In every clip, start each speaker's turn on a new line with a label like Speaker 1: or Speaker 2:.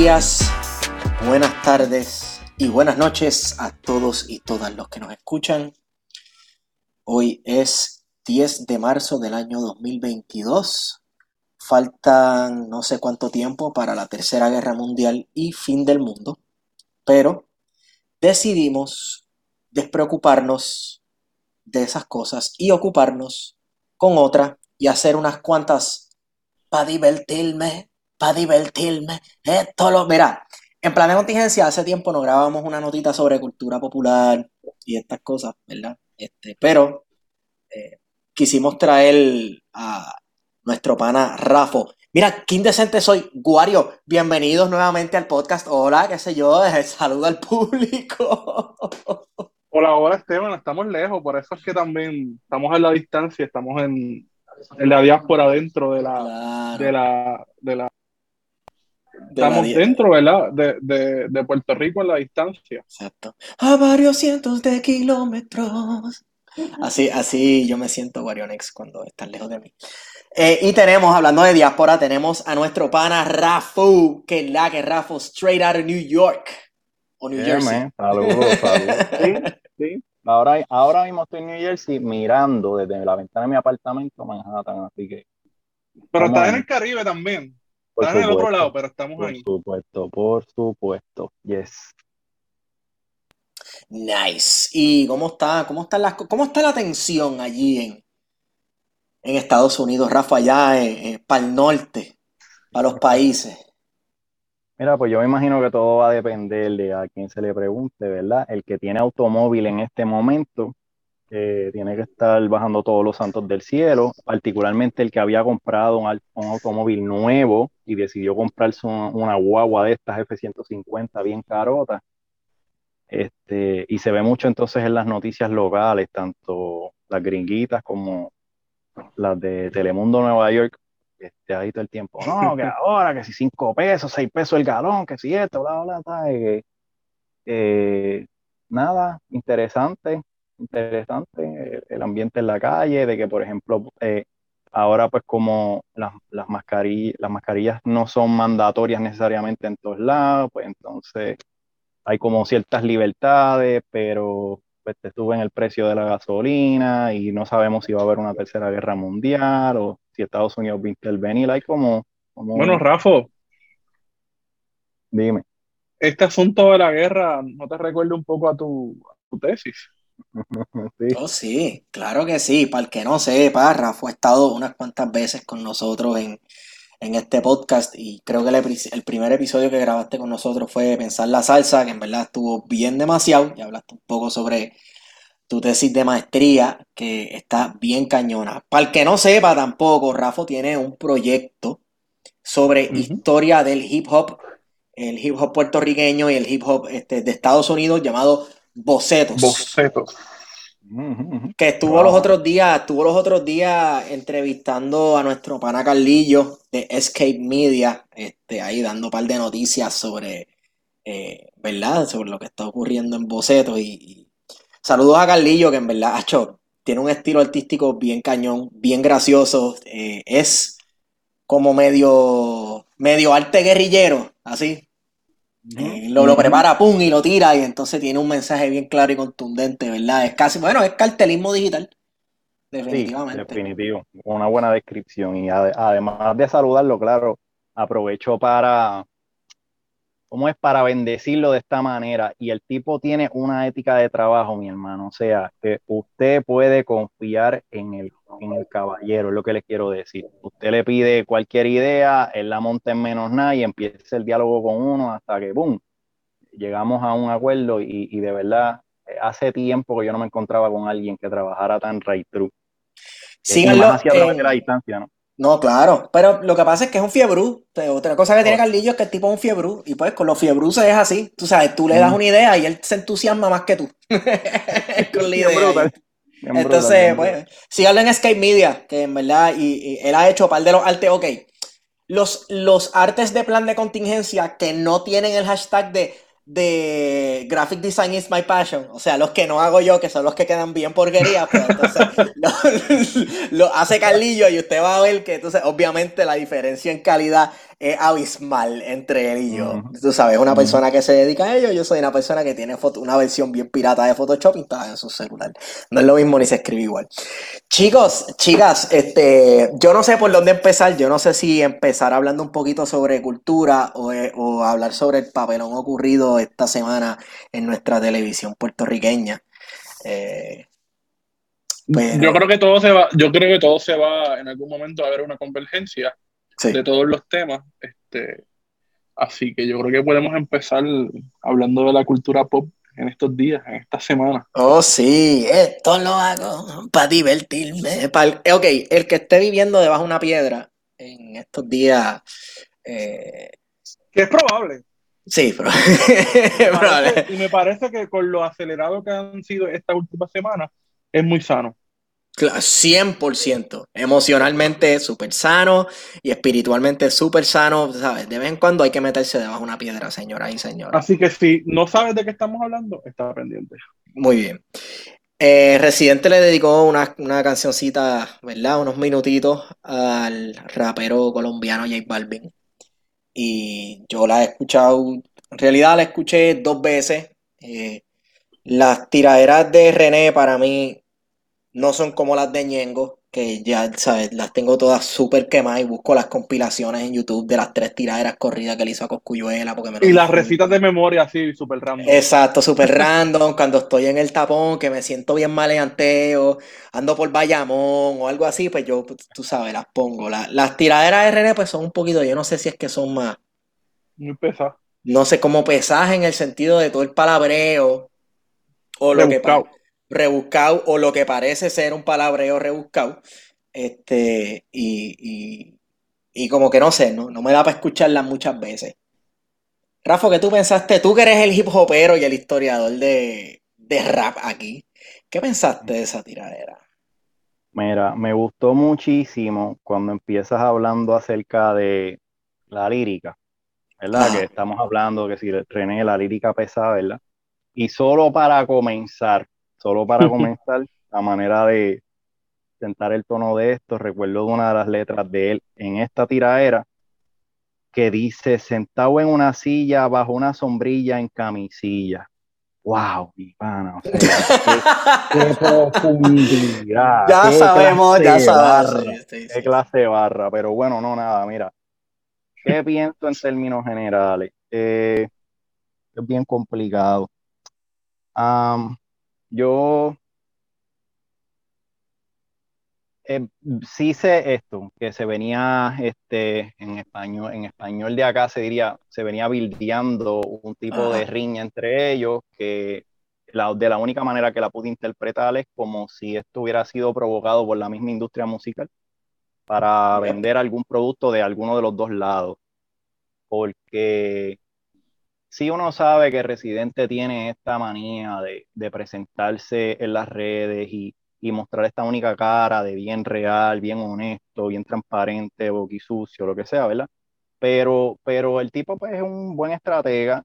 Speaker 1: Días, buenas tardes y buenas noches a todos y todas los que nos escuchan. Hoy es 10 de marzo del año 2022. Faltan no sé cuánto tiempo para la Tercera Guerra Mundial y fin del mundo, pero decidimos despreocuparnos de esas cosas y ocuparnos con otra y hacer unas cuantas para divertirme para divertirme. Esto lo. Mira, en Plan de Contingencia hace tiempo nos grabamos una notita sobre cultura popular y estas cosas, ¿verdad? Este, pero eh, quisimos traer a nuestro pana Rafo. Mira, qué indecente soy. Guario, bienvenidos nuevamente al podcast. Hola, qué sé yo, saludo al público.
Speaker 2: Hola, hola Esteban, estamos lejos, por eso es que también estamos en la distancia, estamos en, en la diáspora dentro de la,
Speaker 1: Claro.
Speaker 2: de la, de la
Speaker 1: De la
Speaker 2: estamos
Speaker 1: di-
Speaker 2: dentro, ¿verdad? De, de, de Puerto Rico en la distancia.
Speaker 1: Exacto. A varios cientos de kilómetros. Así, así yo me siento Guarionex cuando están lejos de mí. Eh, y tenemos, hablando de diáspora, tenemos a nuestro pana Rafu, que es la que Rafu, straight out of New York. O New
Speaker 3: Yeah,
Speaker 1: Jersey.
Speaker 3: Saludos, saludos. Sí, sí. Ahora, ahora mismo estoy en New Jersey mirando desde la ventana de mi apartamento Manhattan, así que
Speaker 2: Pero estás en el Caribe también.
Speaker 3: Por
Speaker 2: Estás en el otro
Speaker 3: supuesto,
Speaker 2: lado, pero estamos
Speaker 3: por
Speaker 2: ahí.
Speaker 3: supuesto, por supuesto, yes.
Speaker 1: Nice. ¿Y cómo está, cómo están las, cómo está la tensión allí en, en Estados Unidos, Rafa, allá para el norte, para los países?
Speaker 3: Mira, pues yo me imagino que todo va a depender de a quién se le pregunte, ¿verdad? El que tiene automóvil en este momento eh, tiene que estar bajando todos los santos del cielo, particularmente el que había comprado un, un automóvil nuevo y decidió comprarse un- una guagua de estas F-150 bien carota. Este, y se ve mucho entonces en las noticias locales, tanto las gringuitas como las de Telemundo Nueva York, este, ahí todo el tiempo, no, que ahora, que si cinco pesos, seis pesos el galón, que si esto, bla, bla, bla, que, eh, nada, interesante, interesante el, ambiente en la calle, de que, por ejemplo, eh, ahora pues como las, las mascarillas, las mascarillas no son mandatorias necesariamente en todos lados, pues entonces hay como ciertas libertades, pero pues te suben el precio de la gasolina y no sabemos si va a haber una tercera guerra mundial o si Estados Unidos va a intervenir. Hay como, como
Speaker 2: Bueno, Rafa,
Speaker 3: dime.
Speaker 2: este asunto de la guerra, ¿no te recuerda un poco a tu, a tu tesis?
Speaker 3: Sí.
Speaker 1: Oh, sí, claro que sí. Para el que no sepa, Rafa ha estado unas cuantas veces con nosotros en, en este podcast y creo que el, primer episodio que grabaste con nosotros fue Pensar la Salsa, que en verdad estuvo bien demasiado y hablaste un poco sobre tu tesis de maestría, que está bien cañona. Para el que no sepa tampoco, Rafa tiene un proyecto sobre historia del hip hop, el hip hop puertorriqueño y el hip hop este, de Estados Unidos llamado Bocetos.
Speaker 2: Bocetos.
Speaker 1: Que estuvo
Speaker 3: Wow.
Speaker 1: los otros días, estuvo los otros días entrevistando a nuestro pana Carlillo de Escape Media, este, ahí dando un par de noticias sobre, eh, ¿verdad? Sobre lo que está ocurriendo en Boceto. Y, y saludos a Carlillo, que en verdad, acho, tiene un estilo artístico bien cañón, bien gracioso. eh, es como medio, medio arte guerrillero, así. Eh, lo, lo prepara, pum, y lo tira, y entonces tiene un mensaje bien claro y contundente, ¿verdad? Es casi, bueno, es cartelismo digital.
Speaker 3: Sí,
Speaker 1: Definitivamente.
Speaker 3: definitivo. Una buena descripción. Y ade- además de saludarlo, claro, aprovecho para ¿Cómo es para bendecirlo de esta manera? Y el tipo tiene una ética de trabajo, mi hermano. O sea, que usted puede confiar en el, en el caballero, es lo que le quiero decir. Usted le pide cualquier idea, él la monta en menos nada y empieza el diálogo con uno hasta que, ¡boom!, llegamos a un acuerdo y, y de verdad, eh, hace tiempo que yo no me encontraba con alguien que trabajara tan right through.
Speaker 1: Síganlo.
Speaker 3: Más hacia
Speaker 1: en-
Speaker 3: de la distancia, ¿no?
Speaker 1: No, claro, pero lo que pasa es que es un fiebrú. Otra cosa que tiene Carlillo es que el tipo es un fiebrú. Y pues con los fiebrú se es así. Tú sabes, tú le das una idea y él se entusiasma más que tú. con la
Speaker 3: Bien
Speaker 1: idea. Entonces, pues, síganlo en Escape Media, que en verdad, y, y él ha hecho par de los artes, ok. Los, los artes de plan de contingencia que no tienen el hashtag de, de Graphic Design is my passion, o sea, los que no hago yo, que son los que quedan bien porquería, pues entonces lo, lo hace Carlillo y usted va a ver que entonces obviamente la diferencia en calidad es abismal entre él y yo. Tú sabes, una persona que se dedica a ello, yo soy una persona que tiene foto- una versión bien pirata de Photoshop instalada en su celular. No es lo mismo ni se escribe igual. Chicos, chicas, este, yo no sé por dónde empezar. Yo no sé si empezar hablando un poquito sobre cultura o, eh, o hablar sobre el papelón ocurrido esta semana en nuestra televisión puertorriqueña. Eh, pero-
Speaker 2: Yo creo que todo se va, yo creo que todo se va, en algún momento a haber una convergencia
Speaker 1: sí.
Speaker 2: de todos los temas. Este, así que yo creo que podemos empezar hablando de la cultura pop en estos días, en esta semana.
Speaker 1: Oh, sí, esto lo hago para divertirme. eh, ok, el que esté viviendo debajo de una piedra en estos días. eh,
Speaker 2: Que es probable.
Speaker 1: sí, pero. Probable.
Speaker 2: y me parece que con lo acelerado que han sido estas últimas semanas, es muy sano.
Speaker 1: Cla- 100%. Emocionalmente súper sano y espiritualmente súper sano, ¿sabes? De vez en cuando hay que meterse debajo de una piedra, señoras y señores.
Speaker 2: Así que si no sabes de qué estamos hablando, está pendiente.
Speaker 1: Muy bien. Eh, Residente le dedicó una, una cancioncita, ¿verdad? Unos minutitos al rapero colombiano J Balvin. Y yo la he escuchado, en realidad la escuché dos veces. Eh, las tiraderas de René para mí no son como las de Ñengo, que ya, ¿sabes? Las tengo todas súper quemadas y busco las compilaciones en YouTube de las tres tiraderas corridas que le hizo a Coscuyuela. Porque me
Speaker 2: Y las recitas de memoria así, súper random.
Speaker 1: Exacto, súper random, cuando estoy en el tapón, que me siento bien maleanteo, ando por Bayamón o algo así, pues yo, pues, tú sabes, las pongo. La- las tiraderas de René, pues son un poquito, yo no sé si es que son más,
Speaker 2: Muy pesado.
Speaker 1: no sé, como pesaje en el sentido de todo el palabreo, o lo que pa-
Speaker 2: Rebuscado.
Speaker 1: o lo que parece ser un palabreo rebuscado, este, y, y, y como que no sé, no, no me da para escucharlas muchas veces. Rafa, ¿qué tú pensaste? Tú que eres el hip hopero y el historiador de, de rap aquí. ¿Qué pensaste de esa tiradera?
Speaker 3: Mira, me gustó muchísimo cuando empiezas hablando acerca de la lírica, ¿verdad?
Speaker 1: Ah.
Speaker 3: Que estamos hablando que si René, la lírica pesada, ¿verdad? Y solo para comenzar, solo para comenzar, la manera de sentar el tono de esto, recuerdo de una de las letras de él en esta tiradera que dice, sentado en una silla bajo una sombrilla en camisilla. ¡Wow! Mi pana, o sea, qué, qué profundidad,
Speaker 1: Ya
Speaker 3: qué
Speaker 1: sabemos, ya sabemos.
Speaker 3: barra,
Speaker 1: Sí, sí,
Speaker 3: qué clase de barra, pero bueno, no, nada, mira. ¿Qué pienso en términos generales? Eh, es bien complicado. Am, yo eh, sí sé esto, que se venía este, en español, en español de acá se diría, se venía bildeando un tipo de riña entre ellos, que la, de la única manera que la pude interpretar es como si esto hubiera sido provocado por la misma industria musical para vender algún producto de alguno de los dos lados. Porque si uno sabe que Residente tiene esta manía de, de presentarse en las redes y, y mostrar esta única cara de bien real, bien honesto, bien transparente, boquisucio, lo que sea, ¿verdad? Pero, pero el tipo pues es un buen estratega,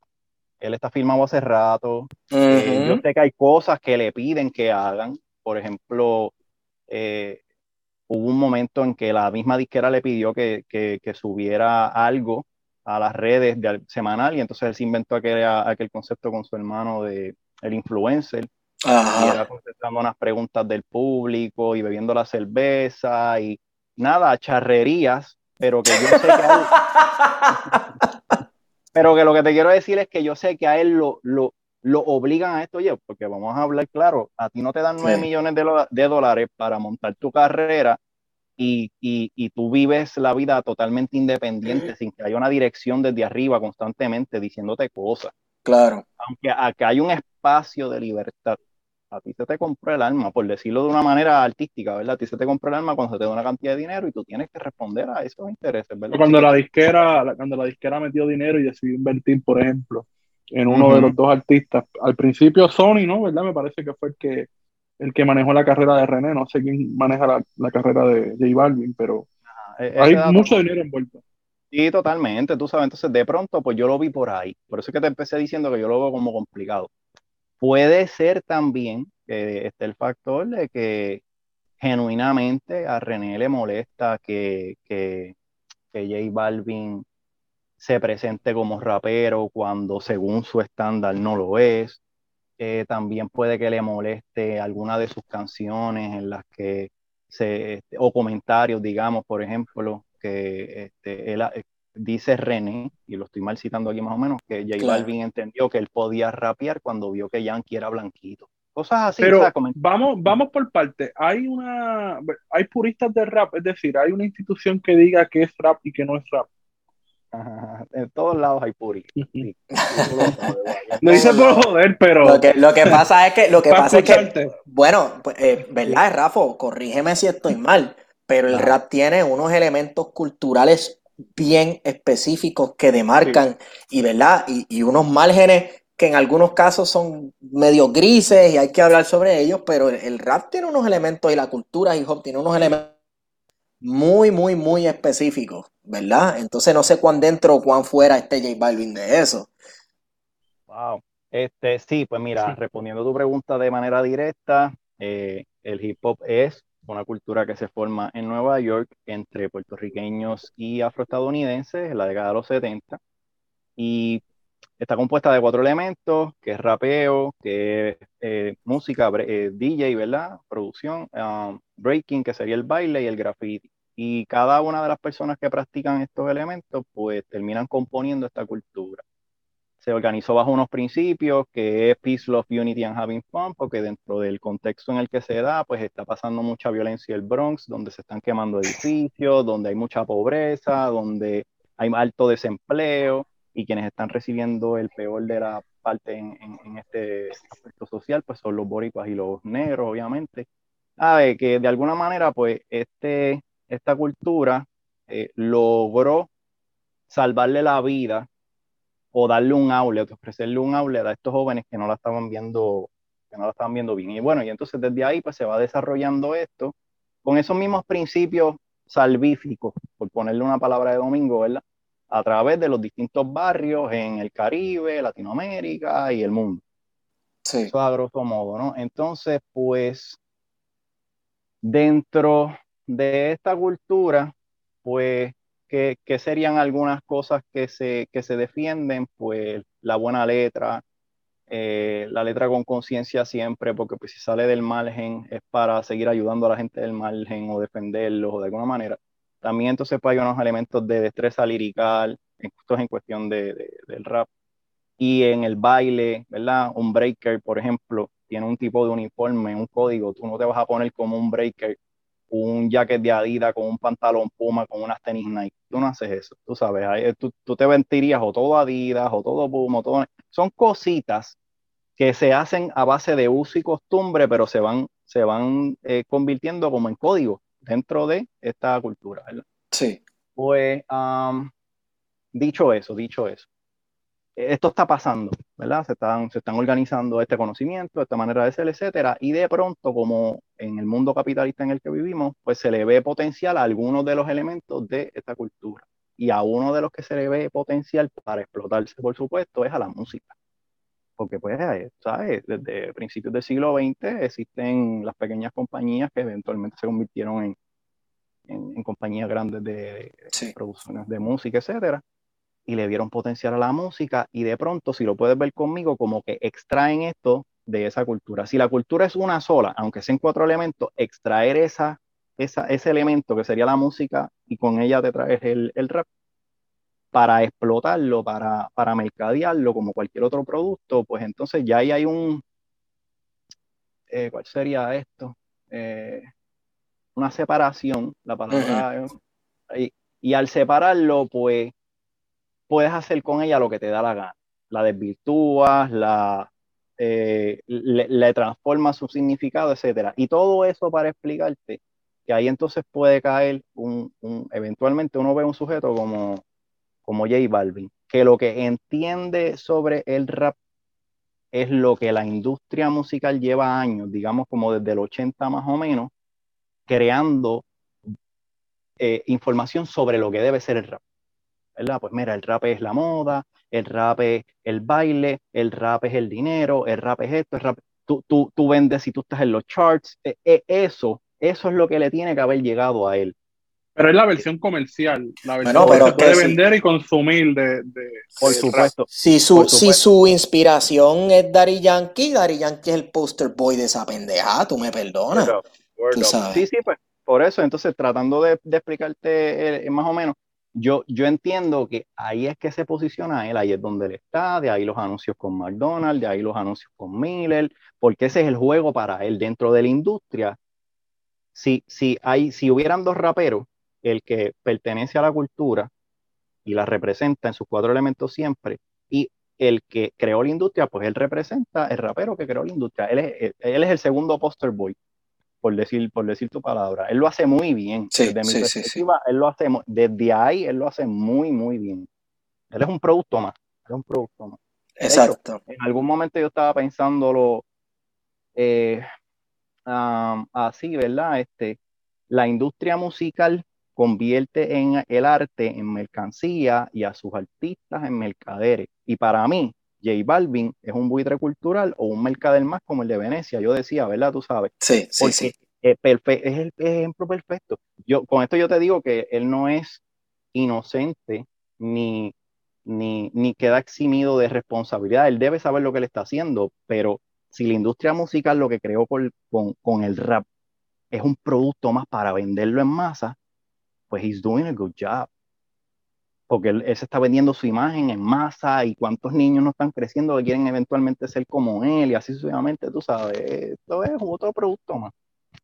Speaker 3: él está firmado hace rato, eh, yo sé que hay cosas que le piden que hagan, por ejemplo, eh, hubo un momento en que la misma disquera le pidió que, que, que subiera algo a las redes de, al- semanal y entonces él se inventó aquel, aquel concepto con su hermano de el influencer y era contestando unas preguntas del público y bebiendo la cerveza y nada, charrerías, pero que yo sé que hay, Pero que lo que te quiero decir es que yo sé que a él lo, lo, lo obligan a esto, oye, porque vamos a hablar claro, a ti no te dan 9 millones de, de, dólares para montar tu carrera y, y, y, tú vives la vida totalmente independiente, sin que haya una dirección desde arriba constantemente diciéndote cosas.
Speaker 1: Claro.
Speaker 3: Aunque acá hay un espacio de libertad. A ti se te compró el alma, por decirlo de una manera artística, ¿verdad? A ti se te compró el alma cuando se te da una cantidad de dinero y tú tienes que responder a esos intereses, ¿verdad?
Speaker 2: Cuando la disquera, cuando la disquera metió dinero y decidió invertir, por ejemplo, en uno de los dos artistas. Al principio Sony, ¿no? ¿Verdad? Me parece que fue el que, el que manejó la carrera de René, no sé quién maneja la, la carrera de J Balvin, pero e-, hay mucho dinero envuelto.
Speaker 3: Sí, totalmente, tú sabes, entonces de pronto pues yo lo vi por ahí, por eso es que te empecé diciendo que yo lo veo como complicado. Puede ser también que esté el factor de que genuinamente a René le molesta que, que, que J Balvin se presente como rapero cuando según su estándar no lo es. Eh, también puede que le moleste alguna de sus canciones en las que se, este, o comentarios, digamos, por ejemplo, que este, él eh, dice René, y lo estoy mal citando aquí más o menos, que J Balvin entendió que él podía rapear cuando vio que Yankee era blanquito. Cosas así.
Speaker 2: Pero vamos, vamos por parte. Hay una, hay puristas de rap, es decir, hay una institución que diga que es rap y que no es rap.
Speaker 3: En todos lados hay puri.
Speaker 2: Lo hice por joder, pero.
Speaker 1: Lo que, lo que pasa es que. Lo que pasa es que bueno, pues, eh, ¿verdad, Rafa? Corrígeme si estoy mal. Pero el rap tiene unos elementos culturales bien específicos que demarcan y, ¿verdad? Y, y unos márgenes que en algunos casos son medio grises y hay que hablar sobre ellos, pero el, rap tiene unos elementos y la cultura hip hop tiene unos elementos muy, muy, muy específicos, ¿verdad? Entonces no sé cuán dentro o cuán fuera esté J Balvin de eso.
Speaker 3: Wow. Este, sí, pues mira, respondiendo a tu pregunta de manera directa, eh, el hip hop es una cultura que se forma en Nueva York entre puertorriqueños y afroestadounidenses en la década de los 70 y está compuesta de cuatro elementos, que es rapeo, que es eh, música, eh, DJ, ¿verdad? Producción, um, breaking, que sería el baile y el graffiti. Y cada una de las personas que practican estos elementos, pues terminan componiendo esta cultura. Se organizó bajo unos principios que es Peace, Love, Unity and Having Fun, porque dentro del contexto en el que se da, pues está pasando mucha violencia en el Bronx, donde se están quemando edificios, donde hay mucha pobreza, donde hay alto desempleo y quienes están recibiendo el peor de la parte en, este aspecto social, pues son los boricuas y los negros, obviamente. A ver, que de alguna manera, pues, este, esta cultura eh, logró salvarle la vida o darle un outlet, ofrecerle un outlet a estos jóvenes que no la estaban viendo, que no la estaban viendo bien. Y bueno, y entonces desde ahí, pues, se va desarrollando esto con esos mismos principios salvíficos, por ponerle una palabra de domingo, ¿verdad? a través de los distintos barrios en el Caribe, Latinoamérica y el mundo. Sí. Eso a grosso modo, ¿no? Entonces, pues, dentro de esta cultura, pues, ¿qué, serían algunas cosas que se, que se defienden? Pues la buena letra, eh, la letra con conciencia siempre, porque pues si sale del margen es para seguir ayudando a la gente del margen o defenderlos o de alguna manera. También entonces pues, hay unos elementos de destreza lirical, estos en cuestión de, del rap. Y en el baile, ¿verdad? Un breaker, por ejemplo, tiene un tipo de uniforme, un código. Tú no te vas a poner como un breaker un jacket de Adidas con un pantalón Puma con unas tenis Nike. Tú no haces eso, tú sabes. Tú, tú te ventirías o todo Adidas o todo Puma, o todo... Son cositas que se hacen a base de uso y costumbre, pero se van, se van eh, convirtiendo como en código dentro de esta cultura, ¿verdad?
Speaker 1: Sí.
Speaker 3: Pues, dicho eso, dicho eso, esto está pasando, ¿verdad? Se están, se están organizando este conocimiento, esta manera de ser, etcétera, y de pronto, como en el mundo capitalista en el que vivimos, pues se le ve potencial a algunos de los elementos de esta cultura. Y a uno de los que se le ve potencial para explotarse, por supuesto, es a la música porque pues, ¿sabes? Desde principios del siglo XX existen las pequeñas compañías que eventualmente se convirtieron en, en, compañías grandes de, producciones de música, etcétera, y le dieron potencial a la música y de pronto, si lo puedes ver conmigo, como que extraen esto de esa cultura. Si la cultura es una sola, aunque sean cuatro elementos, extraer esa, esa, ese elemento que sería la música y con ella te traes el, el rap, para explotarlo, para, para mercadearlo como cualquier otro producto, pues entonces ya ahí hay un, eh, ¿cuál sería esto? Eh, una separación, la palabra, y, y, al separarlo, pues puedes hacer con ella lo que te da la gana. La desvirtúas, la, eh, le, transforma su significado, etcétera. Y todo eso para explicarte que ahí entonces puede caer un, eventualmente uno ve un sujeto como, como J Balvin, que lo que entiende sobre el rap es lo que la industria musical lleva años, digamos como desde el 80 más o menos, creando eh, información sobre lo que debe ser el rap. ¿Verdad? Pues mira, el rap es la moda, el rap es el baile, el rap es el dinero, el rap es esto, el rap... Tú, tú, tú vendes y tú estás en los charts. E, e, eso, eso es lo que le tiene que haber llegado a él.
Speaker 2: Pero es la versión comercial, la versión que se puede vender y consumir de,
Speaker 3: por supuesto.
Speaker 1: Si su, si su inspiración es Daddy Yankee, Daddy Yankee es el poster boy de esa pendeja, tú me perdonas.
Speaker 3: Sí, sí, pues por eso, entonces tratando de, de explicarte eh, más o menos, yo, yo entiendo que ahí es que se posiciona él, ahí es donde él está, de ahí los anuncios con McDonald's, de ahí los anuncios con Miller, porque ese es el juego para él dentro de la industria. Si, si, hay, si hubieran dos raperos, el que pertenece a la cultura y la representa en sus cuatro elementos siempre, y el que creó la industria, pues él representa el rapero que creó la industria. Él es, él es el segundo poster boy por decir, por decir tu palabra. Él lo hace muy bien. desde mi perspectiva, él lo hace, desde ahí él lo hace muy, muy bien. Él es un producto más. es un producto más.
Speaker 1: Exacto.
Speaker 3: en algún momento yo estaba pensándolo eh, así, ¿verdad? Este, la industria musical convierte en el arte en mercancía y a sus artistas en mercaderes. Y para mí, J Balvin es un buitre cultural o un mercader más como el de Venecia. Yo decía, ¿verdad? Tú sabes.
Speaker 1: Sí, sí, sí.
Speaker 3: Es, el ejemplo perfecto. Yo, con esto yo te digo que él no es inocente ni, ni, ni queda eximido de responsabilidad. Él debe saber lo que le está haciendo, pero si la industria musical lo que creó con, con el rap es un producto más para venderlo en masa, pues he's doing a good job porque él, se está vendiendo su imagen en masa y cuántos niños no están creciendo que quieren eventualmente ser como él y así sucesivamente, tú sabes, esto es otro producto más.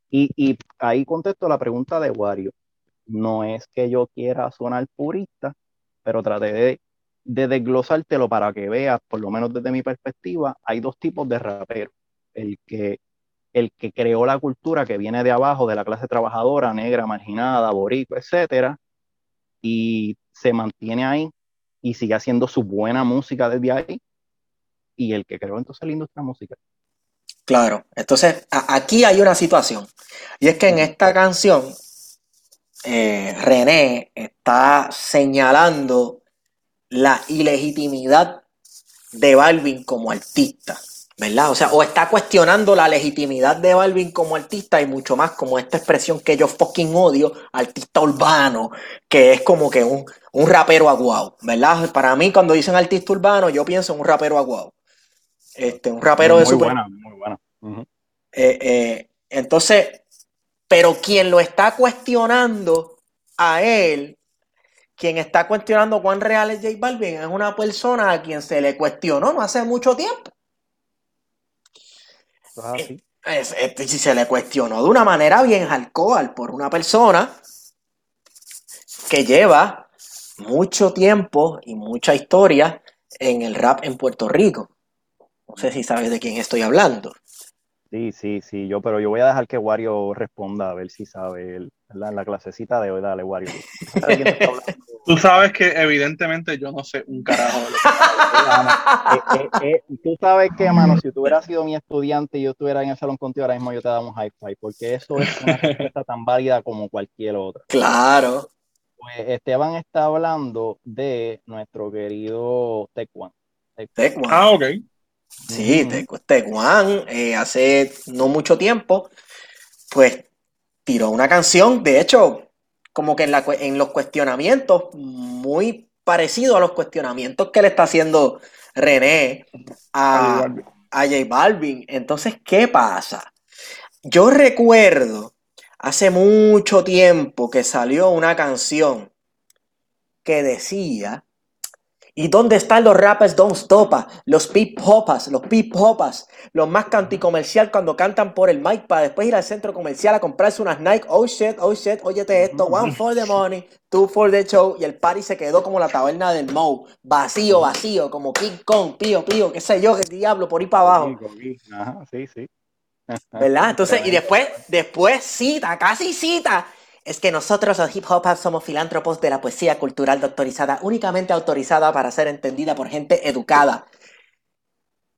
Speaker 3: Y, y ahí contesto la pregunta de Wario. No es que yo quiera sonar purista, pero traté de, de desglosártelo para que veas, por lo menos desde mi perspectiva, hay dos tipos de raperos. El que, el que creó la cultura que viene de abajo, de la clase trabajadora, negra, marginada, boricua, etcétera, y se mantiene ahí y sigue haciendo su buena música desde ahí. Y el que creó entonces la industria musical.
Speaker 1: Claro, entonces aquí hay una situación. Y es que en esta canción, eh, René está señalando la ilegitimidad de Balvin como artista. ¿Verdad? O sea, o está cuestionando la legitimidad de Balvin como artista y mucho más como esta expresión que yo fucking odio, artista urbano, que es como que un, rapero aguado, ¿verdad? Para mí cuando dicen artista urbano, yo pienso en un rapero aguado. Este, un rapero de super...
Speaker 3: Buena, muy buena.
Speaker 1: Eh, eh, entonces, pero quien lo está cuestionando a él, quien está cuestionando cuán real es J Balvin, es una persona a quien se le cuestionó no hace mucho tiempo. Eh, este, si se le cuestionó de una manera bien alcohol por una persona que lleva mucho tiempo y mucha historia en el rap en Puerto Rico. No sé si sabes de quién estoy hablando.
Speaker 3: Sí, sí, sí, yo, pero yo voy a dejar que Wario responda a ver si sabe en la clasecita de hoy, dale, Wario.
Speaker 2: Tú sabes que evidentemente yo no sé un carajo de lo
Speaker 3: que eh, eh, eh, Tú sabes que, mano, si tú hubieras sido mi estudiante y yo estuviera en el salón contigo ahora mismo, yo te daba un high five, porque eso es una respuesta tan válida como cualquier otra.
Speaker 1: Claro.
Speaker 3: Pues Esteban está hablando de nuestro querido Tecuan.
Speaker 1: Tecuan.
Speaker 2: Ah, ok.
Speaker 1: Sí, Tecuan, hace no mucho tiempo, pues tiró una canción, de hecho, como que en, la, en los cuestionamientos, muy parecido a los cuestionamientos que le está haciendo René a, a J Balvin. Entonces, ¿qué pasa? Yo recuerdo hace mucho tiempo que salió una canción que decía ¿Y dónde están los rappers Don't Stopa? Los pip hopas, los pip hopas, los más canticomercial cuando cantan por el mic para después ir al centro comercial a comprarse unas Nike. Oh shit, oh shit, óyete esto. One for the money, two for the show. Y el party se quedó como la taberna del Mo. Vacío, vacío, como King Kong, pío, pío, qué sé yo, qué diablo, por ahí para abajo.
Speaker 3: Ajá, sí, sí.
Speaker 1: ¿Verdad? Entonces, y después, después cita, casi cita es que nosotros los hip hop somos filántropos de la poesía cultural doctorizada, únicamente autorizada para ser entendida por gente educada.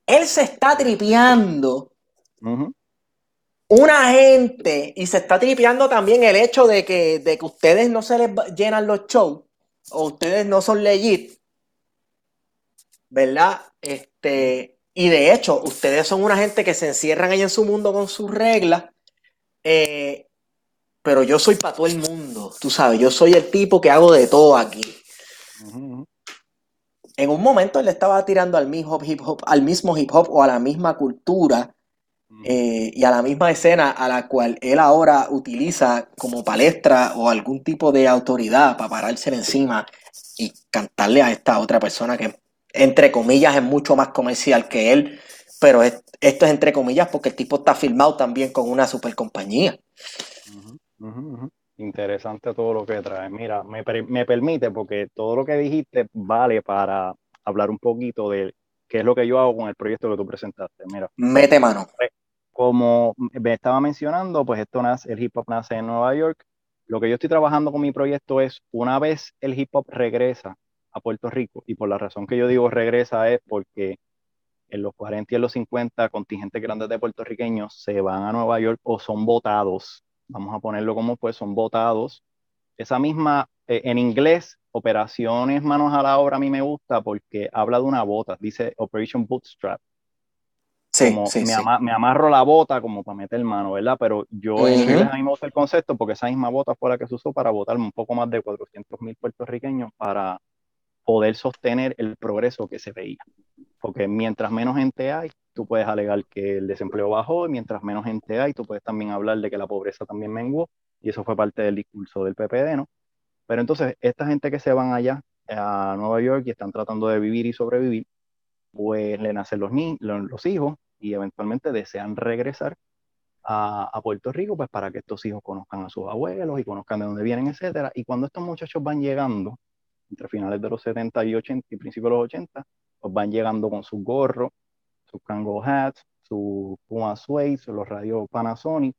Speaker 1: Él se está tripeando una gente y se está tripeando también el hecho de que, de que ustedes no se les llenan los shows o ustedes no son legit, ¿verdad? Este, y de hecho, ustedes son una gente que se encierran ahí en su mundo con sus reglas. Eh, pero yo soy para todo el mundo, tú sabes, yo soy el tipo que hago de todo aquí. En un momento él estaba tirando al mismo hip hop, al mismo hip hop o a la misma cultura eh, y a la misma escena a la cual él ahora utiliza como palestra o algún tipo de autoridad para pararse encima y cantarle a esta otra persona que entre comillas es mucho más comercial que él, pero esto es entre comillas porque el tipo está filmado también con una super compañía.
Speaker 3: Interesante todo lo que trae. Mira, me, me, permite, porque todo lo que dijiste vale para hablar un poquito de qué es lo que yo hago con el proyecto que tú presentaste. Mira.
Speaker 1: Mete mano.
Speaker 3: Pues, como me estaba mencionando, pues esto nace, el hip hop nace en Nueva York. Lo que yo estoy trabajando con mi proyecto es, una vez el hip hop regresa a Puerto Rico, y por la razón que yo digo regresa es porque en los 40 y en los 50 contingentes grandes de puertorriqueños se van a Nueva York o son votados vamos a ponerlo como pues, son votados. Esa misma, eh, en inglés, operaciones manos a la obra a mí me gusta porque habla de una bota, dice Operation Bootstrap.
Speaker 1: Sí, sí,
Speaker 3: me, amarro la bota como para meter mano, ¿verdad? Pero yo en inglés a mí me gusta el concepto porque esa misma bota fue la que se usó para votar un poco más de 400 mil puertorriqueños para poder sostener el progreso que se veía. Porque mientras menos gente hay, tú puedes alegar que el desempleo bajó y mientras menos gente hay, tú puedes también hablar de que la pobreza también menguó y eso fue parte del discurso del PPD, ¿no? Pero entonces, esta gente que se van allá a Nueva York y están tratando de vivir y sobrevivir, pues le nacen los, niños, los hijos y eventualmente desean regresar a, a, Puerto Rico, pues para que estos hijos conozcan a sus abuelos y conozcan de dónde vienen, etcétera. Y cuando estos muchachos van llegando, entre finales de los 70 y 80 y principios de los 80, pues van llegando con sus gorros, sus Kango hats, su Puma Suede, los radios Panasonic,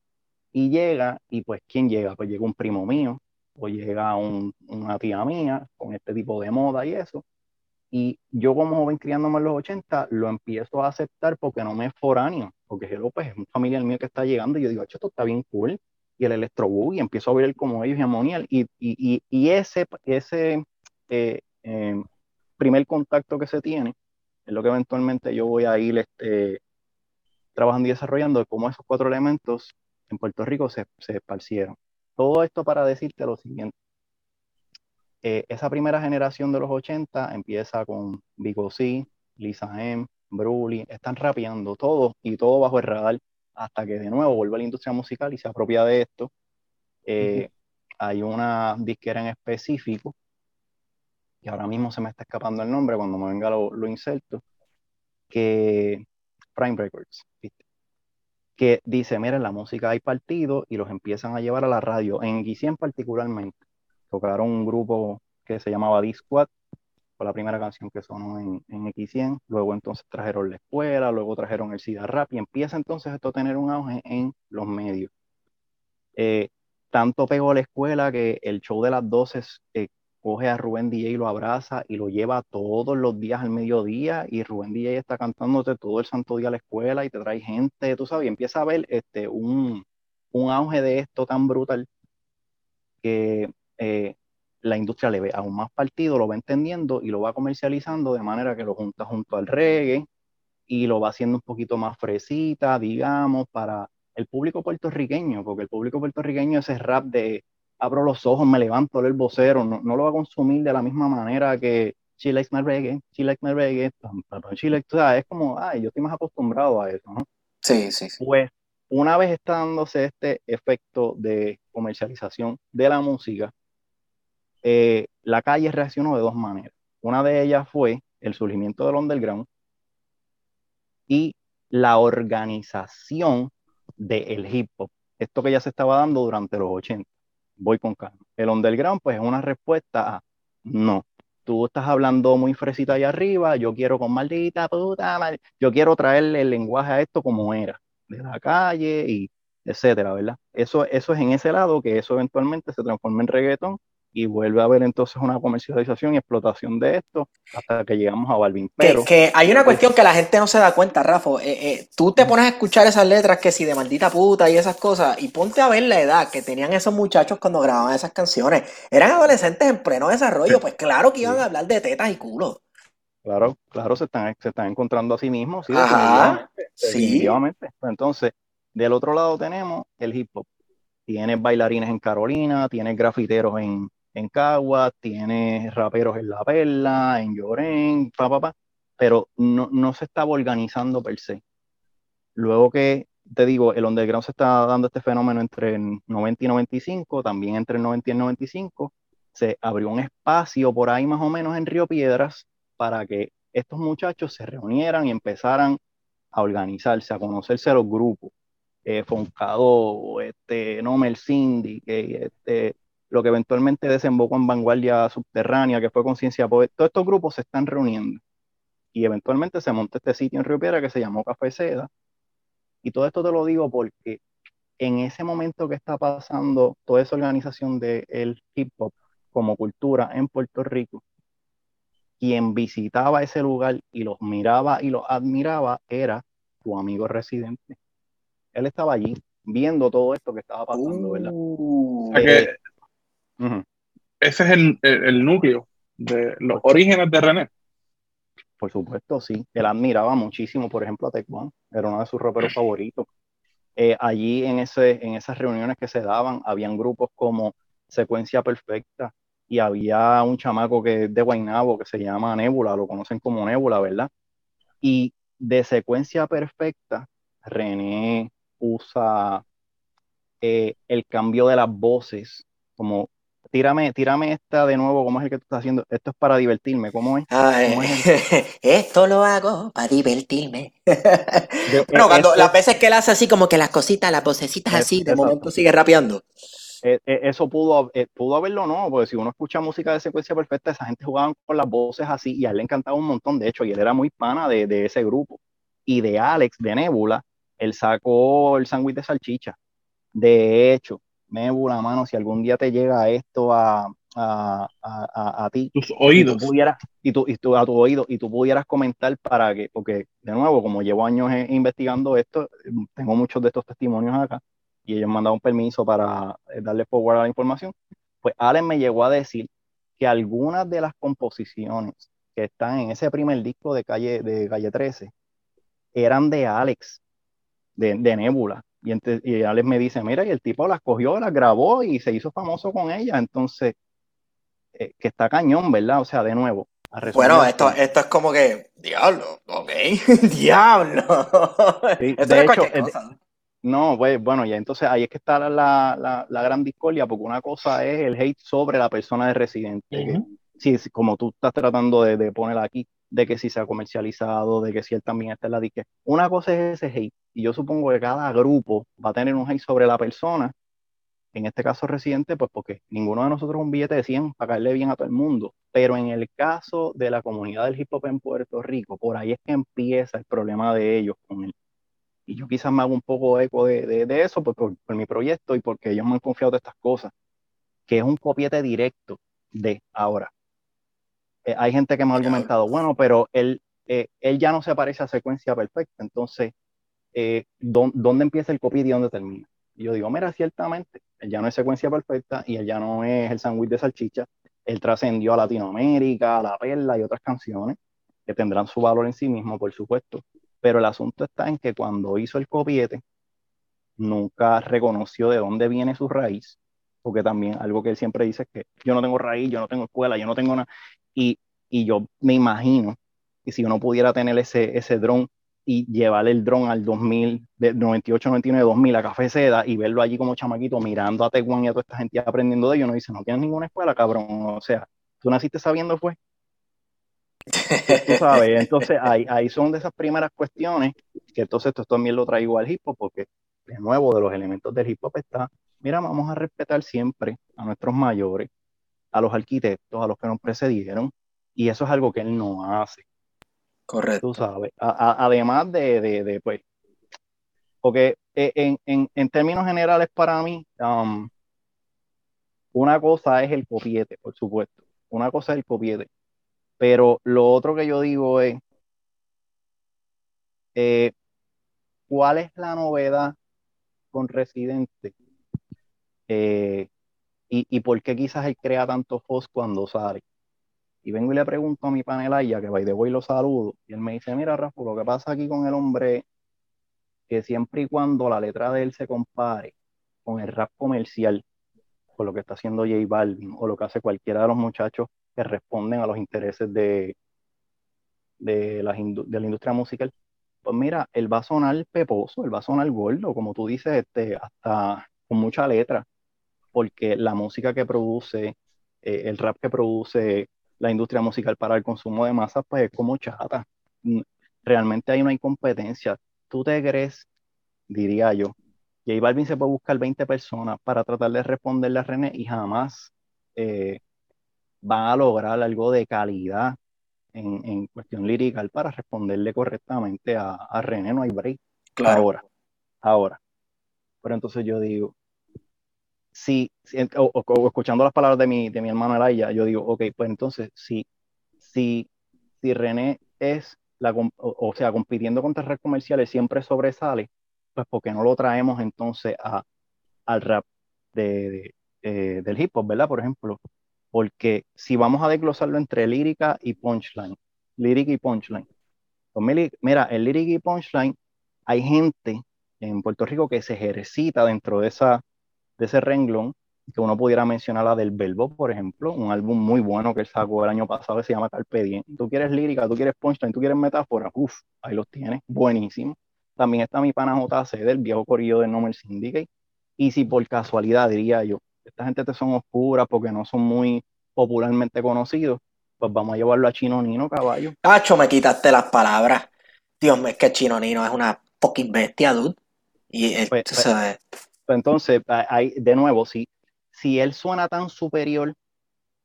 Speaker 3: y llega, y pues, ¿quién llega? Pues llega un primo mío, o llega una tía mía con este tipo de moda y eso. Y yo como joven criándome en los 80, lo empiezo a aceptar porque no me es foráneo, porque Hello, pues es un familiar mío que está llegando y yo digo, esto está bien cool. Y el electro y empiezo a ver como ellos y amonial. Y, y, y, ese, ese eh, eh, primer contacto que se tiene es lo que eventualmente yo voy a ir este, trabajando y desarrollando, cómo esos cuatro elementos en Puerto Rico se, se esparcieron. Todo esto para decirte lo siguiente. Eh, esa primera generación de los 80 empieza con Vico C, Lisa M, Bruli, están rapeando todo y todo bajo el radar hasta que de nuevo vuelve a la industria musical y se apropia de esto. Eh, hay una disquera en específico y ahora mismo se me está escapando el nombre, cuando me venga lo, lo inserto, que Prime Records, que dice, miren, la música hay partido y los empiezan a llevar a la radio, en X100 particularmente. Tocaron un grupo que se llamaba D-Squad, fue la primera canción que sonó en, en X100, luego entonces trajeron la escuela, luego trajeron el SIDA Rap y empieza entonces esto a tener un auge en los medios. Eh, tanto pegó la escuela que el show de las 12 eh, coge a Rubén DJ y lo abraza y lo lleva todos los días al mediodía y Rubén DJ está cantándote todo el santo día a la escuela y te trae gente, tú sabes, y empieza a ver este, un, auge de esto tan brutal que eh, la industria le ve aún más partido, lo va entendiendo y lo va comercializando de manera que lo junta junto al reggae y lo va haciendo un poquito más fresita, digamos, para el público puertorriqueño, porque el público puertorriqueño ese rap de abro los ojos, me levanto, leo el vocero, no, no, lo va a consumir de la misma manera que She Likes My Reggae, She Likes My Reggae, She likes, o sea, es como, ay, yo estoy más acostumbrado a eso, ¿no?
Speaker 1: Sí, sí, sí.
Speaker 3: Pues una vez está dándose este efecto de comercialización de la música, eh, la calle reaccionó de dos maneras. Una de ellas fue el surgimiento del underground y la organización del hip hop. Esto que ya se estaba dando durante los 80. Voy con calma. El underground, pues, es una respuesta a no. Tú estás hablando muy fresita allá arriba, yo quiero con maldita puta, yo quiero traerle el lenguaje a esto como era, de la calle y etcétera, ¿verdad? Eso, eso es en ese lado que eso eventualmente se transforma en reggaeton y vuelve a haber entonces una comercialización y explotación de esto hasta que llegamos a Balvin.
Speaker 1: Pero, que, hay una cuestión que la gente no se da cuenta, Rafa. Eh, eh, tú te pones a escuchar esas letras que si de maldita puta y esas cosas, y ponte a ver la edad que tenían esos muchachos cuando grababan esas canciones. Eran adolescentes en pleno desarrollo, pues claro que iban a hablar de tetas y culo.
Speaker 3: Claro, claro, se están, se están encontrando a sí mismos, sí,
Speaker 1: Ajá,
Speaker 3: definitivamente. Pues entonces, del otro lado tenemos el hip hop. Tienes bailarines en Carolina, tienes grafiteros en, en Cagua, tiene raperos en La Perla, en Llorén, pa, pa, pa, pero no, no se estaba organizando per se. Luego que, te digo, el underground se está dando este fenómeno entre el 90 y 95, también entre el 90 y el 95, se abrió un espacio por ahí más o menos en Río Piedras para que estos muchachos se reunieran y empezaran a organizarse, a conocerse los grupos. Eh, Foncado, este, Nomer Cindy, este, lo que eventualmente desembocó en Vanguardia Subterránea, que fue Conciencia Poder. Todos estos grupos se están reuniendo y eventualmente se monta este sitio en Río Piedra que se llamó Café Seda. Y todo esto te lo digo porque en ese momento que está pasando toda esa organización del hip hop como cultura en Puerto Rico, quien visitaba ese lugar y los miraba y los admiraba era tu amigo residente. Él estaba allí viendo todo esto que estaba pasando, ¿verdad?
Speaker 2: Uh. Ese es el, núcleo de los orígenes de René.
Speaker 3: Por supuesto, sí. Él admiraba muchísimo, por ejemplo, a Tecuán. Era uno de sus raperos favoritos. Eh, allí en, ese, en esas reuniones que se daban, habían grupos como Secuencia Perfecta y había un chamaco que de Guaynabo que se llama Nebula, lo conocen como Nebula, ¿verdad? Y de Secuencia Perfecta, René usa eh, el cambio de las voces como tírame, tírame esta de nuevo, ¿cómo es el que tú estás haciendo? Esto es para divertirme, ¿cómo es?
Speaker 1: esto lo hago para divertirme. bueno, cuando las veces que él hace así, como que las cositas, las vocecitas así, de momento sigue rapeando.
Speaker 3: E, e, eso pudo, eh, pudo haberlo, ¿no? Porque si uno escucha música de secuencia perfecta, esa gente jugaba con las voces así y a él le encantaba un montón, de hecho, y él era muy pana de, de ese grupo. Y de Alex, de Nebula, él sacó el sándwich de salchicha. De hecho, Nebula, mano, si algún día te llega esto a, a, a, a ti,
Speaker 2: tus oídos,
Speaker 3: y tú pudieras, y tú, y tú, a tu oído, y tú pudieras comentar para que, porque de nuevo, como llevo años investigando esto, tengo muchos de estos testimonios acá, y ellos me han dado un permiso para eh, darle forward a la información, pues Allen me llegó a decir que algunas de las composiciones que están en ese primer disco de calle, de calle 13 eran de Alex, de, de Nebula, y, y Alex me dice, mira, y el tipo las cogió, las grabó y se hizo famoso con ella. Entonces, eh, que está cañón, ¿verdad? O sea, de nuevo.
Speaker 1: Bueno, esto, esto es como que, diablo, ok, diablo.
Speaker 3: de hecho, no, pues, bueno, ya entonces ahí es que está la, la, la, gran discordia, porque una cosa es el hate sobre la persona de residente, sí, como tú estás tratando de, de poner aquí, de que si se ha comercializado, de que si él también está en la disque. Una cosa es ese hate, y yo supongo que cada grupo va a tener un hate sobre la persona, en este caso residente, pues porque ninguno de nosotros es un billete de 100 para caerle bien a todo el mundo, pero en el caso de la comunidad del hip hop en Puerto Rico, por ahí es que empieza el problema de ellos con él. Y yo quizás me hago un poco eco de, de, eso pues, por, por mi proyecto y porque ellos me han confiado de estas cosas, que es un copiete directo de ahora eh, hay gente que me ha argumentado, bueno, pero él, eh, él ya no se parece a secuencia perfecta, entonces, eh, ¿dónde empieza el copy y dónde termina? Y yo digo, mira, ciertamente, él ya no es secuencia perfecta y él ya no es el sándwich de salchicha, él trascendió a Latinoamérica, a La Perla y otras canciones que tendrán su valor en sí mismo, por supuesto, pero el asunto está en que cuando hizo el copiete, nunca reconoció de dónde viene su raíz, porque también algo que él siempre dice es que yo no tengo raíz, yo no tengo escuela, yo no tengo nada, y, y yo me imagino que si uno pudiera tener ese, ese dron y llevar el dron al 2000, de 98, 99, 2000 a Café Seda y verlo allí como chamaquito mirando a Teguán y a toda esta gente aprendiendo de ellos, no dice, no tienes ninguna escuela, cabrón. O sea, tú naciste sabiendo, fue. Tú sabes, entonces ahí, ahí son de esas primeras cuestiones que entonces esto también lo traigo al hip hop porque de nuevo de los elementos del hip hop está, mira, vamos a respetar siempre a nuestros mayores, a los arquitectos, a los que nos precedieron y eso es algo que él no hace.
Speaker 1: Correcto.
Speaker 3: Tú sabes, además de, de, pues, porque eh, en, en, en, términos generales para mí, um, una cosa es el copiete, por supuesto, una cosa es el copiete, pero lo otro que yo digo es, eh, ¿cuál es la novedad con Residente? Eh, y, y, por qué quizás él crea tanto Foss cuando sale? Y vengo y le pregunto a mi panelaya, que by de voy lo saludo, y él me dice, mira Rafa, lo que pasa aquí con el hombre, que siempre y cuando la letra de él se compare con el rap comercial, con lo que está haciendo J Balvin, o lo que hace cualquiera de los muchachos que responden a los intereses de, de, la, de la industria musical, pues mira, él va a sonar peposo, él va a sonar gordo, como tú dices, este, hasta con mucha letra, porque la música que produce, eh, el rap que produce la industria musical para el consumo de masas, pues es como chata. Mm, realmente ahí no hay competencia. ¿Tú te crees, diría yo, J Balvin se puede buscar 20 personas para tratar de responderle a René y jamás eh, van a lograr algo de calidad en, cuestión lírica para responderle correctamente a, René, no hay break. Claro. Ahora, ahora. Pero entonces yo digo, si, o, escuchando las palabras de mi, de mi hermano Elaya, yo digo, ok, pues entonces, si, si, si René es, la, o, sea, compitiendo contra redes comerciales siempre sobresale, pues porque no lo traemos entonces a, al rap de, eh, del hip hop, ¿verdad? Por ejemplo, porque si vamos a desglosarlo entre lírica y punchline, lírica y punchline, pues mira, el lírica y punchline, hay gente en Puerto Rico que se ejercita dentro de, esa, de ese renglón, que uno pudiera mencionar la del Verbo, por ejemplo, un álbum muy bueno que él sacó el año pasado que se llama Carpe Diem. Tú quieres lírica, tú quieres punchline, tú quieres metáfora, uff, ahí los tienes, buenísimo. También está mi pana JC del viejo corillo de Nomer Syndicate. Y si por casualidad, diría yo, esta gente te son oscuras porque no son muy popularmente conocidos, pues vamos a llevarlo a Chino Nino, caballo.
Speaker 1: Cacho, me quitaste las palabras. Dios mío, es que Chino Nino es una fucking bestia, dude. Y pues, pues,
Speaker 3: pues, entonces, hay, de nuevo, si, si él suena tan superior,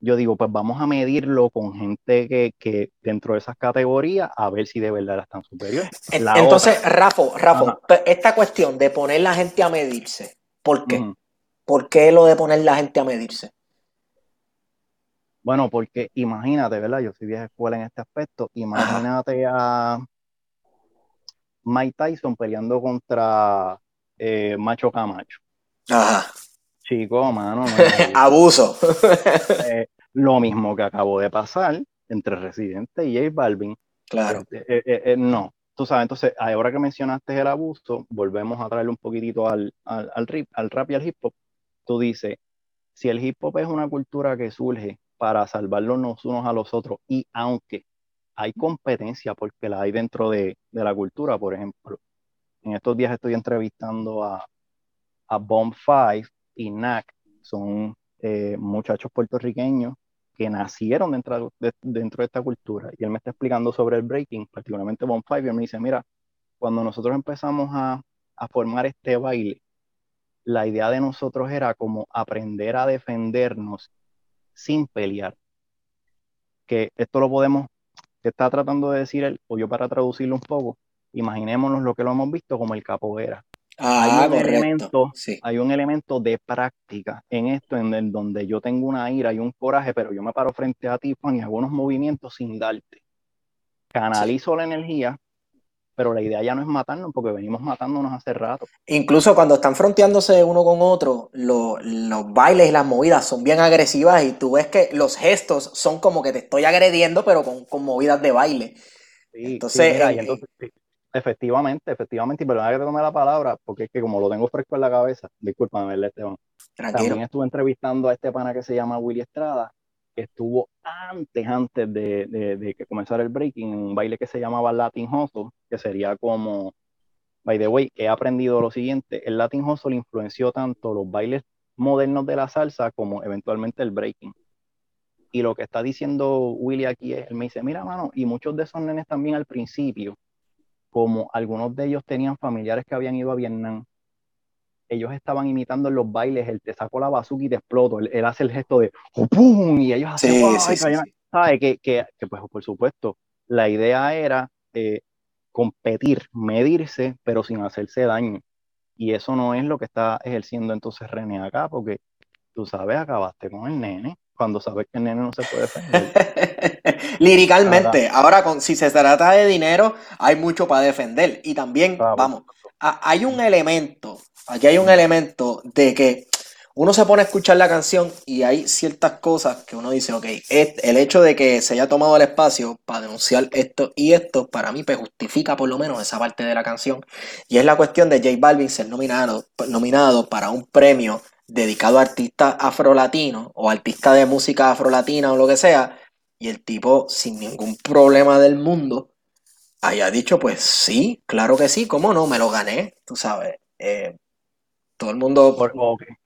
Speaker 3: yo digo, pues vamos a medirlo con gente que, que dentro de esas categorías, a ver si de verdad es tan superior.
Speaker 1: entonces, Rafa, Rafa, esta cuestión de poner la gente a medirse, ¿por qué? ¿Por qué lo de poner la gente a medirse?
Speaker 3: Bueno, porque imagínate, ¿verdad? Yo soy vieja escuela en este aspecto. Imagínate a Mike Tyson peleando contra eh, Macho Camacho.
Speaker 1: Ajá.
Speaker 3: Chico, mano.
Speaker 1: Abuso.
Speaker 3: Eh, lo mismo que acabó de pasar entre Residente y J Balvin.
Speaker 1: Claro.
Speaker 3: Eh, no, tú sabes, entonces, ahora que mencionaste el abuso, volvemos a traerle un poquitito al, al, al, al rap y al hip hop tú dices, si el hip hop es una cultura que surge para salvarnos unos a los otros, y aunque hay competencia porque la hay dentro de, la cultura, por ejemplo, en estos días estoy entrevistando a, a Bomb Five y Nac, son eh, muchachos puertorriqueños que nacieron dentro de, esta cultura. Y él me está explicando sobre el breaking, particularmente Bomb Five, y él me dice, mira, cuando nosotros empezamos a, a formar este baile, la idea de nosotros era como aprender a defendernos sin pelear. Que esto lo podemos, que está tratando de decir él, o yo para traducirlo un poco, imaginémonos lo que lo hemos visto como el capoeira.
Speaker 1: Ah, hay, un elemento,
Speaker 3: hay un elemento de práctica en esto, en el donde yo tengo una ira y un coraje, pero yo me paro frente a ti, Juan, y hago unos movimientos sin darte. Canalizo la energía pero la idea ya no es matarnos porque venimos matándonos hace rato.
Speaker 1: Incluso cuando están fronteándose uno con otro, los bailes y las movidas son bien agresivas y tú ves que los gestos son como que te estoy agrediendo, pero con, movidas de baile. entonces,
Speaker 3: eh, efectivamente, efectivamente, y perdona que te tome la palabra, porque es que como lo tengo fresco en la cabeza, discúlpame, Esteban. También estuve entrevistando a este pana que se llama Willy Estrada, estuvo antes, antes de, que comenzara el breaking, en un baile que se llamaba Latin Hustle, que sería como, by the way, he aprendido lo siguiente, el Latin Hustle influenció tanto los bailes modernos de la salsa como eventualmente el breaking. Y lo que está diciendo Willy aquí es, él me dice, mira, mano, y muchos de esos nenes también al principio, como algunos de ellos tenían familiares que habían ido a Vietnam, ellos estaban imitando en los bailes, él te sacó la bazooka y te exploto, él, hace el gesto de ¡pum! y ellos hacen, sí, sí, ¿sabes? Que, que, que, pues por supuesto, la idea era eh, competir, medirse, pero sin hacerse daño. Y eso no es lo que está ejerciendo entonces René acá, porque tú sabes, acabaste con el nene cuando sabes que el nene no se puede defender.
Speaker 1: Liricalmente, ahora, con, si se trata de dinero, hay mucho para defender. Y también, vamos, hay un elemento, aquí hay un elemento de que uno se pone a escuchar la canción y hay ciertas cosas que uno dice, ok, el hecho de que se haya tomado el espacio para denunciar esto y esto, para mí, pues justifica por lo menos esa parte de la canción. Y es la cuestión de J Balvin ser nominado, nominado para un premio dedicado a artistas afrolatinos o artistas de música afrolatina o lo que sea, y el tipo sin ningún problema del mundo haya dicho, pues sí, claro que sí, ¿cómo no? Me lo gané, tú sabes. Eh, todo el mundo.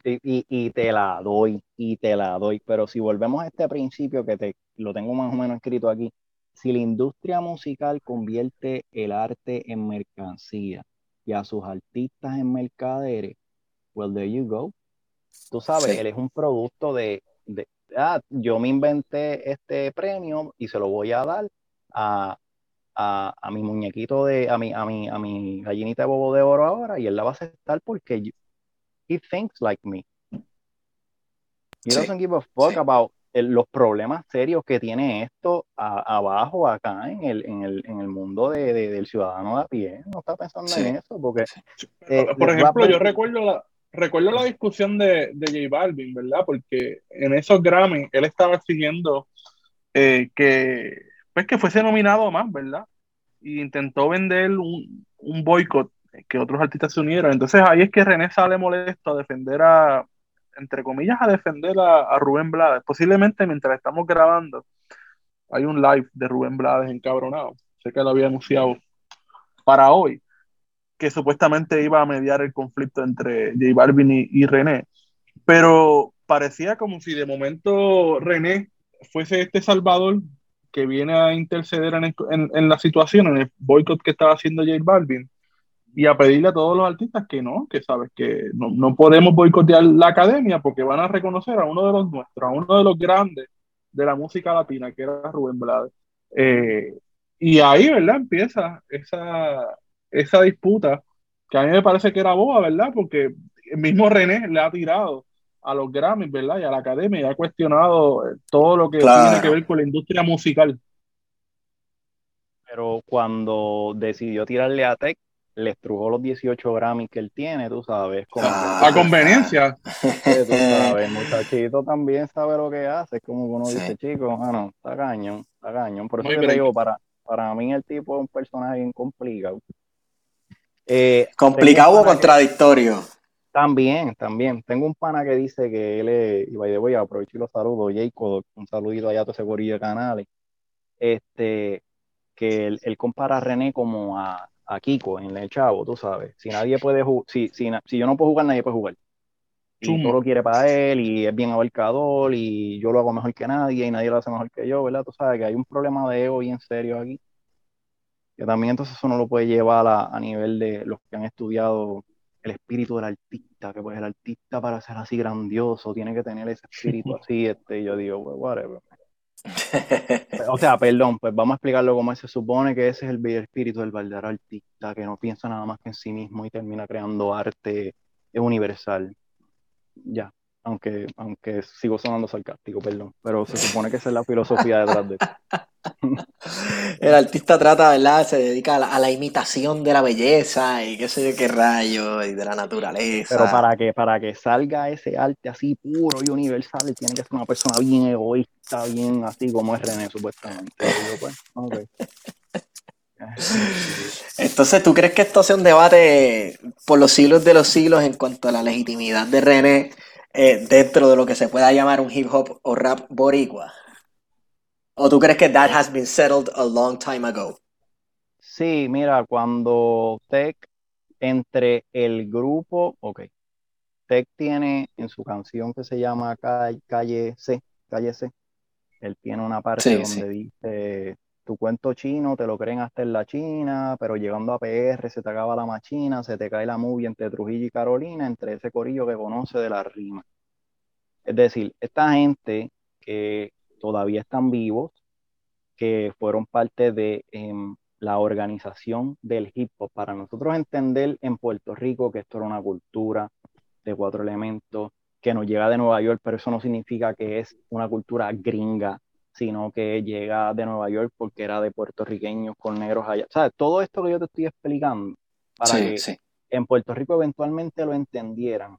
Speaker 3: y, y, te la doy, y te la doy. Pero si volvemos a este principio que te lo tengo más o menos escrito aquí, si la industria musical convierte el arte en mercancía y a sus artistas en mercaderes, well, there you go. Tú sabes, él es un producto de, de ah, yo me inventé este premio y se lo voy a dar a, a, a, mi muñequito de, a mi, a mi, a mi gallinita de bobo de oro ahora y él la va a aceptar porque he thinks like me. He doesn't give a fuck about los problemas serios que tiene esto abajo, acá en el, en el, en el mundo de, del ciudadano de a pie. No está pensando en eso, porque...
Speaker 2: Eh, Por ejemplo, yo recuerdo la, recuerdo la discusión de, de J Balvin, ¿verdad? Porque en esos Grammy él estaba exigiendo eh, que, pues, que fuese nominado más, ¿verdad? Y intentó vender un, un boicot que otros artistas se unieran. Entonces ahí es que René sale molesto a defender a, entre comillas, a defender a, Rubén Blades. Posiblemente mientras estamos grabando, hay un live de Rubén Blades encabronado. Sé que lo había anunciado para hoy, que supuestamente iba a mediar el conflicto entre J Balvin y, René. Pero parecía como si de momento René fuese este salvador que viene a interceder en, en la situación, en el boicot que estaba haciendo J Balvin y a pedirle a todos los artistas que no, que sabes que no, podemos boicotear la academia porque van a reconocer a uno de los nuestros, a uno de los grandes de la música latina, que era Rubén Blades. Eh, y ahí, ¿verdad? Empieza esa, esa disputa que a mí me parece que era boba, ¿verdad? Porque el mismo René le ha tirado a los Grammys, ¿verdad? Y a la academia y ha cuestionado todo lo que tiene que ver con la industria musical.
Speaker 3: Pero cuando decidió tirarle a Tech, le estrujó los 18 Grammys que él tiene, tú sabes.
Speaker 2: Como a conveniencia.
Speaker 3: tú sabes, muchachito también sabe lo que hace. Es como uno dice, chico, bueno, está cañón, está cañón. Por eso te digo, para, para mí el tipo es un personaje bien complicado.
Speaker 1: Eh, ¿Complicado o contradictorio?
Speaker 3: también, también. Tengo un pana que dice que él es, y de voy a aprovechar los saludos, Jacob, un saludito allá a todo ese gorillo de canales. Este, que él, él compara a René como a a Kiko en el chavo, tú sabes. Si nadie puede jugar, si, si, si, yo no puedo jugar, nadie puede jugar. Y todo lo quiere para él, y es bien abarcador, y yo lo hago mejor que nadie, y nadie lo hace mejor que yo, ¿verdad? Tú sabes que hay un problema de ego bien serio aquí. Que también entonces eso no lo puede llevar a, a nivel de los que han estudiado el espíritu del artista, que pues el artista para ser así grandioso tiene que tener ese espíritu así, este, y yo digo, pues whatever o sea, perdón, pues vamos a explicarlo como se supone que ese es el espíritu del verdadero artista, que no piensa nada más que en sí mismo y termina creando arte universal. Ya, aunque, aunque sigo sonando sarcástico, perdón, pero se supone que esa es la filosofía detrás de
Speaker 1: El artista trata, ¿verdad? Se dedica a la, imitación de la belleza y qué sé yo qué rayo y de la naturaleza.
Speaker 3: Pero para que, para que salga ese arte así puro y universal, tiene que ser una persona bien egoísta, bien así como es René, supuestamente. Pues,
Speaker 1: Entonces, ¿tú crees que esto sea un debate por los siglos de los siglos en cuanto a la legitimidad de René eh, dentro de lo que se pueda llamar un hip hop o rap boricua? ¿O tú crees que that has been settled a long time ago?
Speaker 3: Sí, mira, cuando Tech entre el grupo, ok, Tech tiene en su canción que se llama Calle, C, Calle C, Él tiene una parte donde dice, tu cuento chino te lo creen hasta en la China, pero llegando a PR se te acaba la machina, se te cae la movie entre Trujillo y Carolina, entre ese corillo que conoce de la rima. Es decir, esta gente que todavía están vivos, que fueron parte de em, la organización del hip hop, para nosotros entender en Puerto Rico que esto era una cultura de cuatro elementos, que nos llega de Nueva York, pero eso no significa que es una cultura gringa, sino que llega de Nueva York porque era de puertorriqueños con negros allá. O sea, todo esto que yo te estoy explicando, para que en Puerto Rico eventualmente lo entendieran,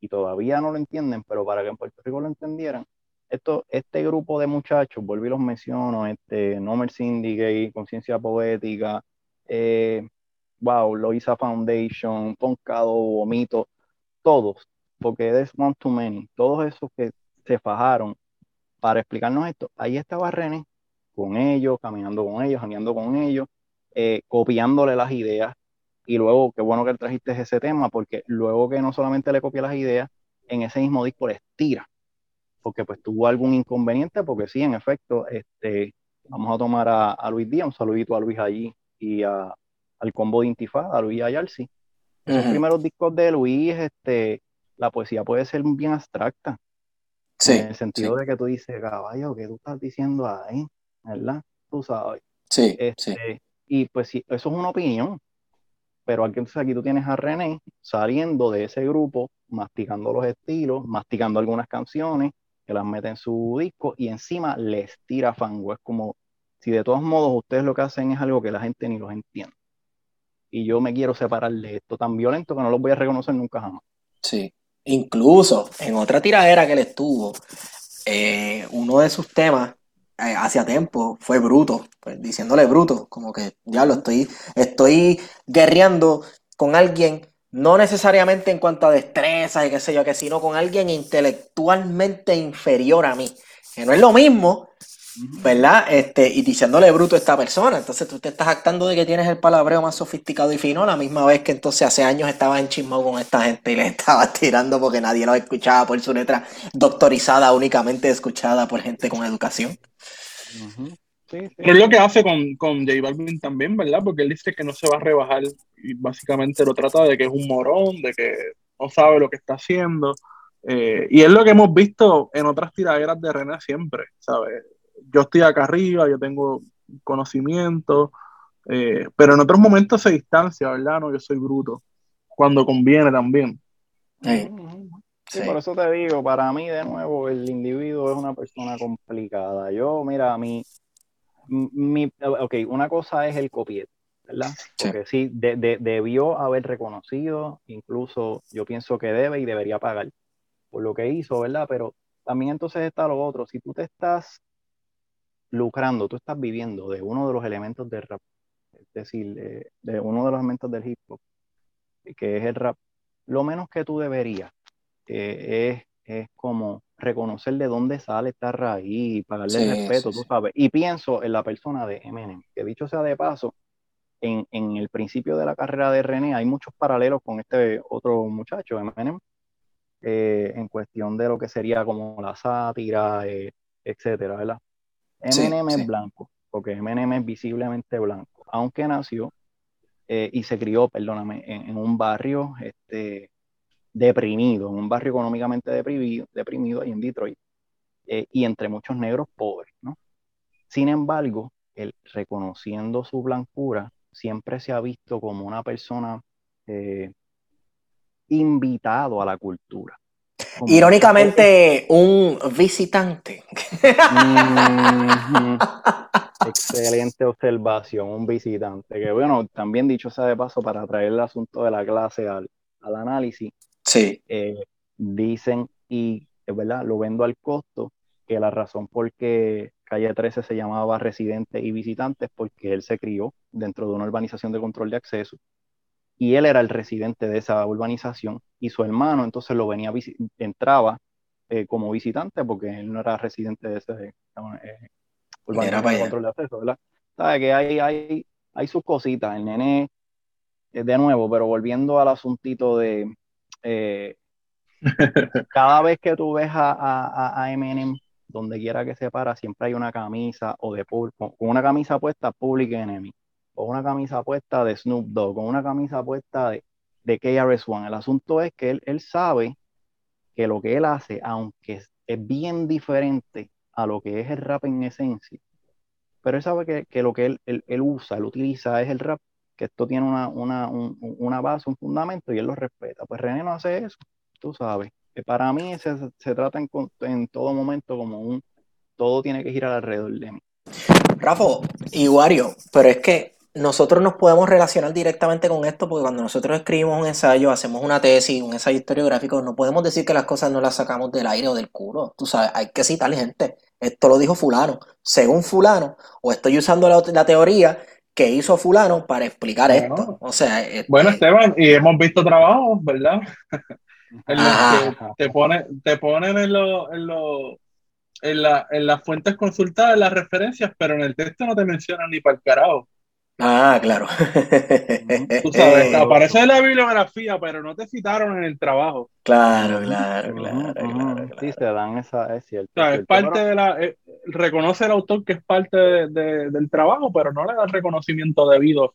Speaker 3: y todavía no lo entienden, pero para que en Puerto Rico lo entendieran, esto, este grupo de muchachos, vuelvo y los menciono, este, Nomer Syndicate, Conciencia Poética, eh, wow, Loisa Foundation, Poncado, Vomito, todos, porque es one too many, todos esos que se fajaron para explicarnos esto, ahí estaba René, con ellos, caminando con ellos, andando con ellos, eh, copiándole las ideas, y luego, qué bueno que trajiste ese tema, porque luego que no solamente le copia las ideas, en ese mismo disco les tira, porque pues tuvo algún inconveniente, porque sí, en efecto, este, vamos a tomar a, Luis Díaz, un saludito a Luis allí y a, al combo de Intifada, a Luis Ayalsi. Los primeros discos de Luis, este, la poesía puede ser bien abstracta. Sí. En el sentido de que tú dices, caballo, ¿qué tú estás diciendo ahí? ¿Verdad? Tú sabes.
Speaker 1: Sí,
Speaker 3: este, Y pues sí, eso es una opinión. Pero aquí, entonces aquí tú tienes a René saliendo de ese grupo, masticando los estilos, masticando algunas canciones, que las mete en su disco y encima les tira fango. Es como si de todos modos ustedes lo que hacen es algo que la gente ni los entiende. Y yo me quiero separar de esto tan violento que no los voy a reconocer nunca jamás.
Speaker 1: Sí. Incluso en otra tiradera que él estuvo, eh, uno de sus temas eh, hacia tiempo fue bruto, pues diciéndole bruto, como que ya lo estoy, estoy guerreando con alguien, no necesariamente en cuanto a destreza y qué sé yo, que sino con alguien intelectualmente inferior a mí, que no es lo mismo ¿verdad? Este, y diciéndole bruto a esta persona. Entonces tú te estás actando de que tienes el palabreo más sofisticado y fino, la misma vez que entonces hace años estabas en chismo con esta gente y le estabas tirando porque nadie lo escuchaba por su letra doctorizada, únicamente escuchada por gente con educación.
Speaker 2: es lo que hace con, con J Balvin también, ¿verdad? Porque él dice que no se va a rebajar y básicamente lo trata de que es un morón, de que no sabe lo que está haciendo. Eh, y es lo que hemos visto en otras tiraderas de René siempre, ¿sabes? Yo estoy acá arriba, yo tengo conocimiento, eh, pero en otros momentos se distancia, ¿verdad? No, yo soy bruto, cuando conviene también.
Speaker 3: Sí. por eso te digo, para mí de nuevo el individuo es una persona complicada. Yo, mira, mi, mi ok, una cosa es el copiete, ¿verdad? Porque sí, debió haber reconocido, incluso yo pienso que debe y debería pagar por lo que hizo, ¿verdad? Pero también entonces está lo otro, si tú te estás lucrando, tú estás viviendo de uno de los elementos del rap, es decir, de, uno de los elementos del hip hop, que es el rap, lo menos que tú deberías eh, es, como reconocer de dónde sale esta raíz pagarle el respeto, tú sabes. Y pienso en la persona de Eminem, que dicho sea de paso, en, el principio de la carrera de René hay muchos paralelos con este otro muchacho, Eminem, eh, en cuestión de lo que sería como la sátira, eh, etcétera, ¿verdad? Eminem es blanco, porque Eminem es visiblemente blanco, aunque nació eh, y se crió, perdóname, en, un barrio este, deprimido, en un barrio económicamente deprimido, deprimido ahí en Detroit, eh, y entre muchos negros pobres, ¿no? Sin embargo, él, reconociendo su blancura, siempre se ha visto como una persona eh, invitado a la cultura.
Speaker 1: Irónicamente, un visitante.
Speaker 3: Excelente observación, un visitante. Que bueno, también dicho sea de paso, para traer el asunto de la clase al, análisis,
Speaker 1: sí.
Speaker 3: Eh, dicen, y es verdad, lo vendo al costo, que la razón por qué Calle 13 se llamaba residente y visitante es porque él se crió dentro de una urbanización de control de acceso y él era el residente de esa urbanización y su hermano entonces lo venía, entraba eh, como visitante porque él no era residente de ese eh, urbanización de control de acceso, ¿verdad? Sabe que hay, hay, hay sus cositas, el nene, eh, de nuevo, pero volviendo al asuntito de cada vez que tú ves a, a, a Eminem donde quiera que se para, siempre hay una camisa o de con una camisa puesta Public Enemy, o una camisa puesta de Snoop Dogg, con una camisa puesta de, de KRS-One. El asunto es que él, él sabe que lo que él hace, aunque es bien diferente a lo que es el rap en esencia, pero él sabe que, que lo que él, él, usa, él utiliza es el rap, que esto tiene una, una, una, base, un fundamento y él lo respeta. Pues René no hace eso, tú sabes. Que para mí se, se trata en, todo momento como un, todo tiene que girar alrededor de mí.
Speaker 1: Rafa y pero es que nosotros nos podemos relacionar directamente con esto porque cuando nosotros escribimos un ensayo, hacemos una tesis, un ensayo historiográfico, no podemos decir que las cosas no las sacamos del aire o del culo. Tú sabes, hay que citar gente. Esto lo dijo fulano. Según fulano, o estoy usando la, teoría que hizo fulano para explicar esto. O sea,
Speaker 2: este bueno, Esteban, y hemos visto trabajos, ¿verdad? te, pone, te ponen en, lo, en, lo, en, la, en las fuentes consultadas, las referencias, pero en el texto no te mencionan ni para el carajo.
Speaker 1: Ah, claro.
Speaker 2: Tú sabes, aparece en la bibliografía, pero no te citaron en el trabajo.
Speaker 1: Claro, claro, claro.
Speaker 3: Sí, se dan esa, es cierto.
Speaker 2: O sea, es parte de la. Eh, reconoce el autor que es parte del trabajo, pero no le da el reconocimiento debido.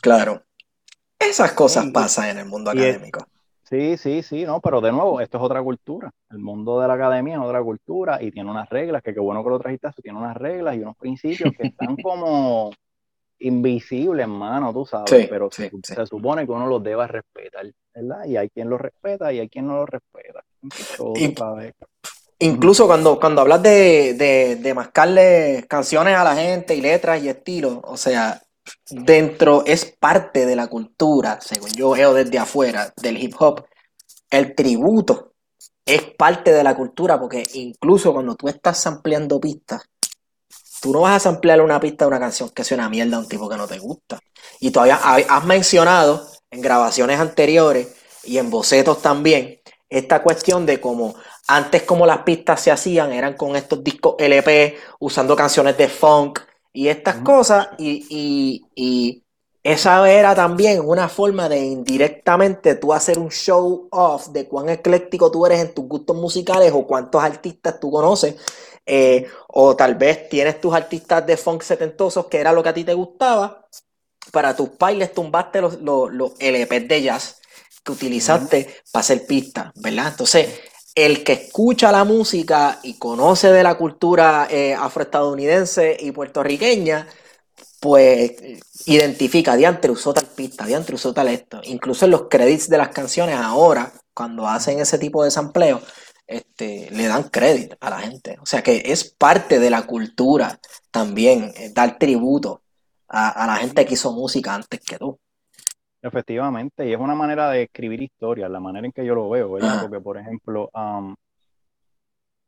Speaker 1: Claro. Esas cosas pasan en el mundo académico.
Speaker 3: Sí, sí, sí, no, pero de nuevo, esto es otra cultura. El mundo de la academia es otra cultura y tiene unas reglas, que qué bueno que lo trajiste, tiene unas reglas y unos principios que están como invisible, hermano, tú sabes, pero se, supone que uno los deba respetar, ¿verdad? Y hay quien lo respeta y hay quien no lo respeta.
Speaker 1: incluso cuando, cuando hablas de, de, de mascarle canciones a la gente y letras y estilos, o sea, dentro es parte de la cultura, según yo veo desde afuera, del hip hop, el tributo es parte de la cultura, porque incluso cuando tú estás ampliando pistas, Tú no vas a samplear una pista de una canción que sea una mierda a un tipo que no te gusta. Y todavía has mencionado en grabaciones anteriores y en bocetos también esta cuestión de cómo antes como las pistas se hacían eran con estos discos LP usando canciones de funk y estas cosas y, y, esa era también una forma de indirectamente tú hacer un show off de cuán ecléctico tú eres en tus gustos musicales o cuántos artistas tú conoces eh, o tal vez tienes tus artistas de funk setentosos, que era lo que a ti te gustaba. Para tus bailes tumbaste los, los, los LPs de jazz que utilizaste para hacer pistas, ¿verdad? Entonces, el que escucha la música y conoce de la cultura eh, afroestadounidense y puertorriqueña, pues identifica, diantre usó tal pista, diantre usó tal esto. Incluso en los credits de las canciones ahora, cuando hacen ese tipo de sampleo, este, le dan crédito a la gente. O sea que es parte de la cultura también, eh, dar tributo a, la gente que hizo música antes que tú.
Speaker 3: Efectivamente, y es una manera de escribir historia, la manera en que yo lo veo, ¿verdad? Porque, por ejemplo,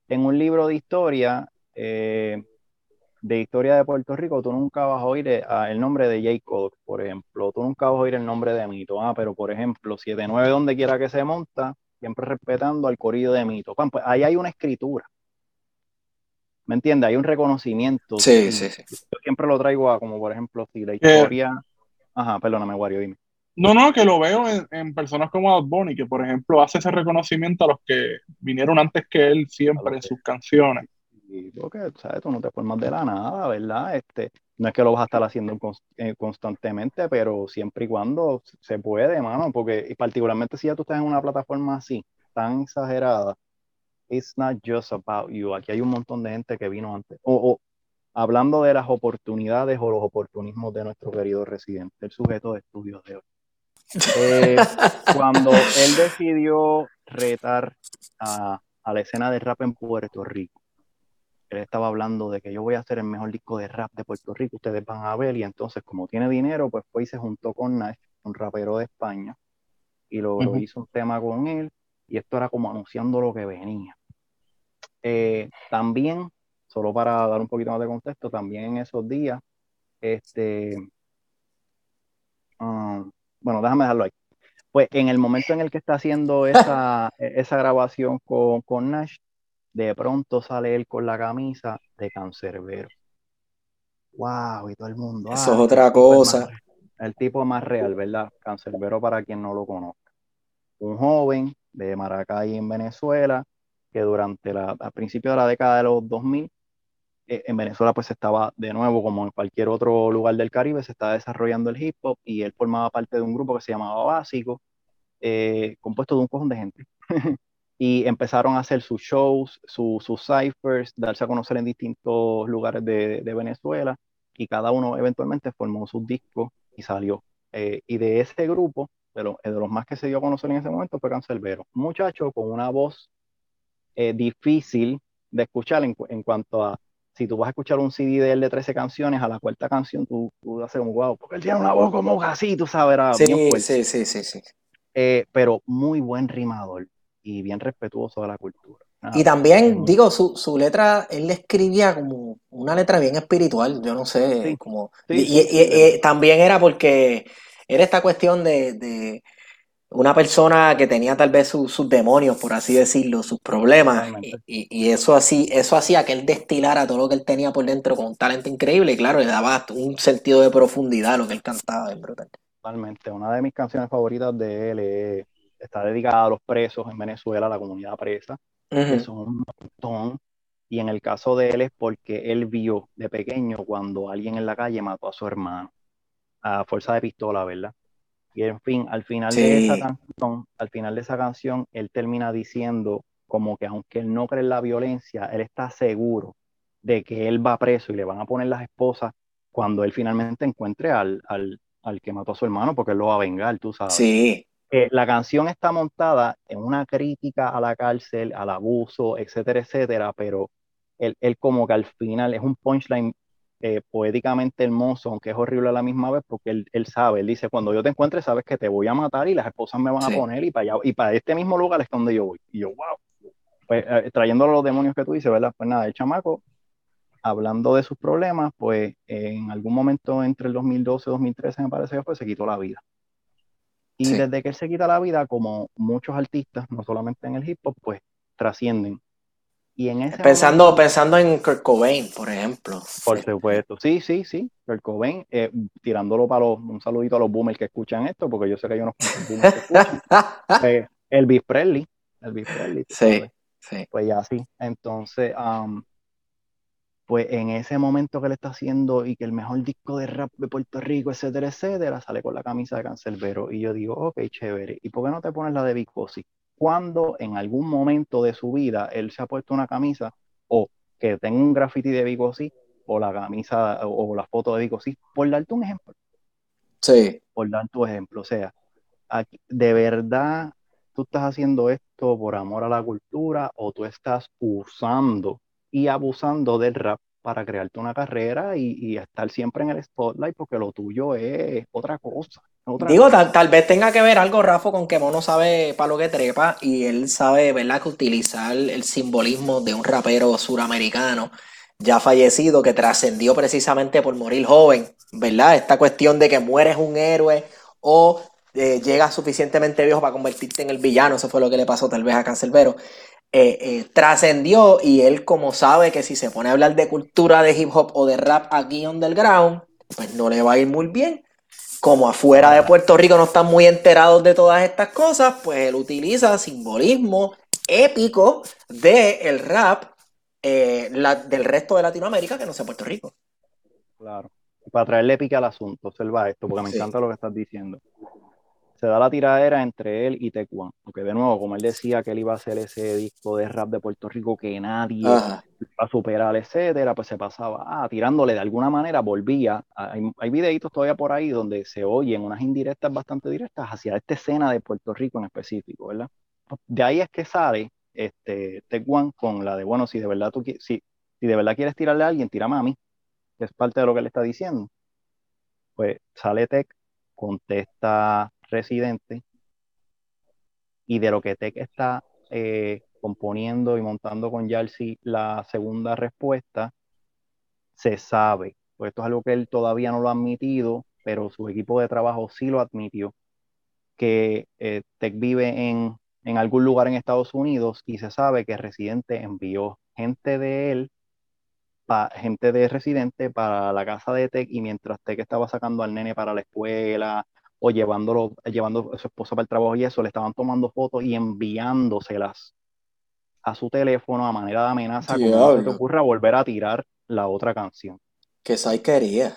Speaker 3: en un libro de historia, eh, de historia de Puerto Rico, tú nunca vas a oír eh, el nombre de Jacob, por ejemplo, tú nunca vas a oír el nombre de Mito, ah, pero por ejemplo, 7-9 donde quiera que se monta, siempre respetando al corrido de mito. Pues ahí hay una escritura. ¿Me entiendes? Hay un reconocimiento.
Speaker 1: Sí, sí, sí.
Speaker 3: Yo siempre lo traigo a, como por ejemplo, si la historia. Ajá, perdóname, Wario, dime.
Speaker 2: No, no, que lo veo en, personas como Ad Bunny, que por ejemplo hace ese reconocimiento a los que vinieron antes que él siempre en sus canciones.
Speaker 3: Y porque, ¿sabes? Tú no te formas de la nada, ¿verdad? Este, no es que lo vas a estar haciendo eh, constantemente, pero siempre y cuando se puede, mano, porque particularmente si ya tú estás en una plataforma así, tan exagerada, it's not just about you. Aquí hay un montón de gente que vino antes. O, hablando de las oportunidades o los oportunismos de nuestro querido residente, el sujeto de estudios de hoy. Eh, cuando él decidió retar a la escena de rap en Puerto Rico, él estaba hablando de que yo voy a hacer el mejor disco de rap de Puerto Rico, ustedes van a ver, y entonces como tiene dinero, pues fue y se juntó con Nash, un rapero de España, y lo, hizo un tema con él, y esto era como anunciando lo que venía. Eh, también, solo para dar un poquito más de contexto, también en esos días, este, um, bueno, déjame dejarlo ahí. Pues en el momento en el que está haciendo esa, esa grabación con, con Nash, de pronto sale él con la camisa de cancerbero. ¡Wow! Y todo el mundo.
Speaker 1: Eso es otra cosa.
Speaker 3: el tipo más real, ¿verdad? Cancerbero para quien no lo conozca. Un joven de Maracay en Venezuela que durante la, a principios de la década de los 2000, eh, en Venezuela pues estaba de nuevo, como en cualquier otro lugar del Caribe, se estaba desarrollando el hip hop y él formaba parte de un grupo que se llamaba Básico, eh, compuesto de un cojón de gente. y empezaron a hacer sus shows, sus ciphers, darse a conocer en distintos lugares de, de, Venezuela y cada uno eventualmente formó sus discos y salió. Eh, y de ese grupo, de, de, los más que se dio a conocer en ese momento, fue Cancelbero. Un muchacho con una voz difícil de escuchar en, en cuanto a si tú vas a escuchar un CD de él de 13 canciones, a la cuarta canción tú, tú haces como, wow, porque él tiene una voz como así, tú sabes, era
Speaker 1: sí, sí, sí, sí, sí.
Speaker 3: Eh, pero muy buen rimador y bien respetuoso de la cultura.
Speaker 1: y también, digo, su, su, letra, él escribía como una letra bien espiritual, yo no sé, como... y, y, también era porque era esta cuestión de, de una persona que tenía tal vez sus demonios, por así decirlo, sus problemas, y, y, eso así, eso hacía que él destilara todo lo que él tenía por dentro con un talento increíble, y claro, le daba un sentido de profundidad a lo que él cantaba, es brutal.
Speaker 3: Totalmente, una de mis canciones favoritas de él está dedicada a los presos en Venezuela, a la comunidad presa, que son un montón, y en el caso de él es porque él vio de pequeño cuando alguien en la calle mató a su hermano, a fuerza de pistola, ¿verdad? Y en fin, al final de esa canción, al final de esa canción, él termina diciendo como que aunque él no cree en la violencia, él está seguro de que él va preso y le van a poner las esposas cuando él finalmente encuentre al, al, al que mató a su hermano, porque él lo va a vengar, tú sabes.
Speaker 1: Sí.
Speaker 3: Eh, la canción está montada en una crítica a la cárcel, al abuso, etcétera, etcétera, pero él, él como que al final es un punchline eh, poéticamente hermoso, aunque es horrible a la misma vez, porque él, él, sabe, él dice, cuando yo te encuentre, sabes que te voy a matar y las esposas me van a poner y para allá, y para este mismo lugar es donde yo voy. Y yo, wow. Pues eh, trayéndolo a los demonios que tú dices, ¿verdad? Pues nada, el chamaco, hablando de sus problemas, pues en algún momento entre el 2012 y 2013, me parece que fue, se quitó la vida. Y sí. desde que él se quita la vida, como muchos artistas, no solamente en el hip hop, pues trascienden y en ese
Speaker 1: pensando, momento, pensando en Kurt Cobain, por ejemplo.
Speaker 3: Por supuesto, sí, sí, sí. Kurt Cobain, eh, tirándolo para los, un saludito a los boomers que escuchan esto, porque yo sé que hay unos boomers que escuchan. eh, Elvis Presley, Elvis Presley.
Speaker 1: Sí, sí.
Speaker 3: Pues ya sí. Entonces, um, pues en ese momento que él está haciendo y que el mejor disco de rap de Puerto Rico, etcétera, etcétera, sale con la camisa de Cancelbero. Y yo digo, ok, chévere. ¿Y por qué no te pones la de Big Bossy? cuando en algún momento de su vida él se ha puesto una camisa o que tenga un graffiti de sí o la camisa o, la foto de sí, por darte un ejemplo.
Speaker 1: Sí.
Speaker 3: Por dar tu ejemplo. O sea, aquí, de verdad tú estás haciendo esto por amor a la cultura o tú estás usando y abusando del rap para crearte una carrera y, y estar siempre en el spotlight porque lo tuyo es otra cosa. Otra
Speaker 1: Digo, tal, tal, vez tenga que ver algo, Rafa, con que Mono sabe para lo que trepa y él sabe, ¿verdad?, que utilizar el simbolismo de un rapero suramericano ya fallecido que trascendió precisamente por morir joven, ¿verdad? Esta cuestión de que mueres un héroe o eh, llegas suficientemente viejo para convertirte en el villano, eso fue lo que le pasó tal vez a Cancelbero. Eh, eh, trascendió y él como sabe que si se pone a hablar de cultura de hip hop o de rap aquí underground, pues no le va a ir muy bien. Como afuera de Puerto Rico no están muy enterados de todas estas cosas, pues él utiliza simbolismo épico del el rap eh, la, del resto de Latinoamérica que no sea Puerto Rico.
Speaker 3: Claro. Para traerle pique al asunto, observa esto, porque me sí. encanta lo que estás diciendo se da la tiradera entre él y Tecuan, porque de nuevo, como él decía que él iba a hacer ese disco de rap de Puerto Rico que nadie Ajá. va a superar, etcétera, pues se pasaba ah, tirándole de alguna manera, volvía. Hay, hay videitos todavía por ahí donde se oyen unas indirectas bastante directas hacia esta escena de Puerto Rico en específico, ¿verdad? De ahí es que sale este Tecuan con la de, bueno, si de verdad tú si, si de verdad quieres tirarle a alguien, tírame a mí, que es parte de lo que él está diciendo. Pues sale Tec, contesta residente y de lo que Tech está eh, componiendo y montando con Yalsi la segunda respuesta, se sabe, pues esto es algo que él todavía no lo ha admitido, pero su equipo de trabajo sí lo admitió, que eh, vive en, en algún lugar en Estados Unidos y se sabe que Residente envió gente de él gente de residente para la casa de Tech y mientras Tech estaba sacando al nene para la escuela o llevándolo, llevando a su esposa para el trabajo y eso, le estaban tomando fotos y enviándoselas a su teléfono a manera de amenaza como no se te ocurra volver a tirar la otra canción.
Speaker 1: Que quería.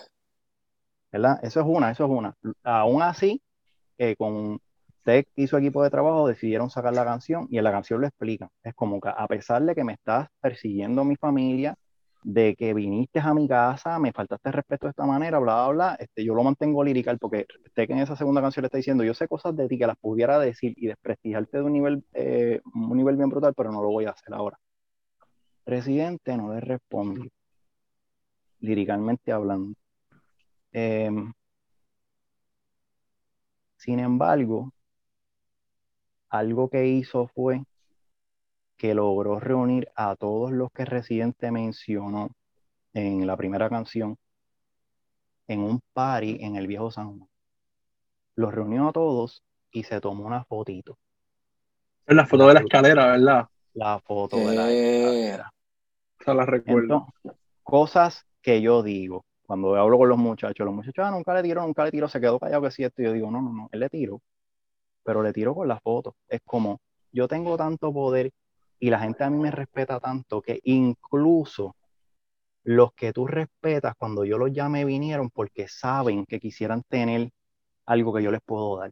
Speaker 3: ¿Verdad? Eso es una, eso es una. Aún así, eh, con Tech y su equipo de trabajo decidieron sacar la canción y en la canción lo explican. Es como que a pesar de que me estás persiguiendo mi familia, de que viniste a mi casa, me faltaste respeto de esta manera, bla, bla, bla, este, yo lo mantengo lirical porque Tech en esa segunda canción le está diciendo, yo sé cosas de ti que las pudiera decir y desprestigiarte de un nivel, eh, un nivel bien brutal, pero no lo voy a hacer ahora. Presidente no le responde, liricalmente hablando. Em, sin embargo, algo que hizo fue que logró reunir a todos los que Residente mencionó en la primera canción en un party en el viejo San Juan. Los reunió a todos y se tomó una fotito.
Speaker 2: Es la foto de la escalera, ¿verdad?
Speaker 3: La foto de la escalera.
Speaker 2: Esa la recuerdo.
Speaker 3: cosas que yo digo cuando hablo con los muchachos. Los muchachos, ah, nunca le tiró, nunca le tiró, se quedó callado que sí esto. Y yo digo, no, no, no, él le tiró, pero le tiró con la foto. Es como, yo tengo tanto poder y la gente a mí me respeta tanto que incluso los que tú respetas cuando yo los llamé vinieron porque saben que quisieran tener algo que yo les puedo dar.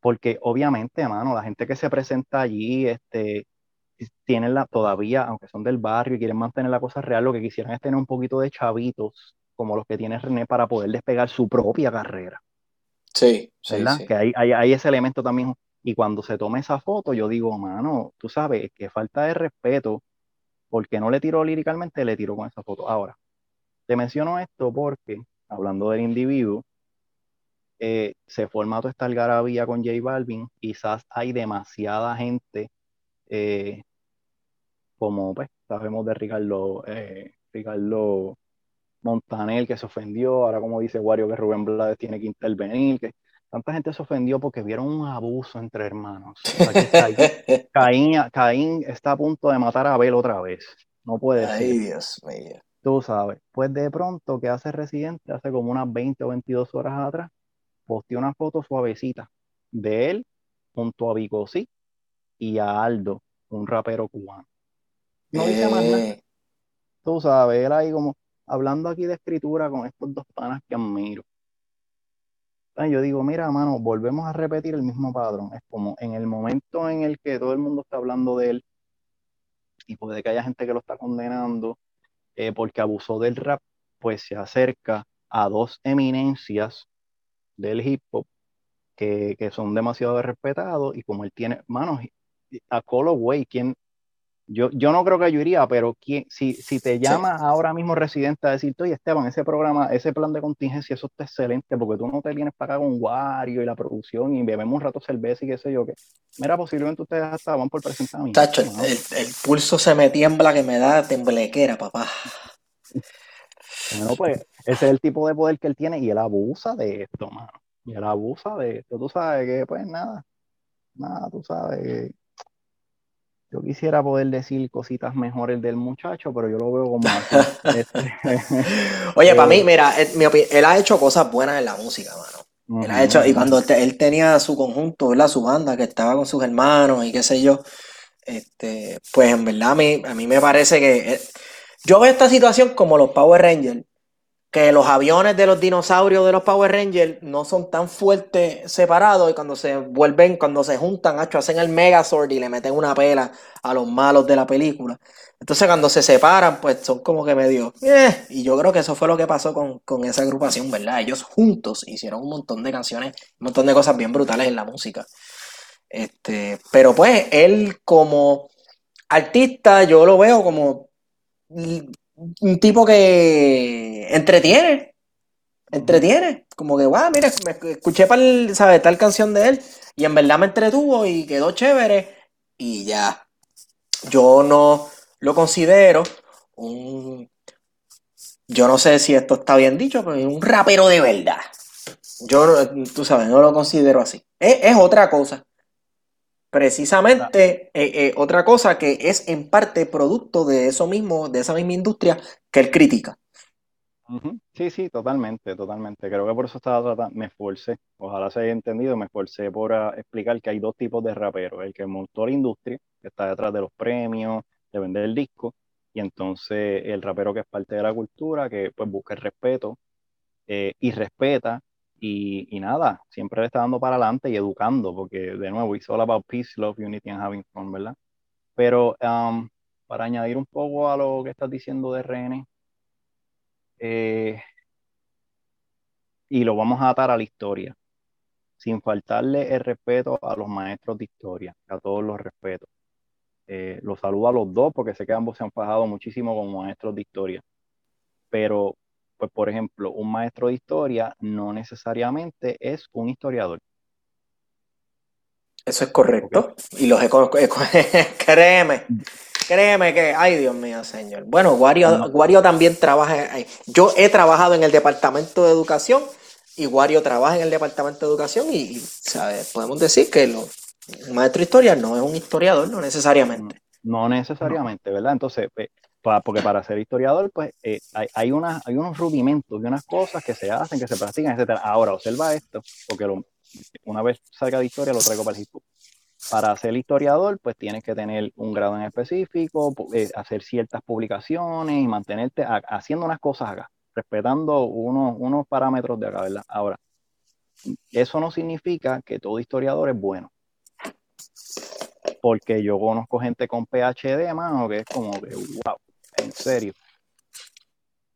Speaker 3: Porque obviamente, hermano, la gente que se presenta allí, este, tienen la, todavía, aunque son del barrio y quieren mantener la cosa real, lo que quisieran es tener un poquito de chavitos como los que tiene René para poder despegar su propia carrera.
Speaker 1: Sí, sí,
Speaker 3: sí. Que hay, hay, hay, ese elemento también y cuando se toma esa foto, yo digo, mano, tú sabes, que falta de respeto, porque no le tiró líricamente, le tiró con esa foto. Ahora, te menciono esto porque, hablando del individuo, eh, se forma toda esta algarabía con J Balvin, quizás hay demasiada gente, eh, como pues sabemos de Ricardo, eh, Ricardo Montanel que se ofendió, ahora como dice Wario que Rubén Blades tiene que intervenir, que tanta gente se ofendió porque vieron un abuso entre hermanos. Caín, está a punto de matar a Abel otra vez. No puede ser.
Speaker 1: Ay, Dios mío.
Speaker 3: Tú sabes. Pues de pronto, ¿qué hace Residente? Hace como unas 20 o 22 horas atrás, posteó una foto suavecita de él junto a Bicosí y a Aldo, un rapero cubano. No dice más nada. Eh. Tú sabes, él ahí como hablando aquí de escritura con estos dos panas que admiro yo digo, mira, mano, volvemos a repetir el mismo padrón. Es como en el momento en el que todo el mundo está hablando de él y puede que haya gente que lo está condenando eh, porque abusó del rap, pues se acerca a dos eminencias del hip hop que, que son demasiado respetados y como él tiene, mano, a Colo Way, quien yo, yo no creo que yo iría, pero si, si te llama ahora mismo residente a decirte, oye Esteban, ese programa, ese plan de contingencia, eso está excelente, porque tú no te vienes para acá con Wario y la producción y bebemos un rato cerveza y qué sé yo, que mira, posiblemente ustedes hasta van por presentar a mí.
Speaker 1: Tacho, el, pulso se me tiembla que me da temblequera, papá.
Speaker 3: bueno, pues ese es el tipo de poder que él tiene y él abusa de esto, mano. Y él abusa de esto. Tú sabes que, pues nada, nada, tú sabes que yo quisiera poder decir cositas mejores del muchacho, pero yo lo veo como este,
Speaker 1: Oye, para mí, eh, mira, él, ha hecho cosas buenas en la música, mano. Él ha hecho, y cuando él tenía su conjunto, ¿verdad? Su banda, que estaba con sus hermanos y qué sé yo, este, pues en verdad a mí, a mí me parece que eh, yo veo esta situación como los Power Rangers, que los aviones de los dinosaurios de los Power Rangers no son tan fuertes separados y cuando se vuelven, cuando se juntan, hacen el Megazord y le meten una pela a los malos de la película. Entonces cuando se separan, pues son como que medio... Eh, y yo creo que eso fue lo que pasó con, con, esa agrupación, ¿verdad? Ellos juntos hicieron un montón de canciones, un montón de cosas bien brutales en la música. Este, pero pues él como artista, yo lo veo como un tipo que entretiene, entretiene, como que, wow, mira, me escuché para ¿sabes? tal canción de él y en verdad me entretuvo y quedó chévere y ya. Yo no lo considero un, yo no sé si esto está bien dicho, pero un rapero de verdad. Yo, tú sabes, no lo considero así. es otra cosa. Precisamente eh, eh, otra cosa que es en parte producto de eso mismo, de esa misma industria que él critica.
Speaker 3: Sí, sí, totalmente, totalmente. Creo que por eso estaba tratando, me esforcé, ojalá se haya entendido, me esforcé por ah, explicar que hay dos tipos de raperos, el que montó la industria, que está detrás de los premios, de vender el disco, y entonces el rapero que es parte de la cultura, que pues busca el respeto eh, y respeta, y, nada, siempre le está dando para adelante y educando, porque de nuevo, it's all about peace, love, unity and having fun, ¿verdad? Pero um, para añadir un poco a lo que estás diciendo de René, eh, y lo vamos a atar a la historia, sin faltarle el respeto a los maestros de historia, a todos los respetos. Eh, los saludo a los dos porque sé que ambos se han fajado muchísimo como maestros de historia. Pero, pues, por ejemplo, un maestro de historia no necesariamente es un historiador.
Speaker 1: Eso es correcto. Y los créeme, Créeme que, ay Dios mío, señor. Bueno, Wario, también trabaja, yo he trabajado en el departamento de educación y Wario trabaja en el departamento de educación y, ¿sabes? podemos decir que lo, un maestro de historia no es un historiador, no necesariamente.
Speaker 3: No, necesariamente, ¿verdad? Entonces, porque para ser historiador, pues eh, hay, hay, unos rudimentos y unas cosas que se hacen, que se practican, etc. Ahora, observa esto, porque una vez salga de historia lo traigo para el hip para ser historiador, pues tienes que tener un grado en específico, eh, hacer ciertas publicaciones y mantenerte haciendo unas cosas acá, respetando unos, unos parámetros de acá, ¿verdad? Ahora, eso no significa que todo historiador es bueno. Porque yo conozco gente con PhD, mano, que es como que, wow, en serio.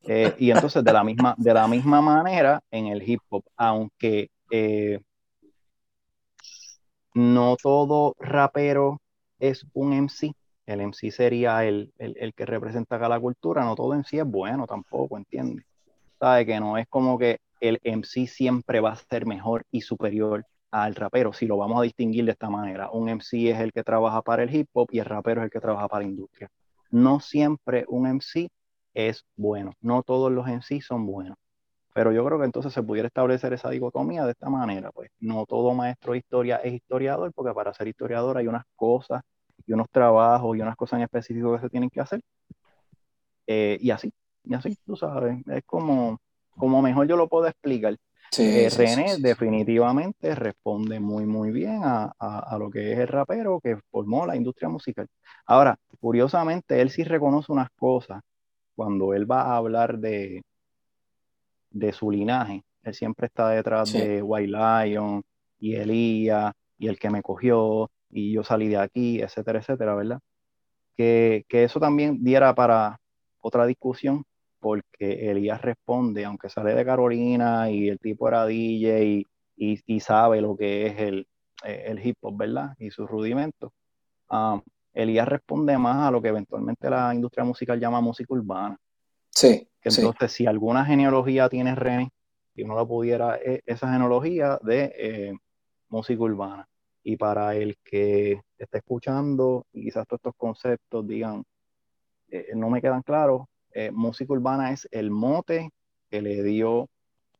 Speaker 3: Eh, y entonces, de la, misma, de la misma manera, en el hip hop, aunque eh, no todo rapero es un MC. El MC sería el, que representa acá la cultura, no todo MC es bueno tampoco, ¿entiendes? Sabe que no es como que el MC siempre va a ser mejor y superior al rapero, si lo vamos a distinguir de esta manera. Un MC es el que trabaja para el hip hop y el rapero es el que trabaja para la industria. No siempre un MC es bueno, no todos los MC son buenos. Pero yo creo que entonces se pudiera establecer esa dicotomía de esta manera, pues no todo maestro de historia es historiador, porque para ser historiador hay unas cosas y unos trabajos y unas cosas en específico que se tienen que hacer. Eh, y así, y así, tú sabes, es como, como mejor yo lo puedo explicar. Eh, René definitivamente responde muy, muy bien a, a, lo que es el rapero que formó la industria musical. Ahora, curiosamente, él sí reconoce unas cosas cuando él va a hablar de, de su linaje. Él siempre está detrás de White Lion y Elías y el que me cogió y yo salí de aquí, etcétera, etcétera, ¿verdad? Que, eso también diera para otra discusión, porque Elías responde, aunque sale de Carolina y el tipo era DJ y, sabe lo que es el, el, hip hop, ¿verdad? Y sus rudimentos. Um, Elías responde más a lo que eventualmente la industria musical llama música urbana.
Speaker 1: Sí.
Speaker 3: Entonces, si alguna genealogía tiene René, si uno lo pudiera, e, esa genealogía de eh, música urbana. Y para el que esté escuchando y quizás todos estos conceptos digan, eh, no me quedan claros, eh, música urbana es el mote que le dio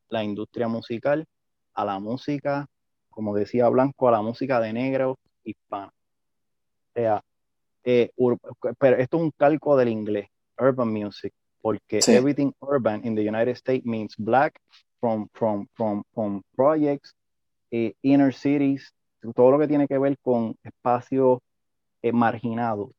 Speaker 3: la industria musical a la música, como decía Blanco, a la música de negro hispana. O sea, pero esto es un calco del inglés, urban music porque everything urban in the United States means black from, from, from, from projects, eh, inner cities, todo lo que tiene que ver con espacios eh, marginados.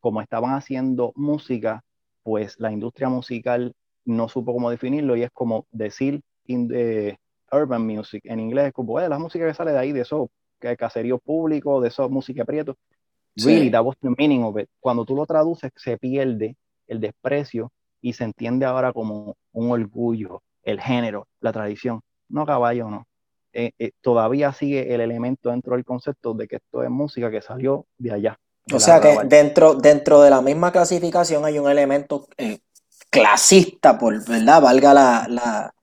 Speaker 3: Como estaban haciendo música, pues la industria musical no supo cómo definirlo y es como decir in the urban music en inglés, como la música que sale de ahí, de eso, que caserío público, de eso, música prieto. Really, that was the meaning of it. Cuando tú lo traduces, se pierde el desprecio y se entiende ahora como un orgullo, el género, la tradición. No, caballo, no. Eh, eh, todavía sigue el elemento dentro del concepto de que esto es música que salió de allá.
Speaker 1: O sea que dentro, dentro de la misma clasificación hay un elemento eh, clasista, por verdad, valga la, la,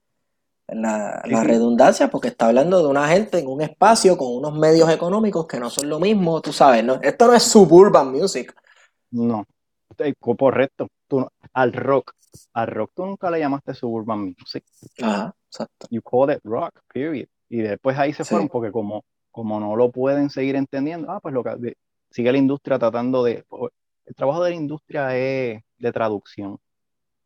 Speaker 1: la, redundancia, porque está hablando de una gente en un espacio con unos medios económicos que no son lo mismo, tú sabes, ¿no? Esto no es suburban music.
Speaker 3: No, correcto al rock, al rock tú nunca le llamaste suburban music.
Speaker 1: Ajá, exacto.
Speaker 3: You call it rock, period. Y después ahí se fueron porque como, como no lo pueden seguir entendiendo, ah, pues lo que sigue la industria tratando de... El trabajo de la industria es de traducción.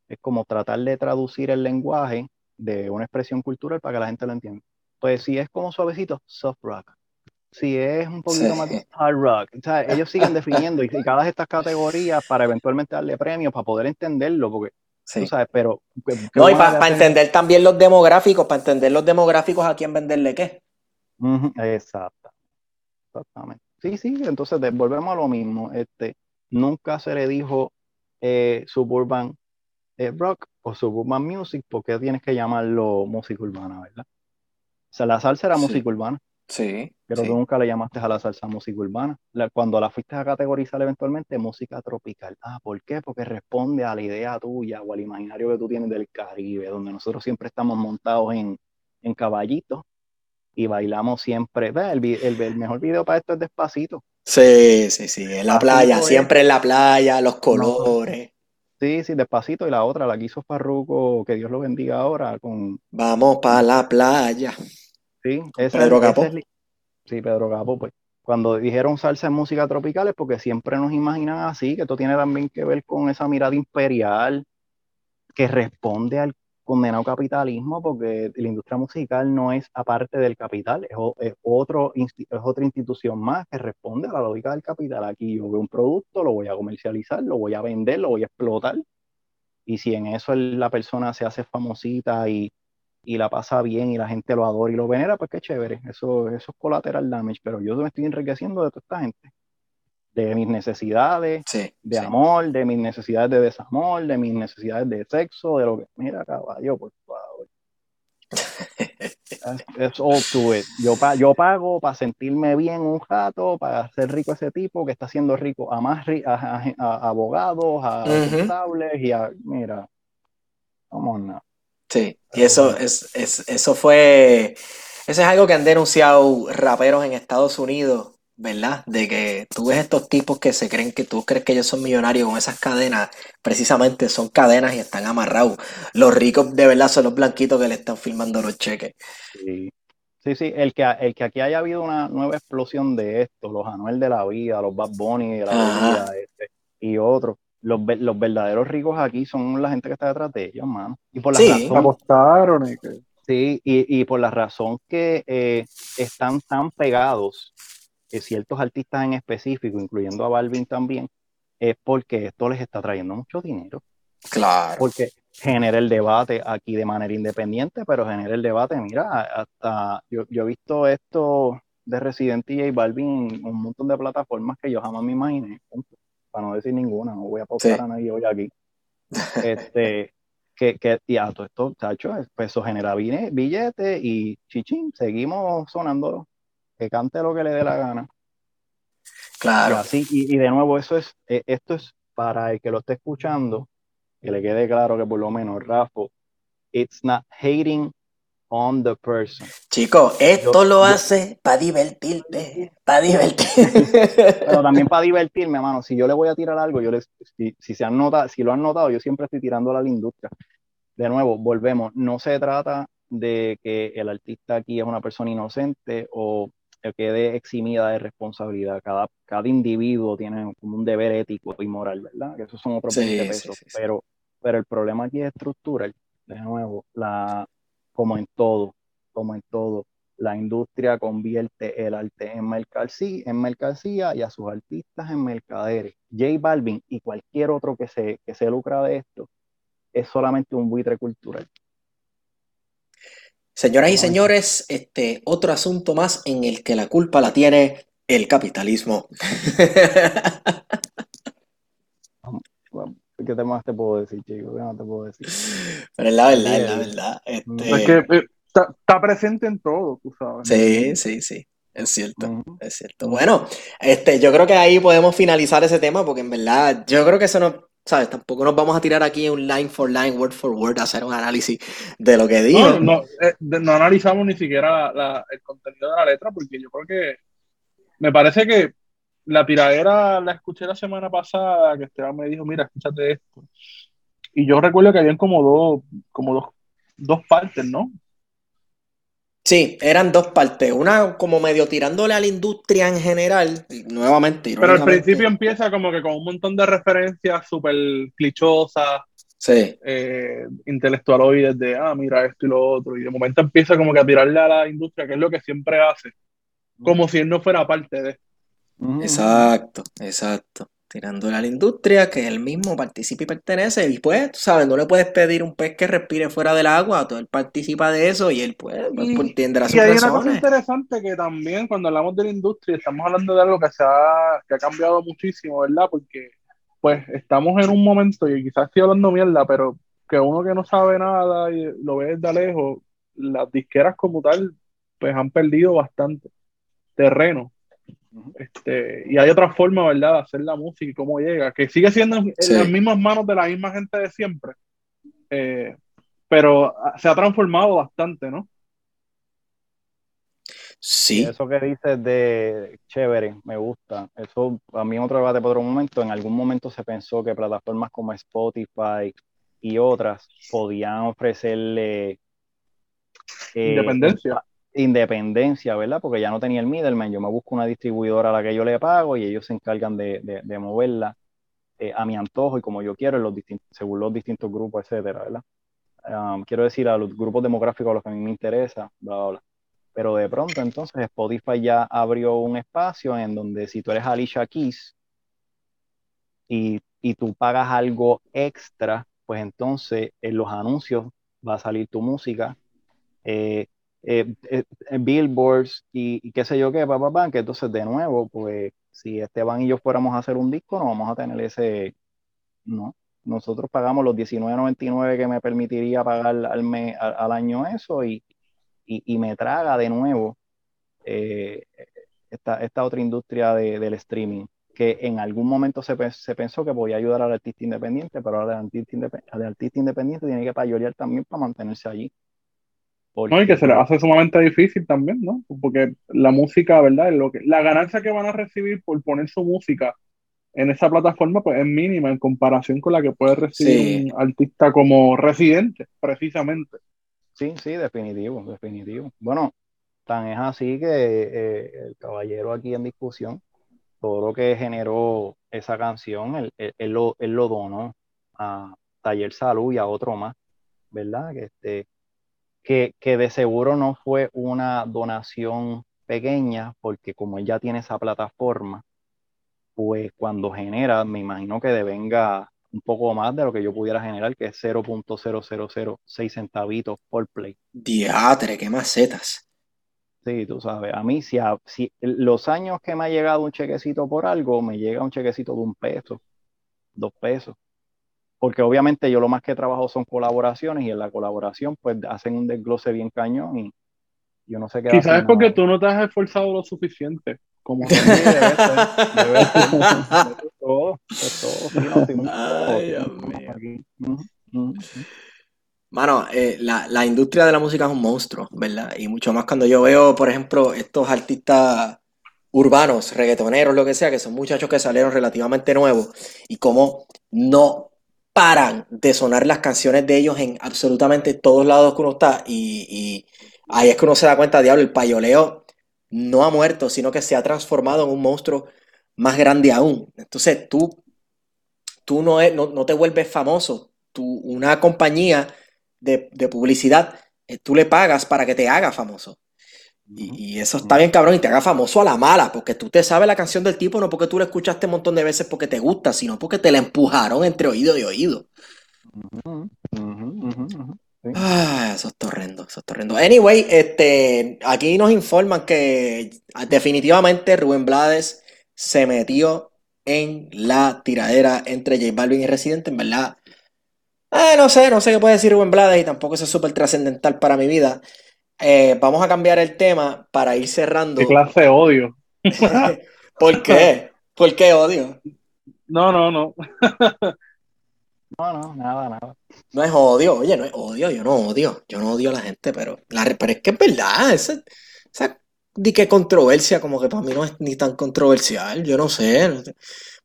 Speaker 3: Es como tratar de traducir el lenguaje de una expresión cultural para que la gente lo entienda. Pues si es como suavecito, soft rock. Si es un poquito más hard rock. O sea, ellos siguen definiendo y, cada de estas categorías para eventualmente darle premios, para poder entenderlo, porque Sí. sabes, pero...
Speaker 1: No, y para entender también los demográficos, para entender los demográficos a quién venderle qué.
Speaker 3: Exacto. Exactamente. Sí, sí, entonces volvemos a lo mismo. Este, nunca se le dijo eh, Suburban eh, Rock o Suburban Music, porque tienes que llamarlo música urbana, ¿verdad? O sea, la salsa era música urbana.
Speaker 1: Sí.
Speaker 3: Pero tú nunca le llamaste a la salsa música urbana. cuando la fuiste a categorizar eventualmente, música tropical. Ah, ¿por qué? Porque responde a la idea tuya o al imaginario que tú tienes del Caribe, donde nosotros siempre estamos montados en, en caballitos y bailamos siempre. El, el, mejor video para esto es despacito.
Speaker 1: Sí, sí, sí, en la playa, siempre en la playa, los colores.
Speaker 3: Sí, sí, despacito. Y la otra, la que hizo Farruko, que Dios lo bendiga ahora, con...
Speaker 1: Vamos para la playa.
Speaker 3: Sí, Pedro Capo. sí, Pedro Capo, pues. Cuando dijeron salsa en música tropical es porque siempre nos imaginan así, que esto tiene también que ver con esa mirada imperial que responde al condenado capitalismo, porque la industria musical no es aparte del capital, es, otro, es otra institución más que responde a la lógica del capital. Aquí yo veo un producto, lo voy a comercializar, lo voy a vender, lo voy a explotar, y si en eso la persona se hace famosita y y la pasa bien y la gente lo adora y lo venera, pues qué chévere. Eso, eso es collateral damage, pero yo me estoy enriqueciendo de toda esta gente. De mis necesidades, de amor, de mis necesidades de desamor, de mis necesidades de sexo, de lo que. Mira, caballo, por favor. es all to it. Yo, yo pago para sentirme bien un rato, para hacer rico ese tipo que está haciendo rico a más a, abogados, a uh y a. Mira, vamos nada.
Speaker 1: Sí, y eso, es, es, eso fue, eso es algo que han denunciado raperos en Estados Unidos, ¿verdad? De que tú ves estos tipos que se creen que tú crees que ellos son millonarios con esas cadenas, precisamente son cadenas y están amarrados. Los ricos de verdad son los blanquitos que le están filmando los cheques.
Speaker 3: Sí. Sí, sí, el que, el que aquí haya habido una nueva explosión de esto, los Anuel de la vida, los Bad Bunny de la vida, este, y otros, los, los, verdaderos ricos aquí son la gente que está detrás de ellos, mano. Y por la
Speaker 2: sí. razón, y
Speaker 3: Sí, y, por la razón que eh, están tan pegados ciertos artistas en específico, incluyendo a Balvin también, es porque esto les está trayendo mucho dinero.
Speaker 1: Claro.
Speaker 3: Porque genera el debate aquí de manera independiente, pero genera el debate, mira, hasta yo, yo he visto esto de Resident Evil y Balvin en un montón de plataformas que yo jamás me imaginé para no decir ninguna, no voy a pausar a nadie hoy aquí. Este, que, que ya, todo esto, chacho, pues eso genera billetes y chichín, seguimos sonando, que cante lo que le dé la gana.
Speaker 1: Claro.
Speaker 3: Y, así, y, de nuevo, eso es, eh, esto es para el que lo esté escuchando, que le quede claro que por lo menos Rafa, it's not hating on the person.
Speaker 1: Chico, esto lo hace para divertirte, para divertirte.
Speaker 3: Pero también para divertirme, hermano. Si yo le voy a tirar algo, yo les, si, se han notado, si lo han notado, yo siempre estoy tirando a la industria. De nuevo, volvemos. No se trata de que el artista aquí es una persona inocente o quede eximida de responsabilidad. Cada, cada individuo tiene como un deber ético y moral, ¿verdad? Que esos son otros pesos. pero, pero el problema aquí es estructural. De nuevo, la, como en todo, como en todo. La industria convierte el arte en mercancía, en mercancía y a sus artistas en mercaderes. J Balvin y cualquier otro que se, que se lucra de esto es solamente un buitre cultural.
Speaker 1: Señoras y señores, este otro asunto más en el que la culpa la tiene el capitalismo.
Speaker 3: ¿Qué más te puedo decir, chico? ¿Qué más te puedo decir?
Speaker 1: Pero es la verdad, es la verdad. Este...
Speaker 2: Es que eh, está, presente en todo, tú sabes.
Speaker 1: Sí, sí, sí. Es cierto, es cierto. Bueno, este, yo creo que ahí podemos finalizar ese tema porque en verdad, yo creo que eso no, ¿sabes? Tampoco nos vamos a tirar aquí un line for line, word for word, a hacer un análisis de lo que digo.
Speaker 2: No, no, eh, no analizamos ni siquiera el contenido de la letra porque yo creo que me parece que la tiradera la escuché la semana pasada, que Esteban me dijo, mira, escúchate esto. Y yo recuerdo que habían como dos, como dos, dos partes, ¿no?
Speaker 1: Sí, eran dos partes. Una como medio tirándole a la industria en general, nuevamente.
Speaker 2: Pero al principio empieza como que con un montón de referencias súper clichosas,
Speaker 1: Sí.
Speaker 2: eh, intelectualoides de, ah, mira esto y lo otro, y de momento empieza como que a tirarle a la industria, que es lo que siempre hace, como si él no fuera parte de.
Speaker 1: Exacto, exacto. Tirándole a la industria, que él mismo participa y pertenece. Y pues, tú sabes, no le puedes pedir un pez que respire fuera del agua, todo él participa de eso y él pues, pues,
Speaker 2: Y-
Speaker 1: pues, tendrá sus
Speaker 2: Y hay una cosa interesante que también cuando hablamos de la industria, estamos hablando de algo que se ha, que ha cambiado muchísimo, ¿verdad? Porque pues estamos en un momento, y quizás estoy hablando mierda, pero que uno que no sabe nada y lo ve desde lejos, las disqueras como tal, pues han perdido bastante terreno. Este, y hay otra forma, ¿verdad?, de hacer la música y cómo llega, que sigue siendo en
Speaker 1: Sí.
Speaker 2: las mismas manos de la misma gente de siempre, eh, pero se ha transformado bastante, ¿no?
Speaker 1: Sí,
Speaker 3: Eso que dices de chévere, me gusta. Eso a mí otro debate por otro momento. En algún momento se pensó que plataformas como Spotify y otras podían ofrecerle eh,
Speaker 2: Independencia.
Speaker 3: Independencia, ¿verdad? Porque ya no tenía el middleman. Yo me busco una distribuidora a la que yo le pago y ellos se encargan de, de- moverla eh, a mi antojo y como yo quiero, en los según los distintos grupos, etcétera, ¿verdad? Um, quiero decir a los grupos demográficos a los que a mí me interesa, bla, bla, bla. Pero de pronto entonces Spotify ya abrió un espacio en donde si tú eres Alicia Keys y, y tú pagas algo extra, pues entonces en los anuncios va a salir tu música, eh, eh, eh, billboards y, y qué sé yo qué, pa, pa, que entonces de nuevo, pues si Esteban y yo fuéramos a hacer un disco, no vamos a tener ese, no. Nosotros pagamos los $19.99 que me permitiría pagar al, mes, al, al año eso y, y, y me traga de nuevo eh, esta, esta otra industria de, del streaming, que en algún momento se, se pensó que podía ayudar al artista independiente, pero ahora el artista, indep- el artista independiente tiene que payorear también para mantenerse allí. Porque,
Speaker 2: ¿no? Y que se les hace sumamente difícil también, ¿no? Porque la música, ¿verdad? Lo que, la ganancia que van a recibir por poner su música en esa plataforma, pues es mínima en comparación con la que puede recibir
Speaker 1: Sí.
Speaker 2: un artista como residente, precisamente.
Speaker 3: Sí, sí, definitivo, definitivo. Bueno, tan es así que eh, el caballero aquí en discusión, todo lo que generó esa canción, él, él- él lo, él lo donó a Taller Salud y a otro más, ¿verdad? Que, este, que, que de seguro no fue una donación pequeña, porque como él ya tiene esa plataforma, pues cuando genera, me imagino que devenga un poco más de lo que yo pudiera generar, que es 0.0006 centavitos por play.
Speaker 1: diatre, qué macetas.
Speaker 3: Sí, tú sabes, a mí si, a- si los años que me ha llegado un chequecito por algo, me llega un chequecito de un peso, dos pesos. Porque obviamente yo lo más que trabajo son colaboraciones y en la colaboración pues hacen un desglose bien cañón y yo no sé qué
Speaker 2: Quizás es porque tú no te has esforzado lo suficiente. Como
Speaker 3: debe ser, debe ser. Todo, todo.
Speaker 1: Mano, eh, la, la industria de la música es un monstruo, ¿verdad? Y mucho más cuando yo veo, por ejemplo, estos artistas urbanos, reggaetoneros, lo que sea, que son muchachos que salieron relativamente nuevos y cómo no paran de sonar las canciones de ellos en absolutamente todos lados que uno está. Y, ahí es que uno se da cuenta, diablo, el payoleo no ha muerto, sino que se ha transformado en un monstruo más grande aún. Entonces tú, tú no, es- no, no te vuelves famoso. Tú, una compañía de, de publicidad, eh, tú le pagas para que te haga famoso. Y, y eso está bien cabrón y te haga famoso a la mala, porque tú te sabes la canción del tipo, no porque tú la escuchaste un montón de veces porque te gusta, sino porque te la empujaron entre oído y oído.
Speaker 3: Sí.
Speaker 1: Ah, eso es horrendo, eso es horrendo. Anyway, este, aquí nos informan que definitivamente Rubén Blades se metió en la tiradera entre J Balvin y Residente, en verdad. Eh, no sé, no sé qué puede decir Rubén Blades y tampoco eso es súper trascendental para mi vida. Eh, vamos a cambiar el tema para ir cerrando.
Speaker 2: ¿Qué clase de odio?
Speaker 1: ¿Por qué? ¿Por qué odio?
Speaker 2: No, no, no.
Speaker 3: No, no, nada, nada.
Speaker 1: No es odio, oye, no es odio, yo no odio, yo no odio a la gente, pero, la, pero es que es verdad, esa, esa di que controversia, como que para mí no es ni tan controversial, yo no sé. no sé.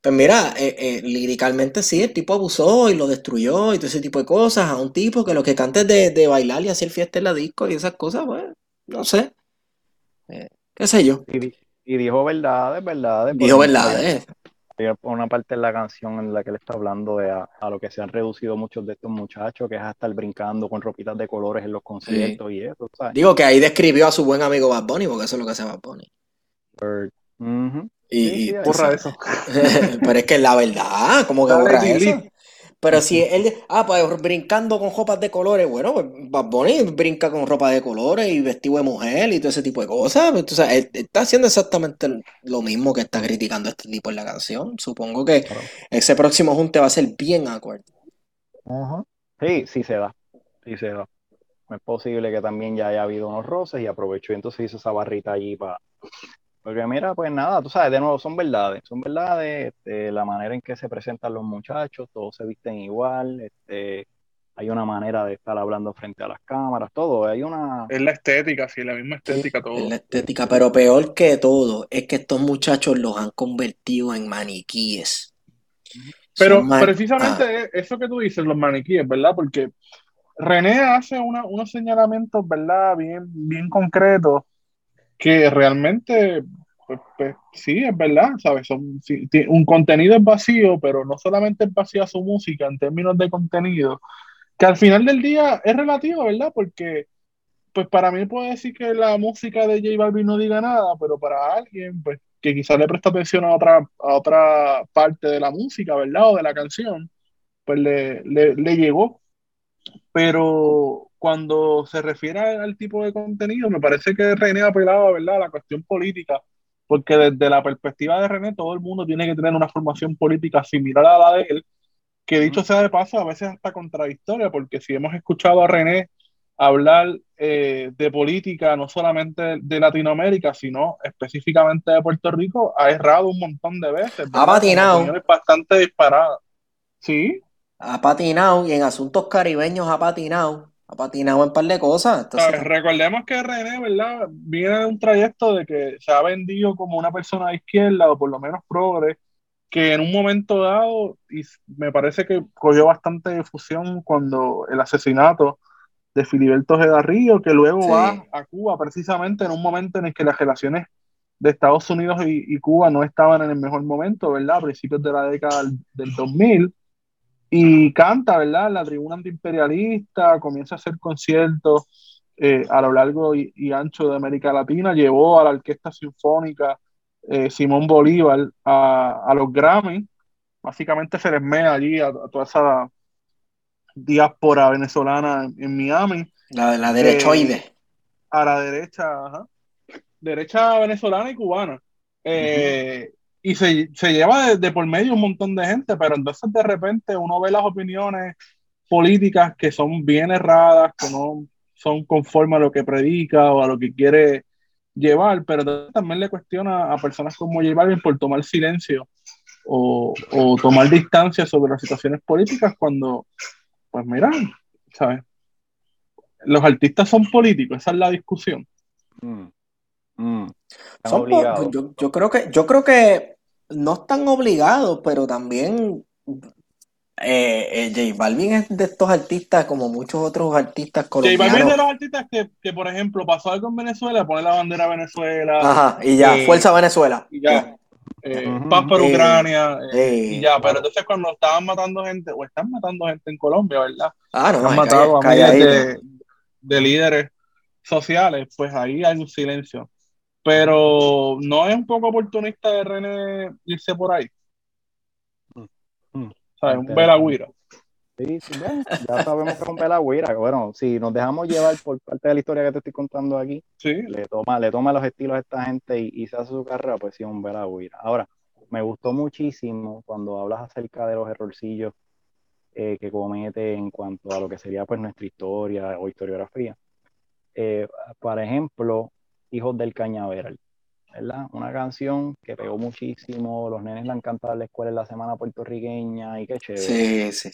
Speaker 1: Pues mira, eh, eh, líricamente sí, el tipo abusó y lo destruyó y todo ese tipo de cosas a un tipo que lo que canta es de, de bailar y hacer fiesta en la disco y esas cosas, pues, no sé. Eh, qué sé yo.
Speaker 3: Y, di- y dijo verdades, verdades.
Speaker 1: Dijo verdades.
Speaker 3: una parte de la canción en la que él está hablando de a, lo que se han reducido muchos de estos muchachos, que es hasta el brincando con ropitas de colores en los conciertos y eso, ¿sabes?
Speaker 1: Digo que ahí describió a su buen amigo Bad Bunny, porque eso es lo que hace Bad Bunny. Y,
Speaker 2: borra eso.
Speaker 1: pero es que la verdad, como que borra eso. Pero si él, ah, pues brincando con ropas de colores, bueno, pues Bad Bunny brinca con ropa de colores y vestido de mujer y todo ese tipo de cosas. Entonces, él, está haciendo exactamente lo mismo que está criticando este tipo en la canción. Supongo que ese próximo junte va a ser bien awkward.
Speaker 3: Sí, sí se da. Sí se da. Es posible que también ya haya habido unos roces y aprovechó y entonces hizo esa barrita allí para porque mira, pues nada, tú sabes, de nuevo, son verdades, son verdades, este, la manera en que se presentan los muchachos, todos se visten igual, este, hay una manera de estar hablando frente a las cámaras, todo, hay una...
Speaker 2: Es la estética, sí, la misma estética, todo.
Speaker 1: Es la estética, pero peor que todo, es que estos muchachos los han convertido en maniquíes.
Speaker 2: Pero precisamente ah. eso que tú dices, los maniquíes, ¿verdad? Porque René hace unos señalamientos, ¿verdad? Bien, bien concretos que realmente, pues, pues, sí, es verdad, ¿sabes? Son, un contenido es vacío, pero no solamente es vacía su música en términos de contenido, que al final del día es relativo, ¿verdad? Porque, pues para mí puedo decir que la música de J Balvin no diga nada, pero para alguien, pues que quizás le presta atención a otra, a otra parte de la música, ¿verdad? O de la canción, pues le, le, le llegó. Pero cuando se refiere al tipo de contenido, me parece que René apelaba ¿verdad? a la cuestión política, porque desde la perspectiva de René, todo el mundo tiene que tener una formación política similar a la de él, que dicho sea de paso, a veces hasta contradictoria, porque si hemos escuchado a René hablar eh, de política, no solamente de Latinoamérica, sino específicamente de Puerto Rico, ha errado un montón de veces.
Speaker 1: Ha patinado.
Speaker 2: Bastante disparada. Sí.
Speaker 1: Ha patinado y en asuntos caribeños ha patinado ha patinado en un par de cosas.
Speaker 2: recordemos que René, ¿verdad? Viene de un trayecto de que se ha vendido como una persona de izquierda o por lo menos progre, que en un momento dado, y me parece que cogió bastante difusión cuando el asesinato de Filiberto Gedarrillo, que luego va a Cuba precisamente en un momento en el que las relaciones de Estados Unidos y, Cuba no estaban en el mejor momento, ¿verdad? A principios de la década del, del 2000 y canta, ¿verdad? La tribuna antiimperialista, comienza a hacer conciertos eh, a lo largo y, ancho de América Latina, llevó a la Orquesta Sinfónica eh, Simón Bolívar a, los Grammy, básicamente se les mea allí a, toda esa diáspora venezolana en, Miami.
Speaker 1: La de la derechoide. Eh,
Speaker 2: a la derecha, Derecha venezolana y cubana. Eh, y se, se lleva de, por medio un montón de gente, pero entonces de repente uno ve las opiniones políticas que son bien erradas, que no son conformes a lo que predica o a lo que quiere llevar, pero también le cuestiona a personas como J Balvin por tomar silencio o, o, tomar distancia sobre las situaciones políticas cuando, pues mira, ¿sabes? Los artistas son políticos, esa es la discusión. Mm.
Speaker 1: Mm. yo, yo, creo que, yo creo que no están obligados, pero también eh, eh, J Balvin es de estos artistas como muchos otros artistas colombianos.
Speaker 2: J Balvin es de los artistas que, que, por ejemplo, pasó algo en Venezuela, pone la bandera Venezuela.
Speaker 1: Ajá, y ya, eh, fuerza Venezuela.
Speaker 2: Y ya. paz por Ucrania y ya, pero entonces cuando estaban matando gente, o están matando gente en Colombia, ¿verdad?
Speaker 1: Ah, no,
Speaker 2: han matado a miles de, de líderes sociales, pues ahí hay un silencio. Pero no es un poco oportunista de René irse por ahí. Mm, mm. ¿Sabes? Un Belagüira.
Speaker 3: Sí, sí, ya sabemos que es un Belagüira. Bueno, si nos dejamos llevar por parte de la historia que te estoy contando aquí, le, toma, le toma los estilos a esta gente y, se hace su carrera, pues sí, un Belagüira. Ahora, me gustó muchísimo cuando hablas acerca de los errorcillos eh, que comete en cuanto a lo que sería pues nuestra historia o historiografía. Eh, por ejemplo, Hijos del Cañaveral, ¿verdad? Una canción que pegó muchísimo, los nenes la han cantado en la escuela en la semana puertorriqueña y qué chévere.
Speaker 1: Sí, sí.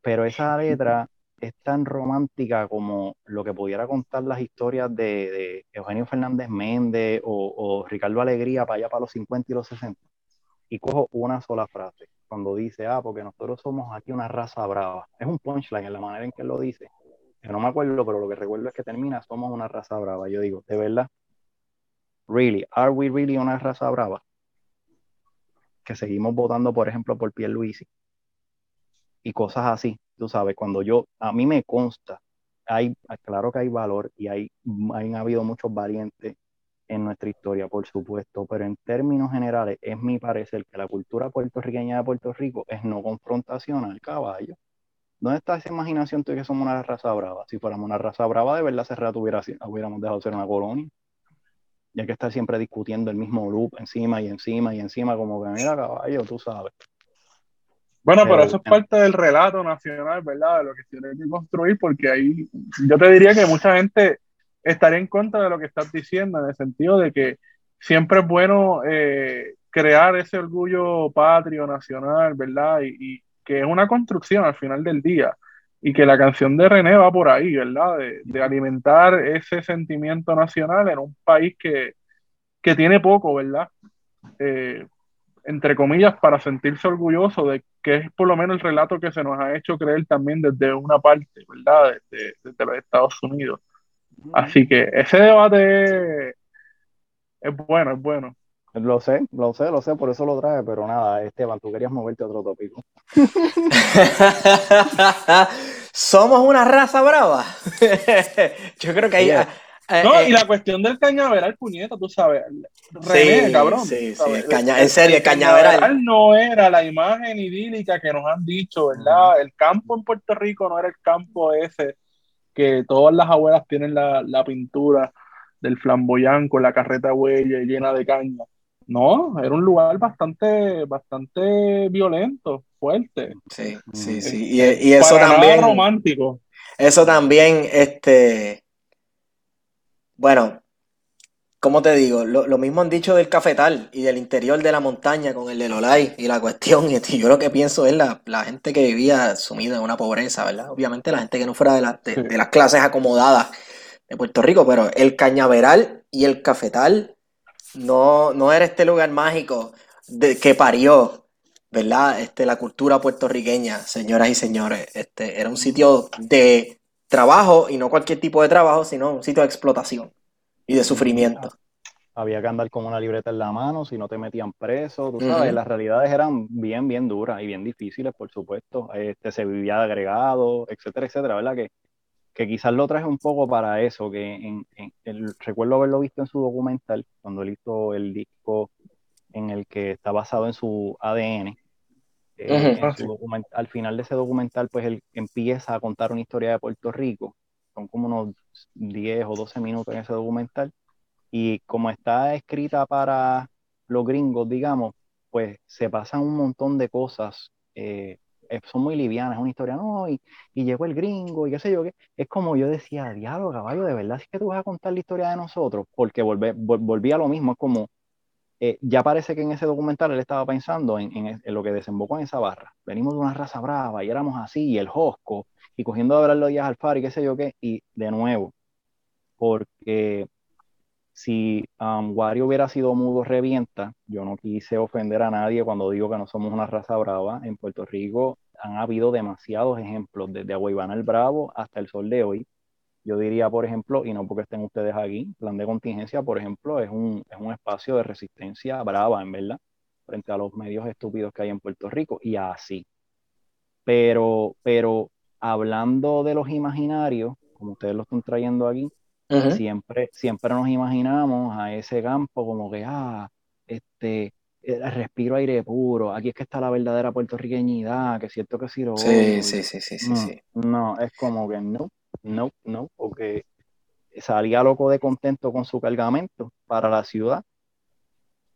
Speaker 3: Pero esa letra es tan romántica como lo que pudiera contar las historias de, Eugenio Fernández Méndez o, Ricardo Alegría para allá para los 50 y los 60. Y cojo una sola frase, cuando dice, ah, porque nosotros somos aquí una raza brava. Es un punchline en la manera en que lo dice no me acuerdo, pero lo que recuerdo es que termina, somos una raza brava. Yo digo, de verdad, really, are we really una raza brava? que seguimos votando, por ejemplo, por Pierluisi y cosas así, tú sabes, cuando yo, a mí me consta, hay, claro que hay valor y hay, han habido muchos valientes en nuestra historia, por supuesto, pero en términos generales es mi parecer que la cultura puertorriqueña de Puerto Rico es no confrontación al caballo. ¿Dónde está esa imaginación de que somos una raza brava? Si fuéramos una raza brava, de verdad hace rato hubiéramos dejado de ser una colonia. Y hay que estar siempre discutiendo el mismo loop encima y encima y encima, como que mira caballo, tú sabes.
Speaker 2: Bueno, pero, eso es parte del relato nacional, ¿verdad? De lo que tiene que construir, porque ahí yo te diría que mucha gente estaría en contra de lo que estás diciendo, en el sentido de que siempre es bueno eh, crear ese orgullo patrio, nacional, ¿verdad? Y, que es una construcción al final del día. Y que la canción de René va por ahí, ¿verdad? De, alimentar ese sentimiento nacional en un país que, que tiene poco, ¿verdad? Eh, entre comillas, para sentirse orgulloso de que es por lo menos el relato que se nos ha hecho creer también desde una parte, ¿verdad? desde los Estados Unidos. Así que ese debate es bueno, es bueno.
Speaker 3: Lo sé, lo sé, lo sé, por eso lo traje, pero nada, Esteban, tú querías moverte a otro tópico.
Speaker 1: Somos una raza brava. Yo creo que ahí.
Speaker 2: Eh, no, y eh, la cuestión del cañaveral, puñeta, tú sabes. René, cabrón.
Speaker 1: Sí, sí, en serio, el cañaveral.
Speaker 2: no era la imagen idílica que nos han dicho, ¿verdad? El campo en Puerto Rico no era el campo ese que todas las abuelas tienen la, pintura del flamboyán con la carreta huella llena de caña. No, era un lugar bastante, bastante violento, fuerte.
Speaker 1: Sí, sí, sí. Y, eso también.
Speaker 2: romántico.
Speaker 1: Eso también, este. Bueno, como te digo, lo, mismo han dicho del cafetal y del interior de la montaña con el Lelolay y la cuestión, y yo lo que pienso es la, gente que vivía sumida en una pobreza, ¿verdad? Obviamente la gente que no fuera de, las clases acomodadas de Puerto Rico, pero el cañaveral y el cafetal no, no era este lugar mágico de, que parió, ¿verdad? Este, la cultura puertorriqueña, señoras y señores. Este, era un sitio de trabajo y no cualquier tipo de trabajo, sino un sitio de explotación y de sufrimiento.
Speaker 3: Había que andar con una libreta en la mano, si no te metían preso, tú sabes, las realidades eran bien, bien duras y bien difíciles, por supuesto. Este, se vivía de agregado, etcétera, etcétera, ¿verdad? Que, que quizás lo traje un poco para eso, que en, el, recuerdo haberlo visto en su documental, cuando él hizo el disco en el que está basado en su ADN. Eh, al final de ese documental, pues él empieza a contar una historia de Puerto Rico son como unos 10 o 12 minutos en ese documental. Y como está escrita para los gringos, digamos, pues se pasan un montón de cosas. Eh, son muy livianas, es una historia, no, y, y, llegó el gringo, y qué sé yo, qué. Es como yo decía, diablo, caballo, de verdad, es que tú vas a contar la historia de nosotros, porque volvé, volví a lo mismo, es como, eh, ya parece que en ese documental él estaba pensando en, en, en, lo que desembocó en esa barra. Venimos de una raza brava y éramos así, y el Josco, y cogiendo a hablar los días al y qué sé yo qué, y de nuevo, porque si um, Wario hubiera sido mudo revienta, yo no quise ofender a nadie cuando digo que no somos una raza brava. En Puerto Rico han habido demasiados ejemplos, desde Aguaybana el Bravo hasta el sol de hoy. Yo diría, por ejemplo, y no porque estén ustedes aquí, plan de contingencia, por ejemplo, es un, es un espacio de resistencia brava, en verdad, frente a los medios estúpidos que hay en Puerto Rico, y así. Pero, pero hablando de los imaginarios, como ustedes lo están trayendo aquí, siempre, siempre nos imaginamos a ese campo como que, ah, este, eh, respiro aire puro, aquí es que está la verdadera puertorriqueñidad, que es cierto que sí lo
Speaker 1: sí, sí, sí, sí, sí,
Speaker 3: no,
Speaker 1: sí.
Speaker 3: No, es como que no, no, no, porque salía loco de contento con su cargamento para la ciudad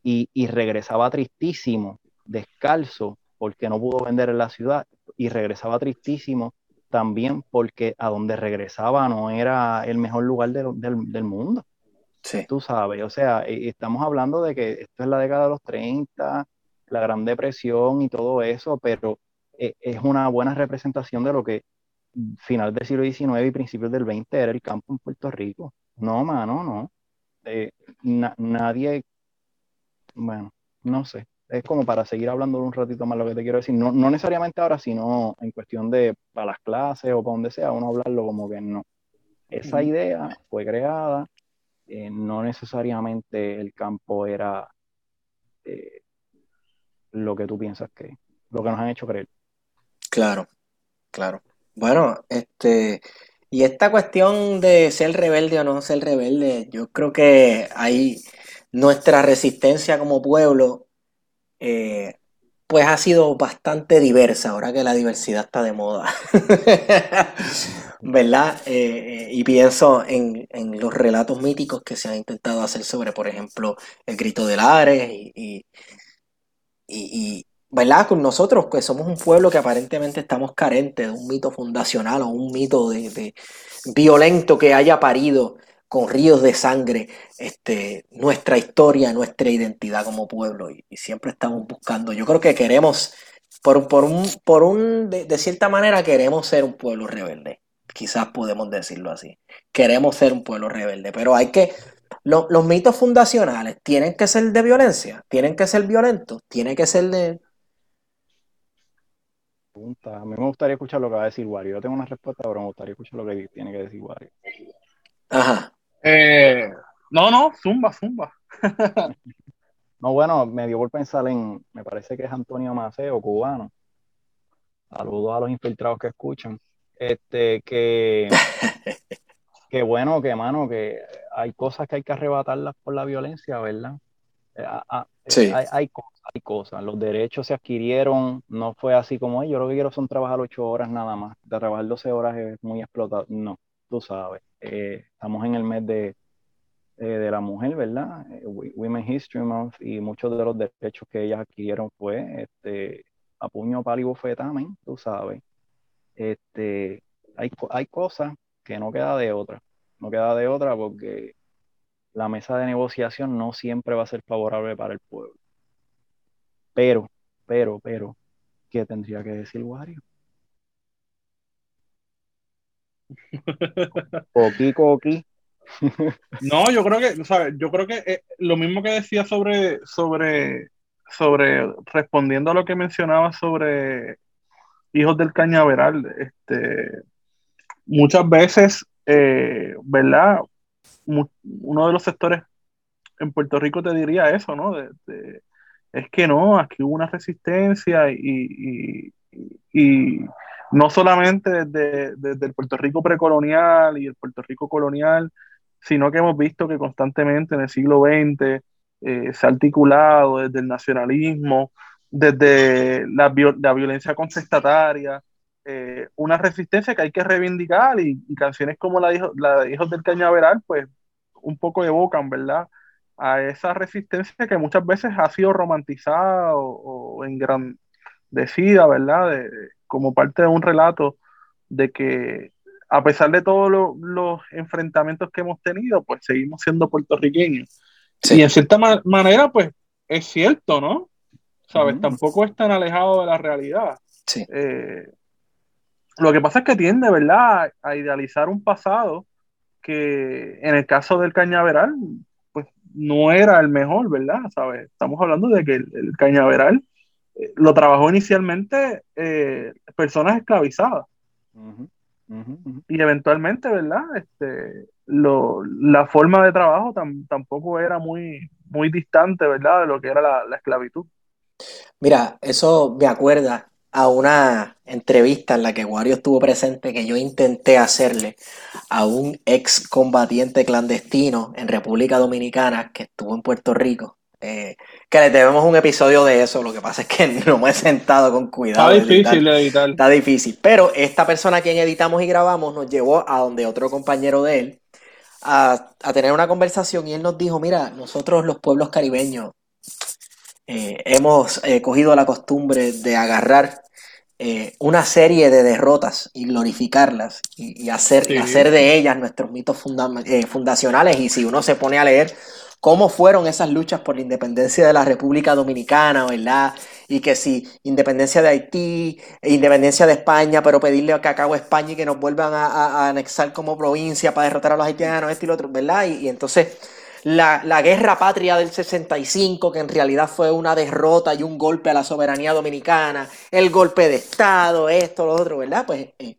Speaker 3: y, y regresaba tristísimo, descalzo, porque no pudo vender en la ciudad y regresaba tristísimo también porque a donde regresaba no era el mejor lugar del, mundo.
Speaker 1: Sí.
Speaker 3: Tú sabes, o sea, estamos hablando de que esto es la década de los 30, la Gran Depresión y todo eso, pero e, es una buena representación de lo que final del siglo XIX y principios del XX era el campo en Puerto Rico. No, mano, no. Eh, nadie, bueno, no sé es como para seguir hablando un ratito más lo que te quiero decir. No, no necesariamente ahora, sino en cuestión de para las clases o para donde sea, uno hablarlo como que no. Esa idea fue creada, eh, no necesariamente el campo era eh, lo que tú piensas que lo que nos han hecho creer.
Speaker 1: Claro, claro. Bueno, este, y esta cuestión de ser rebelde o no ser rebelde, yo creo que hay nuestra resistencia como pueblo, eh, pues ha sido bastante diversa, ahora que la diversidad está de moda. ¿Verdad? Eh, y pienso en, los relatos míticos que se han intentado hacer sobre, por ejemplo, el grito de Lares y, y, ¿verdad? Con nosotros, pues somos un pueblo que aparentemente estamos carentes de un mito fundacional o un mito de, violento que haya parido con ríos de sangre este, nuestra historia, nuestra identidad como pueblo. Y, siempre estamos buscando, yo creo que queremos, por, por un, por un de, cierta manera queremos ser un pueblo rebelde. Quizás podemos decirlo así. Queremos ser un pueblo rebelde, pero hay que los mitos fundacionales tienen que ser de violencia, tienen que ser violentos, tienen que ser de,
Speaker 3: pregunta. A mí me gustaría escuchar lo que va a decir Wario. Yo tengo una respuesta, pero me gustaría escuchar lo que tiene que decir Wario.
Speaker 1: Ajá.
Speaker 2: Eh, no, no, zumba, zumba.
Speaker 3: no, bueno, me dio por pensar en, me parece que es Antonio Maceo, cubano. Saludos a los infiltrados que escuchan. Este, que, que bueno, que mano, que hay cosas que hay que arrebatarlas por la violencia, ¿verdad? Eh, ah, sí. hay, hay, hay cosas. Los derechos se adquirieron, no fue así como, yo lo que quiero son trabajar ocho horas nada más. De trabajar 12 horas es muy explotado. No, tú sabes. Eh, estamos en el mes de, eh, de la mujer, ¿verdad? Eh, Women History Month y muchos de los derechos que ellas adquirieron fue este, a puño, palo y bofetamen, tú sabes. Este, hay, hay cosas que no queda de otra. No queda de otra porque la mesa de negociación no siempre va a ser favorable para el pueblo. Pero, pero, pero, ¿qué tendría que decir Wario? Coqui, coqui.
Speaker 2: no, yo creo que, ¿sabes? Yo creo que eh, lo mismo que decía sobre, sobre, sobre, respondiendo a lo que mencionaba sobre hijos del cañaveral, este, muchas veces, eh, ¿verdad? uno de los sectores en Puerto Rico te diría eso, ¿no? es que no, aquí hubo una resistencia y, no solamente desde, el Puerto Rico precolonial y el Puerto Rico colonial, sino que hemos visto que constantemente en el siglo XX eh, se ha articulado desde el nacionalismo, desde la, violencia contestataria, eh, una resistencia que hay que reivindicar y, canciones como la de, Hijos del Cañaveral, pues un poco evocan, ¿verdad? a esa resistencia que muchas veces ha sido romantizada o, engrandecida, ¿verdad? Como parte de un relato de que a pesar de todos los enfrentamientos que hemos tenido, pues seguimos siendo puertorriqueños. Y en cierta manera, pues es cierto, ¿no? ¿Sabes? Tampoco es tan alejado de la realidad.
Speaker 1: Sí.
Speaker 2: Eh, lo que pasa es que tiende, ¿verdad?, a idealizar un pasado que en el caso del cañaveral no era el mejor, ¿verdad? ¿Sabes? Estamos hablando de que el, cañaveral lo trabajó inicialmente eh, personas esclavizadas. Y eventualmente, ¿verdad? Este, la forma de trabajo tampoco era muy, muy distante, ¿verdad? De lo que era la, la esclavitud.
Speaker 1: Mira, eso me acuerda a una entrevista en la que Wario estuvo presente que yo intenté hacerle a un ex combatiente clandestino en República Dominicana que estuvo en Puerto Rico. Eh, que le debemos un episodio de eso, lo que pasa es que no me he sentado con cuidado.
Speaker 2: Está difícil editar.
Speaker 1: Está difícil, pero esta persona a quien editamos y grabamos nos llevó a donde otro compañero de él a, tener una conversación y él nos dijo, mira, nosotros los pueblos caribeños eh, hemos eh, cogido la costumbre de agarrar eh, una serie de derrotas y glorificarlas y, hacer, hacer de ellas nuestros mitos fundacionales. Y si uno se pone a leer cómo fueron esas luchas por la independencia de la República Dominicana, ¿verdad? Y que si independencia de Haití, independencia de España, pero pedirle a acabe España y que nos vuelvan a, anexar como provincia para derrotar a los haitianos, esto y lo otro, ¿verdad? y entonces la, guerra patria del 65, que en realidad fue una derrota y un golpe a la soberanía dominicana, el golpe de Estado, esto, lo otro, ¿verdad? Pues, eh,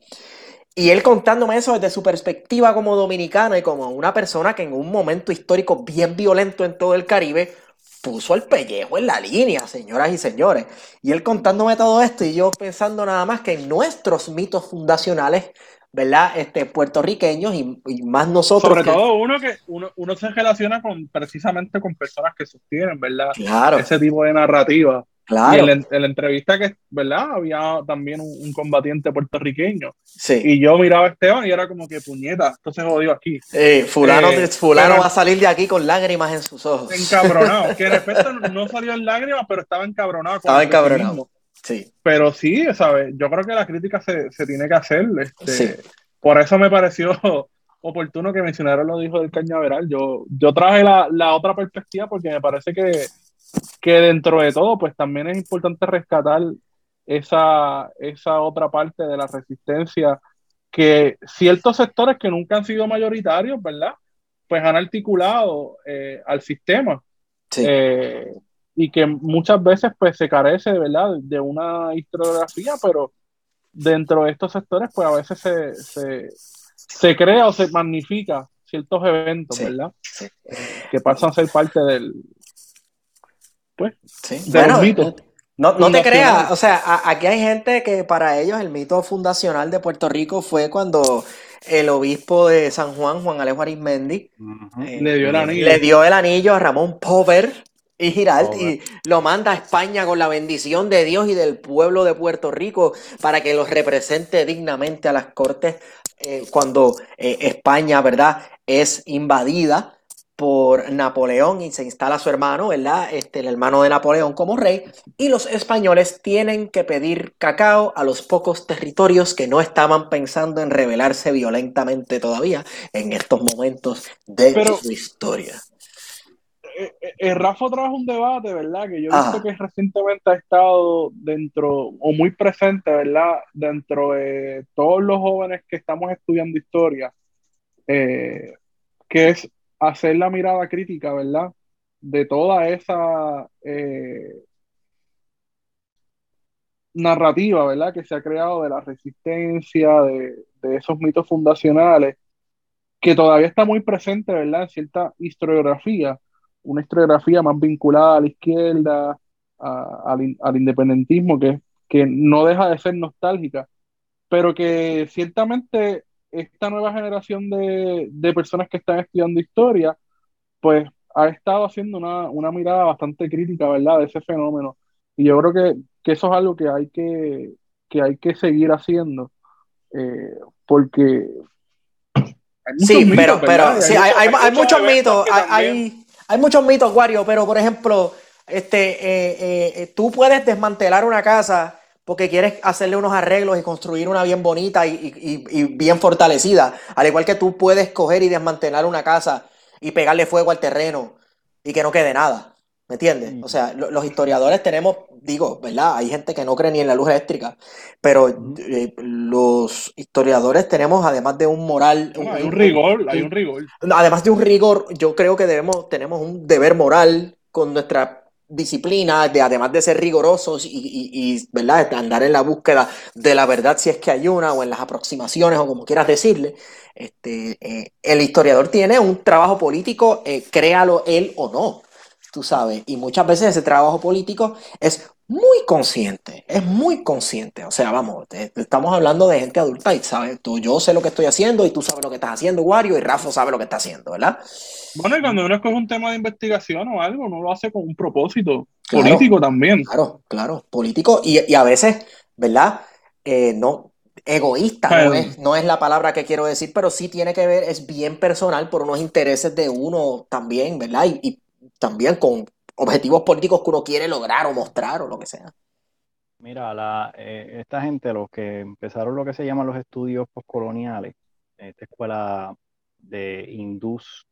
Speaker 1: y él contándome eso desde su perspectiva como dominicano y como una persona que en un momento histórico bien violento en todo el Caribe puso el pellejo en la línea, señoras y señores. Y él contándome todo esto y yo pensando nada más que en nuestros mitos fundacionales, ¿verdad? Este, puertorriqueños y, más nosotros.
Speaker 2: Sobre todo uno que uno, uno, se relaciona con precisamente con personas que sostienen, ¿verdad?
Speaker 1: Claro.
Speaker 2: Ese tipo de narrativa.
Speaker 1: Claro.
Speaker 2: Y en la, entrevista que, ¿verdad? Había también un, combatiente puertorriqueño.
Speaker 1: Sí.
Speaker 2: Y yo miraba a Esteban y era como que puñeta, esto se jodió aquí.
Speaker 1: Eh, fulano eh, fulano va a salir de aquí con lágrimas en sus ojos.
Speaker 2: Encabronado. que de repente no salió en lágrimas, pero estaba encabronado.
Speaker 1: Estaba encabronado. Sí.
Speaker 2: Pero sí, ¿sabes? Yo creo que la crítica se, se tiene que hacer. Este, Por eso me pareció oportuno que mencionaron lo dijo del cañaveral. Yo, yo traje la, la otra perspectiva porque me parece que que dentro de todo, pues también es importante rescatar esa, esa otra parte de la resistencia que ciertos sectores que nunca han sido mayoritarios, ¿verdad? Pues han articulado eh, al sistema. Eh, y que muchas veces pues se carece, ¿verdad? De una historiografía, pero dentro de estos sectores pues a veces se, se, se crea o se magnifica ciertos eventos, ¿verdad? Que pasan a ser parte del, pues,
Speaker 1: eh, No, no te creas, o sea, aquí hay gente que para ellos el mito fundacional de Puerto Rico fue cuando el obispo de San Juan, Juan Alejo Arismendi,
Speaker 2: eh, le, dio el anillo.
Speaker 1: le dio el anillo a Ramón Pover y Giralt y lo manda a España con la bendición de Dios y del pueblo de Puerto Rico para que los represente dignamente a las cortes eh, cuando España, ¿verdad?, es invadida por Napoleón y se instala su hermano, ¿verdad? Este, el hermano de Napoleón como rey, y los españoles tienen que pedir cacao a los pocos territorios que no estaban pensando en rebelarse violentamente todavía en estos momentos de su historia.
Speaker 2: Eh, eh, eh, Rafa trajo un debate, ¿verdad? Que yo he visto que recientemente ha estado dentro, o muy presente, ¿verdad? Dentro de todos los jóvenes que estamos estudiando historia, que es hacer la mirada crítica, ¿verdad? De toda esa eh, narrativa, ¿verdad? Que se ha creado de la resistencia, de, esos mitos fundacionales, que todavía está muy presente, ¿verdad? En cierta historiografía, una historiografía más vinculada a la izquierda, al, independentismo, que, que no deja de ser nostálgica, pero que ciertamente esta nueva generación de, personas que están estudiando historia, pues ha estado haciendo una, mirada bastante crítica, ¿verdad?, de ese fenómeno. Y yo creo que, eso es algo que hay que, hay que seguir haciendo, eh, porque...
Speaker 1: sí, pero, pero sí, hay, muchos mitos, hay, hay, muchos mitos, Wario, pero por ejemplo, este, eh, eh, tú puedes desmantelar una casa porque quieres hacerle unos arreglos y construir una bien bonita y, bien fortalecida. Al igual que tú puedes coger y desmantelar una casa y pegarle fuego al terreno y que no quede nada. ¿Me entiendes? O sea, los historiadores tenemos, digo, ¿verdad? Hay gente que no cree ni en la luz eléctrica, pero eh, los historiadores tenemos, además de un moral.
Speaker 2: hay un, rigor, hay un rigor.
Speaker 1: Además de un rigor, yo creo que debemos, tenemos un deber moral con nuestra disciplina, de, además de ser rigurosos y, ¿verdad? andar en la búsqueda de la verdad si es que hay una, o en las aproximaciones, o como quieras decirle, este, eh, el historiador tiene un trabajo político, eh, créalo él o no, tú sabes, y muchas veces ese trabajo político es muy consciente, es muy consciente. O sea, vamos, estamos hablando de gente adulta y sabes, tú, yo sé lo que estoy haciendo y tú sabes lo que estás haciendo, Wario, y Rafa sabe lo que está haciendo, ¿verdad?
Speaker 2: Bueno, y cuando uno escoge un tema de investigación o algo, uno lo hace con un propósito político también.
Speaker 1: Claro, claro, político y, a veces, ¿verdad? Eh, no, egoísta, no es, no es, la palabra que quiero decir, pero sí tiene que ver, es bien personal por unos intereses de uno también, ¿verdad? Y, y también con, objetivos políticos que uno quiere lograr o mostrar o lo que sea.
Speaker 3: Mira, la, eh, esta gente, los que empezaron lo que se llaman los estudios postcoloniales, esta escuela de Indus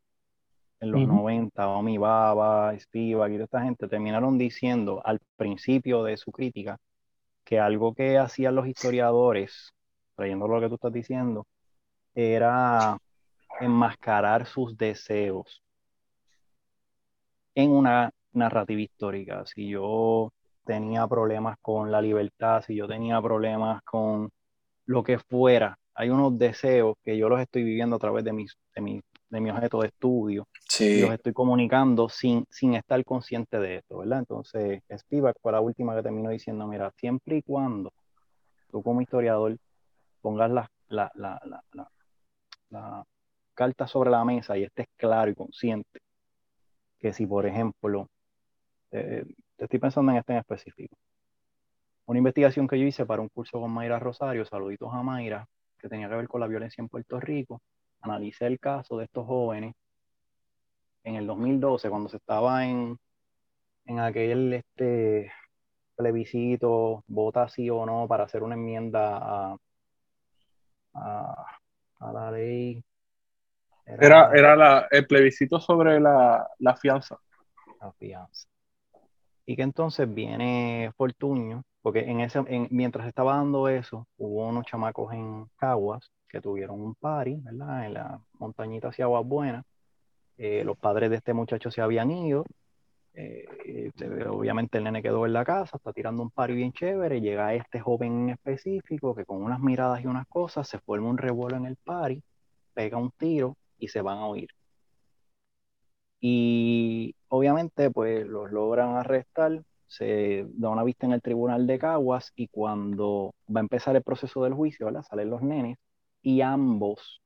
Speaker 3: en los 90, Omi Baba, Spivak y toda esta gente, terminaron diciendo al principio de su crítica que algo que hacían los historiadores, trayendo lo que tú estás diciendo, era enmascarar sus deseos en una narrativa histórica, si yo tenía problemas con la libertad, si yo tenía problemas con lo que fuera, hay unos deseos que yo los estoy viviendo a través de mis, de mis de mi objeto de estudio.
Speaker 1: Sí.
Speaker 3: Y los estoy comunicando sin, sin estar consciente de esto, ¿verdad? Entonces, Spivak fue la última que terminó diciendo, mira, siempre y cuando tú como historiador pongas la, la, la, la, la carta sobre la mesa y estés claro y consciente que si, por ejemplo, eh, te estoy pensando en este en específico, una investigación que yo hice para un curso con Mayra Rosario, saluditos a Mayra, que tenía que ver con la violencia en Puerto Rico, analicé el caso de estos jóvenes en el 2012, cuando se estaba en, en aquel este, plebiscito, vota sí o no para hacer una enmienda a, a, a la ley.
Speaker 2: Era, era la, el plebiscito sobre la, la fianza.
Speaker 3: La fianza. Y que entonces viene Fortuño, porque en ese, en, mientras estaba dando eso, hubo unos chamacos en Caguas que tuvieron un party, ¿verdad? En la montañita hacia Aguas Buenas. Eh, los padres de este muchacho se habían ido. Eh, obviamente el nene quedó en la casa, está tirando un party bien chévere. Llega este joven en específico que con unas miradas y unas cosas se forma un revuelo en el party, pega un tiro y se van a oír. Y obviamente, pues los logran arrestar, se da una vista en el tribunal de Caguas y cuando va a empezar el proceso del juicio, ¿verdad? Salen los nenes y ambos,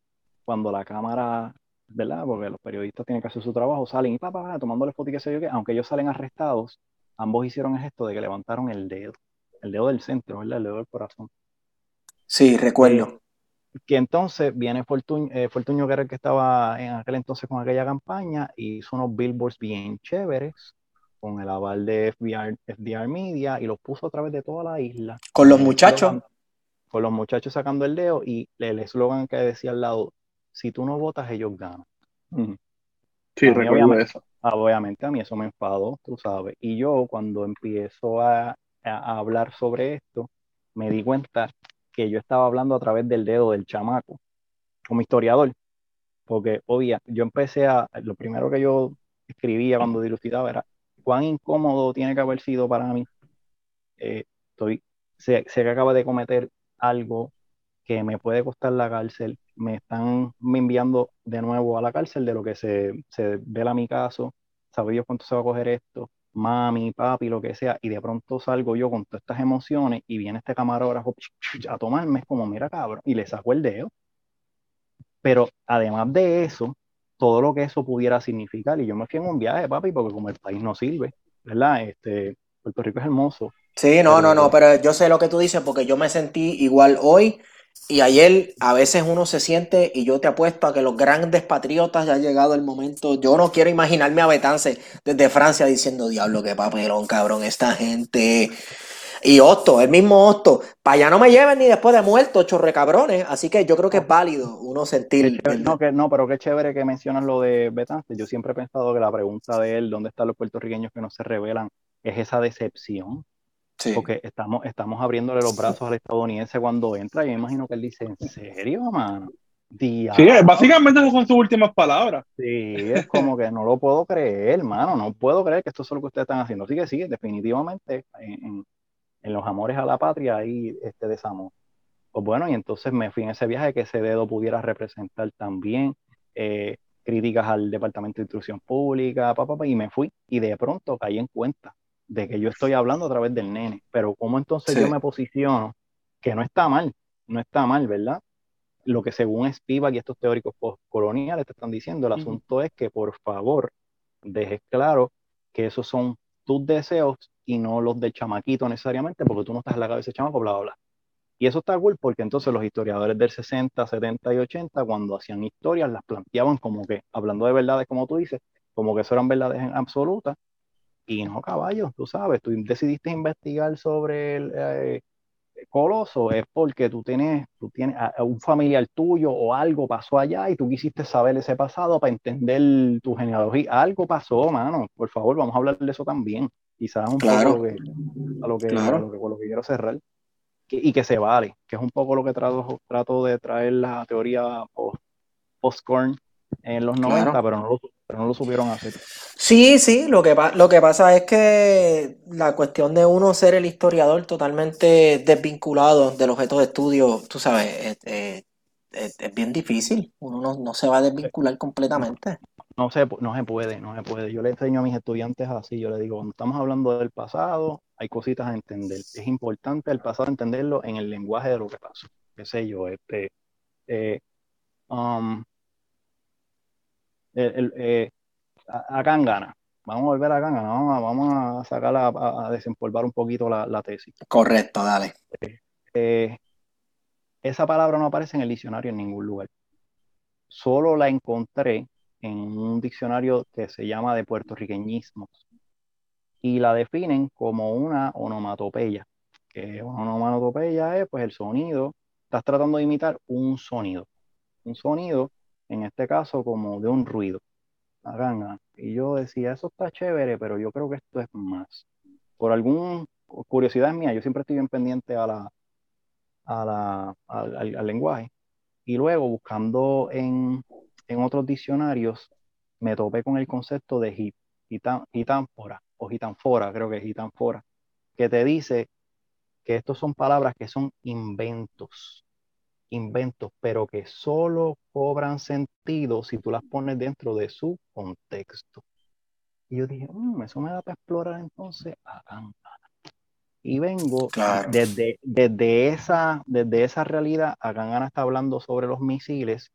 Speaker 3: cuando la cámara, ¿verdad? Porque los periodistas tienen que hacer su trabajo, salen y papá, tomándole fotos y qué sé yo qué, aunque ellos salen arrestados, ambos hicieron esto de que levantaron el dedo, el dedo del centro, ¿verdad? El dedo del corazón.
Speaker 1: Sí, recuerdo
Speaker 3: que entonces viene Fortuño, eh, Fortuño, que estaba en aquel entonces con aquella campaña, y hizo unos billboards bien chéveres, con el aval de FDR, FDR Media, y los puso a través de toda la isla.
Speaker 1: Con los muchachos.
Speaker 3: Con los muchachos sacando el dedo, y el eslogan que decía al lado, si tú no votas, ellos ganan.
Speaker 2: Sí, recuerdo eso.
Speaker 3: Obviamente a mí eso me enfadó, tú sabes. Y yo cuando empiezo a, a hablar sobre esto, me di cuenta que yo estaba hablando a través del dedo del chamaco, como historiador, porque obvia, yo empecé a, lo primero que yo escribía cuando dilucidaba era cuán incómodo tiene que haber sido para mí. Eh, estoy, sé, sé, que acaba de cometer algo que me puede costar la cárcel, me están enviando de nuevo a la cárcel de lo que se, se vela mi caso, Dios cuánto se va a coger esto, mami, papi, lo que sea, y de pronto salgo yo con todas estas emociones y viene este camarógrafo a tomarme, es como, mira cabrón, y le saco el dedo. Pero además de eso, todo lo que eso pudiera significar, y yo me fui en un viaje, papi, porque como el país no sirve, ¿verdad? Este, Puerto Rico es hermoso.
Speaker 1: Sí, no, no, no, pero yo sé lo que tú dices porque yo me sentí igual hoy y ayer a veces uno se siente, y yo te apuesto a que los grandes patriotas ya ha llegado el momento. Yo no quiero imaginarme a Betance desde Francia diciendo, diablo, qué papelón, cabrón, esta gente. Y Otto, el mismo Otto, para allá no me lleven ni después de muerto, chorre cabrones. Así que yo creo que es válido uno sentir.
Speaker 3: No, que, no, pero qué chévere que mencionas lo de Betance. Yo siempre he pensado que la pregunta de él, ¿dónde están los puertorriqueños que no se revelan? Es esa decepción Sí. Porque estamos, estamos abriéndole los brazos al estadounidense cuando entra. Y me imagino que él dice, ¿en serio, mano?
Speaker 2: Sí, básicamente esas son sus últimas palabras.
Speaker 3: Sí, es como que no lo puedo creer, mano. No puedo creer que esto es lo que ustedes están haciendo. Así que sí, definitivamente en, en los amores a la patria hay este desamor. Pues bueno, y entonces me fui en ese viaje que ese dedo pudiera representar también eh, críticas al Departamento de Instrucción Pública, papá, y me fui. Y de pronto caí en cuenta de que yo estoy hablando a través del nene, pero ¿cómo entonces yo me posiciono? Que no está mal, no está mal, ¿verdad? Lo que según Spivak y estos teóricos postcoloniales te están diciendo, el asunto es que por favor dejes claro que esos son tus deseos y no los del chamaquito necesariamente, porque tú no estás en la cabeza de chamaco, bla, bla, bla. Y eso está cool porque entonces los historiadores del 60, 70 y 80, cuando hacían historias, las planteaban como que, hablando de verdades, como tú dices, como que eso eran verdades en absoluta, y no caballo, tú sabes, tú decidiste investigar sobre el eh, coloso, es porque tú tienes, tú tienes a, un familiar tuyo o algo pasó allá y tú quisiste saber ese pasado para entender tu genealogía. Algo pasó, mano. Por favor, vamos a hablar de eso también. Quizás un
Speaker 1: claro.
Speaker 3: poco a lo que, claro. a lo que, lo que quiero cerrar. y que se vale, que es un poco lo que trato, trato de traer la teoría post-corn en los 90, claro. pero, no lo, pero no lo supieron hacer.
Speaker 1: Sí, sí, lo que, lo que pasa es que la cuestión de uno ser el historiador totalmente desvinculado del objeto de estudio, tú sabes, eh, es, bien difícil. Uno no, se va a desvincular completamente.
Speaker 3: No se, no se puede, no se puede. Yo le enseño a mis estudiantes así, yo les digo, cuando estamos hablando del pasado, hay cositas a entender. Es importante el pasado entenderlo en el lenguaje de lo que pasó. Qué sé yo, este, eh, um, el, eh, acá en Gana. Vamos a volver acá, vamos a, vamos a sacar a, desempolvar un poquito la, tesis.
Speaker 1: Correcto, dale.
Speaker 3: Eh, esa palabra no aparece en el diccionario en ningún lugar. Solo la encontré en un diccionario que se llama de puertorriqueñismos y la definen como una onomatopeya. Que una onomatopeya es pues el sonido, estás tratando de imitar un sonido. Un sonido, en este caso, como de un ruido. Y yo decía, eso está chévere, pero yo creo que esto es más. Por alguna curiosidad mía, yo siempre estoy bien pendiente a la, a la, al, lenguaje. Y luego, buscando en, en, otros diccionarios, me topé con el concepto de hit, hitámpora o gitanfora, creo que es gitanfora, que te dice que estos son palabras que son inventos inventos, pero que solo cobran sentido si tú las pones dentro de su contexto. Y yo dije, mm, eso me da para explorar entonces acá. Y vengo desde, desde, esa, desde esa realidad, Akangana está hablando sobre los misiles,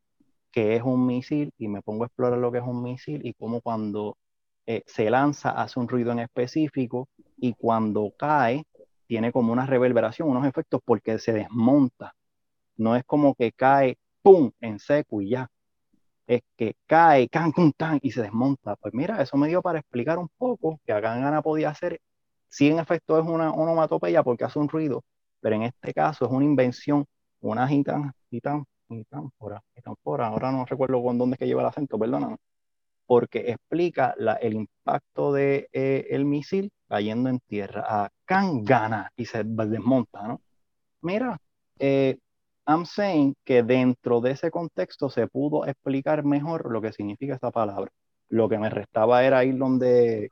Speaker 3: que es un misil, y me pongo a explorar lo que es un misil y cómo cuando eh, se lanza hace un ruido en específico y cuando cae tiene como una reverberación, unos efectos porque se desmonta no es como que cae, ¡pum!, en seco y ya. Es que cae, can, can, can, y se desmonta. Pues mira, eso me dio para explicar un poco que acá en Gana podía hacer, si en efecto es una onomatopeya porque hace un ruido, pero en este caso es una invención, una gitan, gitan, por ahora no recuerdo con dónde es que lleva el acento, perdóname, porque explica el impacto del de, eh, misil cayendo en tierra a Kangana y se desmonta, ¿no? Mira, eh, I'm saying que dentro de ese contexto se pudo explicar mejor lo que significa esta palabra. Lo que me restaba era ir donde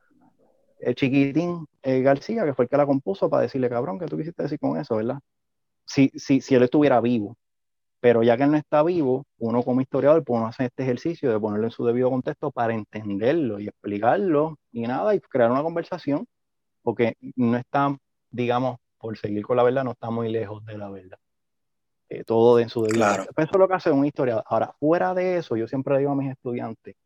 Speaker 3: el chiquitín eh, García, que fue el que la compuso, para decirle, cabrón, ¿qué tú quisiste decir con eso, verdad? Si, si, si él estuviera vivo. Pero ya que él no está vivo, uno como historiador puede hacer este ejercicio de ponerlo en su debido contexto para entenderlo y explicarlo y nada, y crear una conversación, porque no está, digamos, por seguir con la verdad, no está muy lejos de la verdad. Eh, todo en su debido. Claro. Eso es lo que hace una historia. Ahora, fuera de eso, yo siempre digo a mis estudiantes,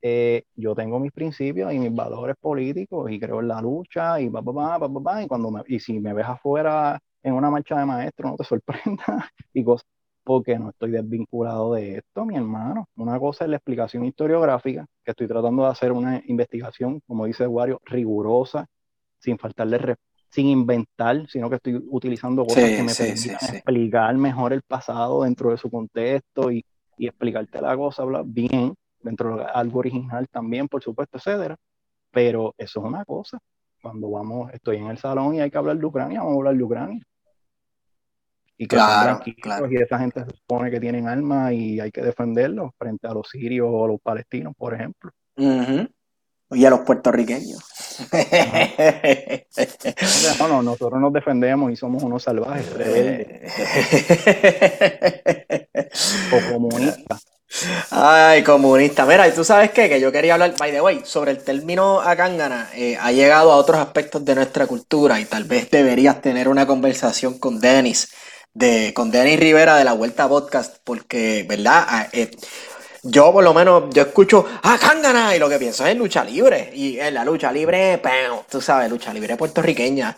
Speaker 3: eh, yo tengo mis principios y mis valores políticos y creo en la lucha y pa, pa, pa, pa, y cuando me, y si me ves afuera en una marcha de maestro, no te sorprenda y cosas, porque no estoy desvinculado de esto, mi hermano. Una cosa es la explicación historiográfica, que estoy tratando de hacer una investigación, como dice Wario, rigurosa, sin faltarle respeto sin inventar, sino que estoy utilizando cosas que me permitan explicar mejor el pasado dentro de su contexto y, y explicarte la cosa bien, dentro de algo original también, por supuesto, etcétera. Pero eso es una cosa. Cuando vamos, estoy en el salón y hay que hablar de Ucrania, vamos a hablar de Ucrania. Y que
Speaker 1: claro, claro.
Speaker 3: y esa gente se supone que tienen armas y hay que defenderlos frente a los sirios o los palestinos, por ejemplo
Speaker 1: y a los puertorriqueños.
Speaker 3: no, no, nosotros nos defendemos y somos unos salvajes, o comunistas.
Speaker 1: Ay, comunista. Mira, y tú sabes qué, que yo quería hablar, by the way, sobre el término acángana. Eh, ha llegado a otros aspectos de nuestra cultura y tal vez deberías tener una conversación con Denis, de, con Denis Rivera de la Vuelta Podcast, porque, ¿verdad? Ah, eh, yo por lo menos, yo escucho, ah, Cángana, y lo que pienso es lucha libre. Y en la lucha libre, tú sabes, lucha libre puertorriqueña.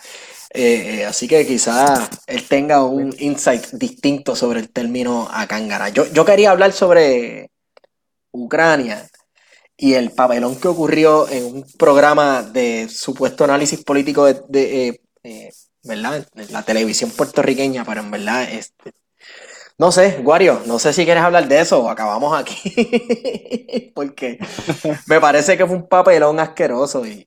Speaker 1: Eh, eh, así que quizás él tenga un insight distinto sobre el término Akangara. Yo, yo quería hablar sobre Ucrania y el papelón que ocurrió en un programa de supuesto análisis político de, eh, ¿verdad? la televisión puertorriqueña, pero en verdad este, no sé, Wario, no sé si quieres hablar de eso o acabamos aquí. Porque me parece que fue un papelón asqueroso y,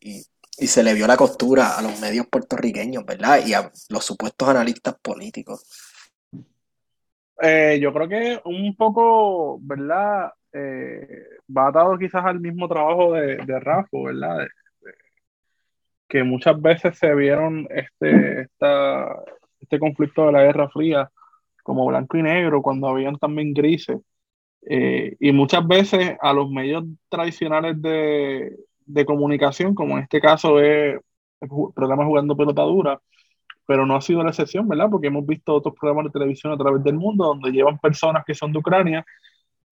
Speaker 1: se le vio la costura a los medios puertorriqueños, ¿verdad? Y a los supuestos analistas políticos.
Speaker 2: Eh, yo creo que un poco, ¿verdad? Eh, va atado quizás al mismo trabajo de, de Rafa, ¿verdad? que muchas veces se vieron este, esta, este conflicto de la Guerra Fría como blanco y negro, cuando habían también grises. Eh, y muchas veces a los medios tradicionales de, de comunicación, como en este caso es el programa Jugando Pelota Dura, pero no ha sido la excepción, ¿verdad? Porque hemos visto otros programas de televisión a través del mundo donde llevan personas que son de Ucrania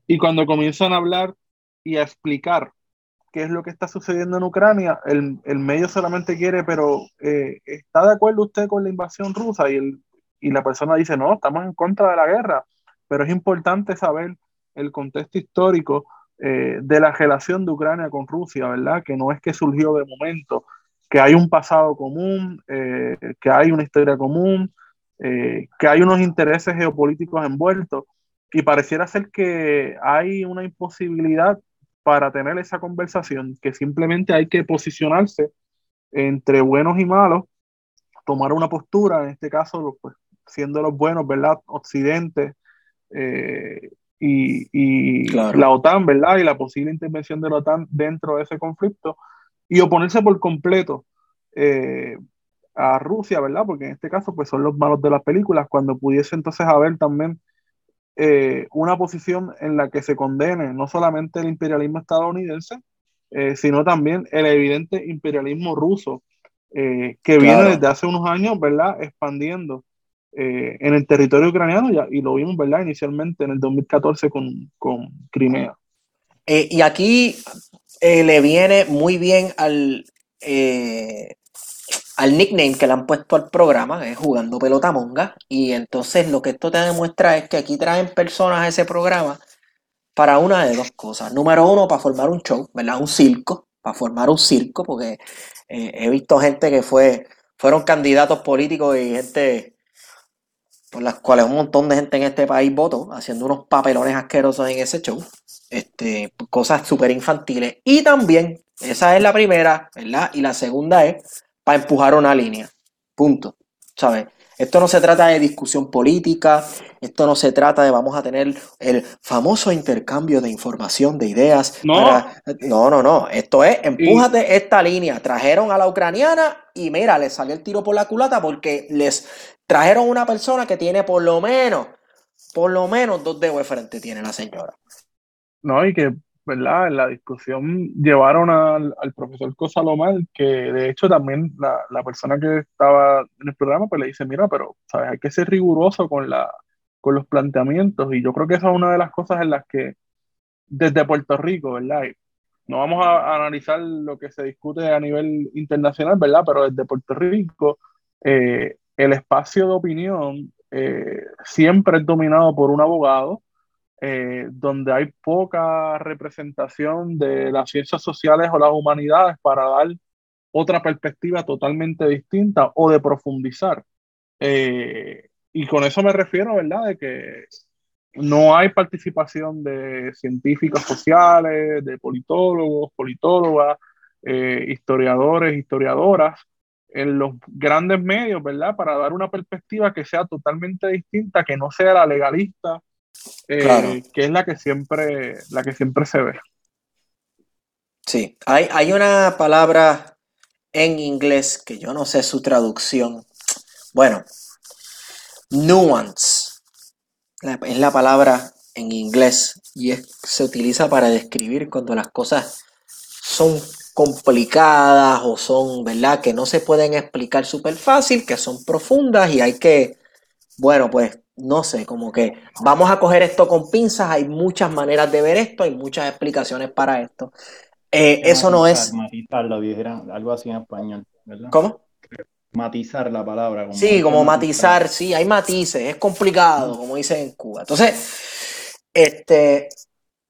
Speaker 2: y cuando comienzan a hablar y a explicar qué es lo que está sucediendo en Ucrania, el, el medio solamente quiere, pero eh, ¿está de acuerdo usted con la invasión rusa? Y, el, y la persona dice, no, estamos en contra de la guerra, pero es importante saber el contexto histórico eh, de la relación de Ucrania con Rusia, ¿verdad? Que no es que surgió de momento, que hay un pasado común, eh, que hay una historia común, eh, que hay unos intereses geopolíticos envueltos y pareciera ser que hay una imposibilidad para tener esa conversación, que simplemente hay que posicionarse entre buenos y malos, tomar una postura, en este caso, pues, siendo los buenos, ¿verdad? Occidente, eh, y, la OTAN, ¿verdad? Y la posible intervención de la OTAN dentro de ese conflicto y oponerse por completo eh, a Rusia, ¿verdad? Porque en este caso, pues son los malos de las películas, cuando pudiese entonces haber también eh, una posición en la que se condene no solamente el imperialismo estadounidense, eh, sino también el evidente imperialismo ruso, que viene desde hace unos años, ¿verdad? Expandiendo eh, en el territorio ucraniano y lo vimos, ¿verdad? Inicialmente en el 2014 con, con Crimea.
Speaker 1: Eh, y aquí eh, le viene muy bien al, al nickname que le han puesto al programa, es Jugando Pelota Monga. Y entonces lo que esto te demuestra es que aquí traen personas a ese programa para una de dos cosas. Número uno, para formar un show, ¿verdad? Un circo, para formar un circo, porque he visto gente que fue, fueron candidatos políticos y gente por las cuales un montón de gente en este país votó, haciendo unos papelones asquerosos en ese show, este, cosas súper infantiles. Y también, esa es la primera, ¿verdad? Y la segunda es para empujar una línea. Punto. ¿Sabes? Esto no se trata de discusión política, esto no se trata de vamos a tener el famoso intercambio de información, de ideas.
Speaker 2: No,
Speaker 1: no, no, no. Esto es, empújate esta línea. Trajeron a la ucraniana y mira, le salió el tiro por la culata porque les trajeron una persona que tiene por lo menos, por lo menos dos dedos de frente tiene la señora.
Speaker 2: No, y que ¿verdad? En la discusión llevaron al, profesor Cosalomar, que de hecho también la, persona que estaba en el programa, pues le dice, mira, pero ¿sabes? hay que ser riguroso con, la, con los planteamientos. Y yo creo que esa es una de las cosas en las que desde Puerto Rico, ¿verdad? no vamos a, analizar lo que se discute a nivel internacional, ¿verdad? Pero desde Puerto Rico, eh, el espacio de opinión eh, siempre es dominado por un abogado eh, donde hay poca representación de las ciencias sociales o las humanidades para dar otra perspectiva totalmente distinta o de profundizar. Eh, y con eso me refiero, ¿verdad?, de que no hay participación de científicos sociales, de politólogos, politólogas, eh, historiadores, historiadoras en los grandes medios, ¿verdad? Para dar una perspectiva que sea totalmente distinta, que no sea la legalista, eh, que es la que siempre, la que siempre se ve.
Speaker 1: Sí, hay, hay una palabra en inglés que yo no sé su traducción. Bueno, nuance es la palabra en inglés y se utiliza para describir cuando las cosas son complicadas o son, ¿verdad? Que no se pueden explicar súper fácil, que son profundas y hay que, bueno, pues no sé, como que vamos a coger esto con pinzas, hay muchas maneras de ver esto, hay muchas explicaciones para esto. Eh, eso no es...
Speaker 3: Algo así en español, ¿verdad?
Speaker 1: ¿Cómo?
Speaker 3: Matizar la palabra.
Speaker 1: Como sí, como matizar, sí, hay matices, es complicado, como dicen en Cuba. Entonces, este,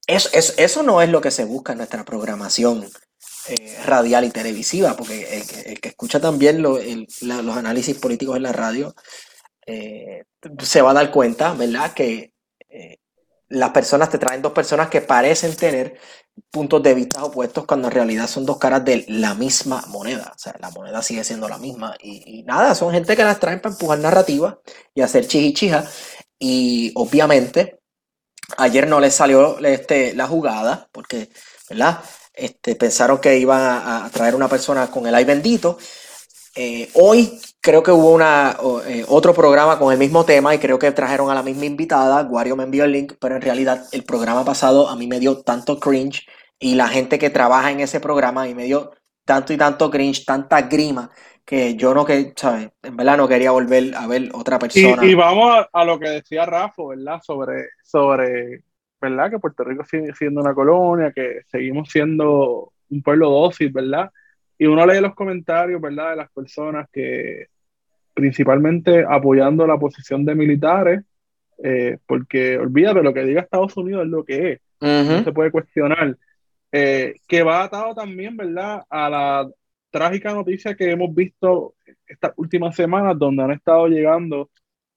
Speaker 1: eso, eso, no es lo que se busca en nuestra programación eh, radial y televisiva, porque el, que escucha también los análisis políticos en la radio eh, se va a dar cuenta, ¿verdad? Que eh, las personas te traen dos personas que parecen tener puntos de vista opuestos cuando en realidad son dos caras de la misma moneda. O sea, la moneda sigue siendo la misma. Y, nada, son gente que las traen para empujar narrativa y hacer chichichija. Y obviamente, ayer no les salió este, la jugada, porque, ¿verdad? Este, pensaron que iban a, traer una persona con el ay bendito Eh, hoy creo que hubo una, eh, otro programa con el mismo tema y creo que trajeron a la misma invitada. Wario me envió el link, pero en realidad el programa pasado a mí me dio tanto cringe y la gente que trabaja en ese programa a mí me dio tanto y tanto cringe, tanta grima que yo no que, ¿sabes? En verdad no quería volver a ver otra persona.
Speaker 2: Y, vamos a, lo que decía Rafa, ¿verdad? Sobre, sobre, ¿verdad? Que Puerto Rico sigue siendo una colonia, que seguimos siendo un pueblo dócil, ¿verdad? Y uno lee los comentarios, ¿verdad? De las personas que principalmente apoyando la posición de militares, eh, porque olvídate, lo que diga Estados Unidos es lo que es, no se puede cuestionar. Eh, que va atado también, ¿verdad?, a la trágica noticia que hemos visto estas últimas semanas, donde han estado llegando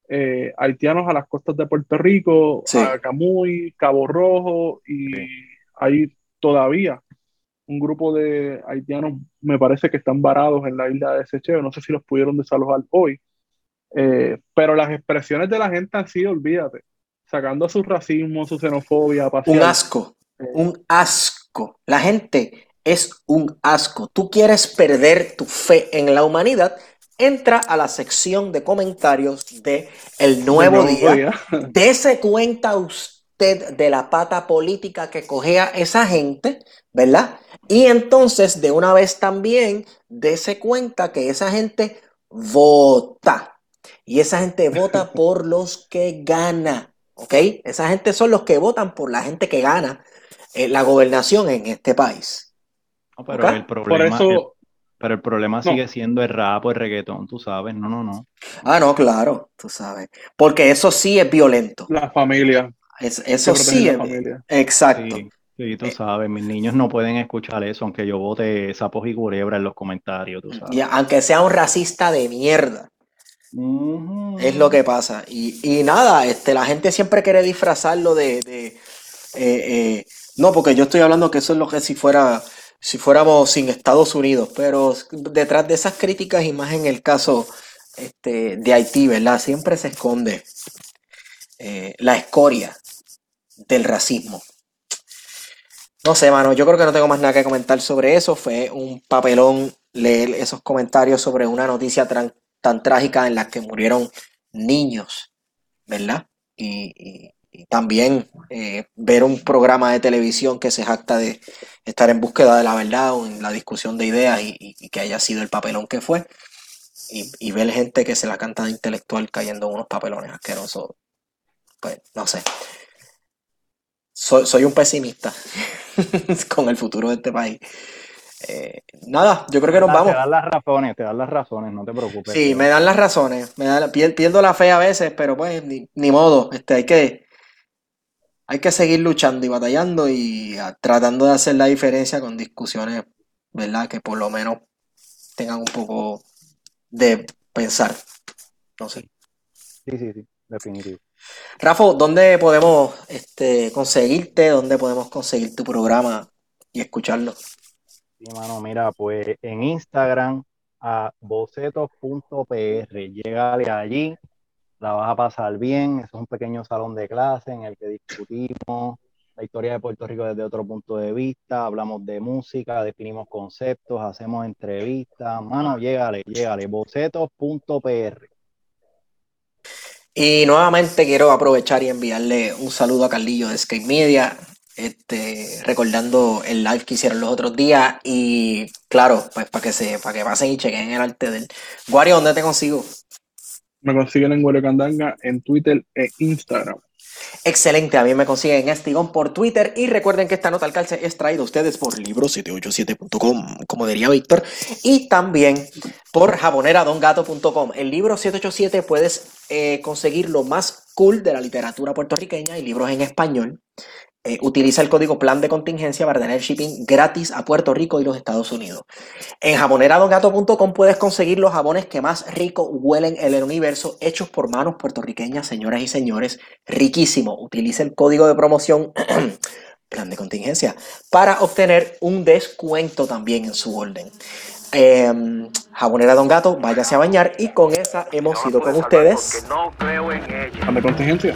Speaker 2: eh, haitianos a las costas de Puerto Rico, a Camuy, Cabo Rojo, y hay todavía un grupo de haitianos, me parece que están varados en la isla de Secheo, no sé si los pudieron desalojar hoy, eh, pero las expresiones de la gente han sido, olvídate, sacando su racismo, su xenofobia,
Speaker 1: un asco, eh, un asco. La gente es un asco. Tú quieres perder tu fe en la humanidad, entra a la sección de comentarios de El Nuevo, día. día. Dese cuenta usted de la pata política que cogea esa gente, ¿verdad? Y entonces, de una vez también, dese cuenta que esa gente vota. Y esa gente vota por los que gana. ¿Ok? Esa gente son los que votan por la gente que gana eh, la gobernación en este país.
Speaker 3: pero, el problema, pero el problema sigue siendo el rap o el reggaetón, tú sabes. No, no, no.
Speaker 1: Ah, no, claro, tú sabes. Porque eso sí es violento.
Speaker 2: La familia.
Speaker 1: Eso sí es. Exacto.
Speaker 3: Sí, tú eh, sabes, mis niños no pueden escuchar eso, aunque yo vote sapos y culebra en los comentarios, tú sabes.
Speaker 1: aunque sea un racista de mierda. Es lo que pasa. Y, nada, este, la gente siempre quiere disfrazarlo de. Eh, eh, no, porque yo estoy hablando que eso es lo que si fuera. Si fuéramos sin Estados Unidos, pero detrás de esas críticas, y más en el caso este, de Haití, ¿verdad? Siempre se esconde la escoria del racismo. No sé, mano, yo creo que no tengo más nada que comentar sobre eso. Fue un papelón leer esos comentarios sobre una noticia tan, trágica en la que murieron niños, ¿verdad? Y, también eh, ver un programa de televisión que se jacta de estar en búsqueda de la verdad o en la discusión de ideas y, que haya sido el papelón que fue. Y, ver gente que se la canta de intelectual cayendo en unos papelones asquerosos. Pues no sé. Soy, soy un pesimista. con el futuro de este país. Eh, nada, yo creo que nos vamos.
Speaker 3: Te dan las razones, te dan las razones, no te preocupes.
Speaker 1: Sí, me dan las razones. Me da, pierdo la fe a veces, pero pues ni, modo. Este, hay que hay que seguir luchando y batallando y tratando de hacer la diferencia con discusiones, ¿verdad? Que por lo menos tengan un poco de pensar. No sé.
Speaker 3: Sí, sí, sí, definitivo.
Speaker 1: Rafa, ¿dónde podemos este, conseguirte? ¿Dónde podemos conseguir tu programa y escucharlo?
Speaker 3: Sí, mano, mira, pues en Instagram a bocetos.pr, llegale allí, la vas a pasar bien, es un pequeño salón de clase en el que discutimos la historia de Puerto Rico desde otro punto de vista, hablamos de música, definimos conceptos, hacemos entrevistas, mano, llégale, llégale, bocetos.pr.
Speaker 1: Y nuevamente quiero aprovechar y enviarle un saludo a Carlillo de Skate Media, este, recordando el live que hicieron los otros días y claro, pues para que se, para que pasen y chequen el arte del Guario, ¿dónde te consigo?
Speaker 2: Me consiguen en Guario Candanga en Twitter e Instagram.
Speaker 1: Excelente, a mí me consiguen Estigón por Twitter y recuerden que esta nota al calce es traída a ustedes por libro787.com, como diría Víctor, y también por jaboneradongato.com. El libro 787 puedes eh, conseguir lo más cool de la literatura puertorriqueña y libros en español. Eh, utiliza el código plan de contingencia para tener shipping gratis a Puerto Rico y los Estados Unidos. En jaboneradongato.com puedes conseguir los jabones que más rico huelen en el universo, hechos por manos puertorriqueñas, señoras y señores. Riquísimo. Utiliza el código de promoción plan de contingencia para obtener un descuento también en su orden. Eh, jabonera Don Gato, váyase a bañar y con esa hemos ido con ustedes.
Speaker 2: Plan de contingencia.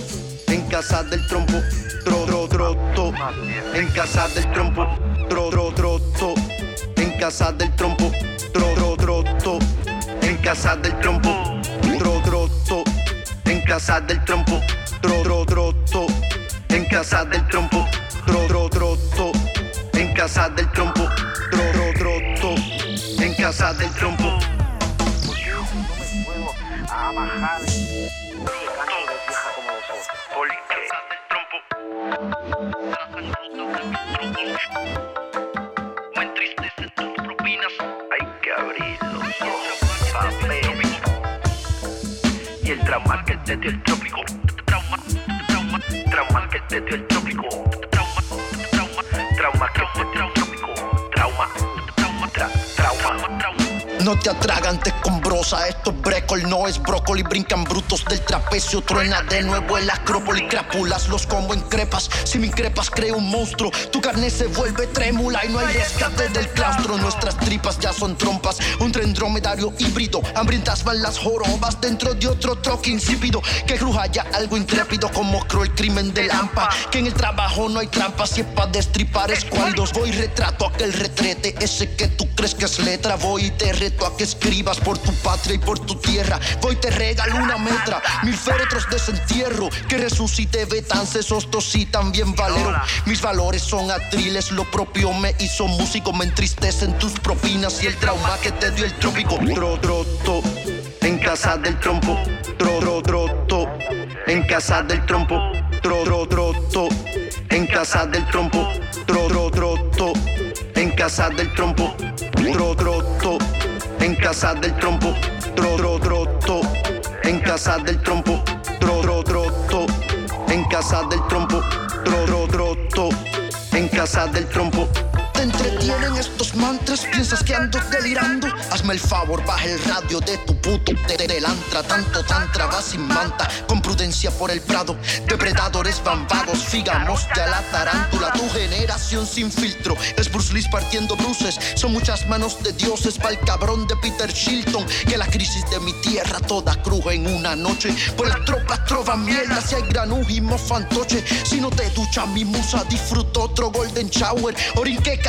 Speaker 4: Casa del trompo tro, tro, troto, en casa del trompo, tro, tro, troto, en casa del trompo, tro, tro, troto, en casa del trompo, tro, troto, en casa del trompo, tro, tro, troto, en casa del trompo, tro, tro, troto, en casa del trompo, tro, tro, troto, en casa del trompo. Y el trauma que te dio el trópico. Trauma, trauma, trauma que te dio el trópico. Trauma, trauma, trauma que te dio el trópico. Trauma, trauma, trauma, trauma. No te atragantes con brosa, esto es brécol, no es brócoli. Brincan brutos del trapecio, truena de nuevo el acrópoli. Crápulas, los combo en crepas. Si me increpas, creo un monstruo. Tu carne se vuelve trémula y no hay rescate del claustro. Nuestras tripas ya son trompas. Un tren dromedario híbrido. Hambrientas van las jorobas dentro de otro troque insípido. Que cruja ya algo intrépido como creo el crimen de Lampa. Que en el trabajo no hay trampas si es pa' destripar escuálidos. Voy retrato aquel retrete, ese que tú crees que es letra. Voy y te reto a que escribas por tu patria y por tu tierra. Voy te regalo una metra, mil féretros de desentierro. Que resucite Betance, Sostos y también Valero. Mis valores son atriles, lo propio me hizo músico. Me entristecen tus propinas y el trauma que te dio el trópico. Tro, en casa del trompo. Tro, tro, en casa del trompo. Tro, tro, en casa del trompo. Tro, tro, en casa del trompo. Tro, troto, en casa del trompo. Tro, tro, en casa del trompo. Tro, tro, en casa del trompo. Casa del trompo. Te entretienen estos mantras, piensas que ando delirando. Hazme el favor, baja el radio de tu puto telantra. Tanto tantra va sin manta, con prudencia por el prado. Depredadores bambados, figamos ya la tarántula. Tu generación sin filtro es Bruce Lee partiendo bruces. Son muchas manos de dioses pa'l cabrón de Peter Shilton. Que la crisis de mi tierra toda cruja en una noche. Pues las tropas trovan mierda si hay granujimo fantoche. Si no te ducha mi musa, disfruto otro golden shower. Orinque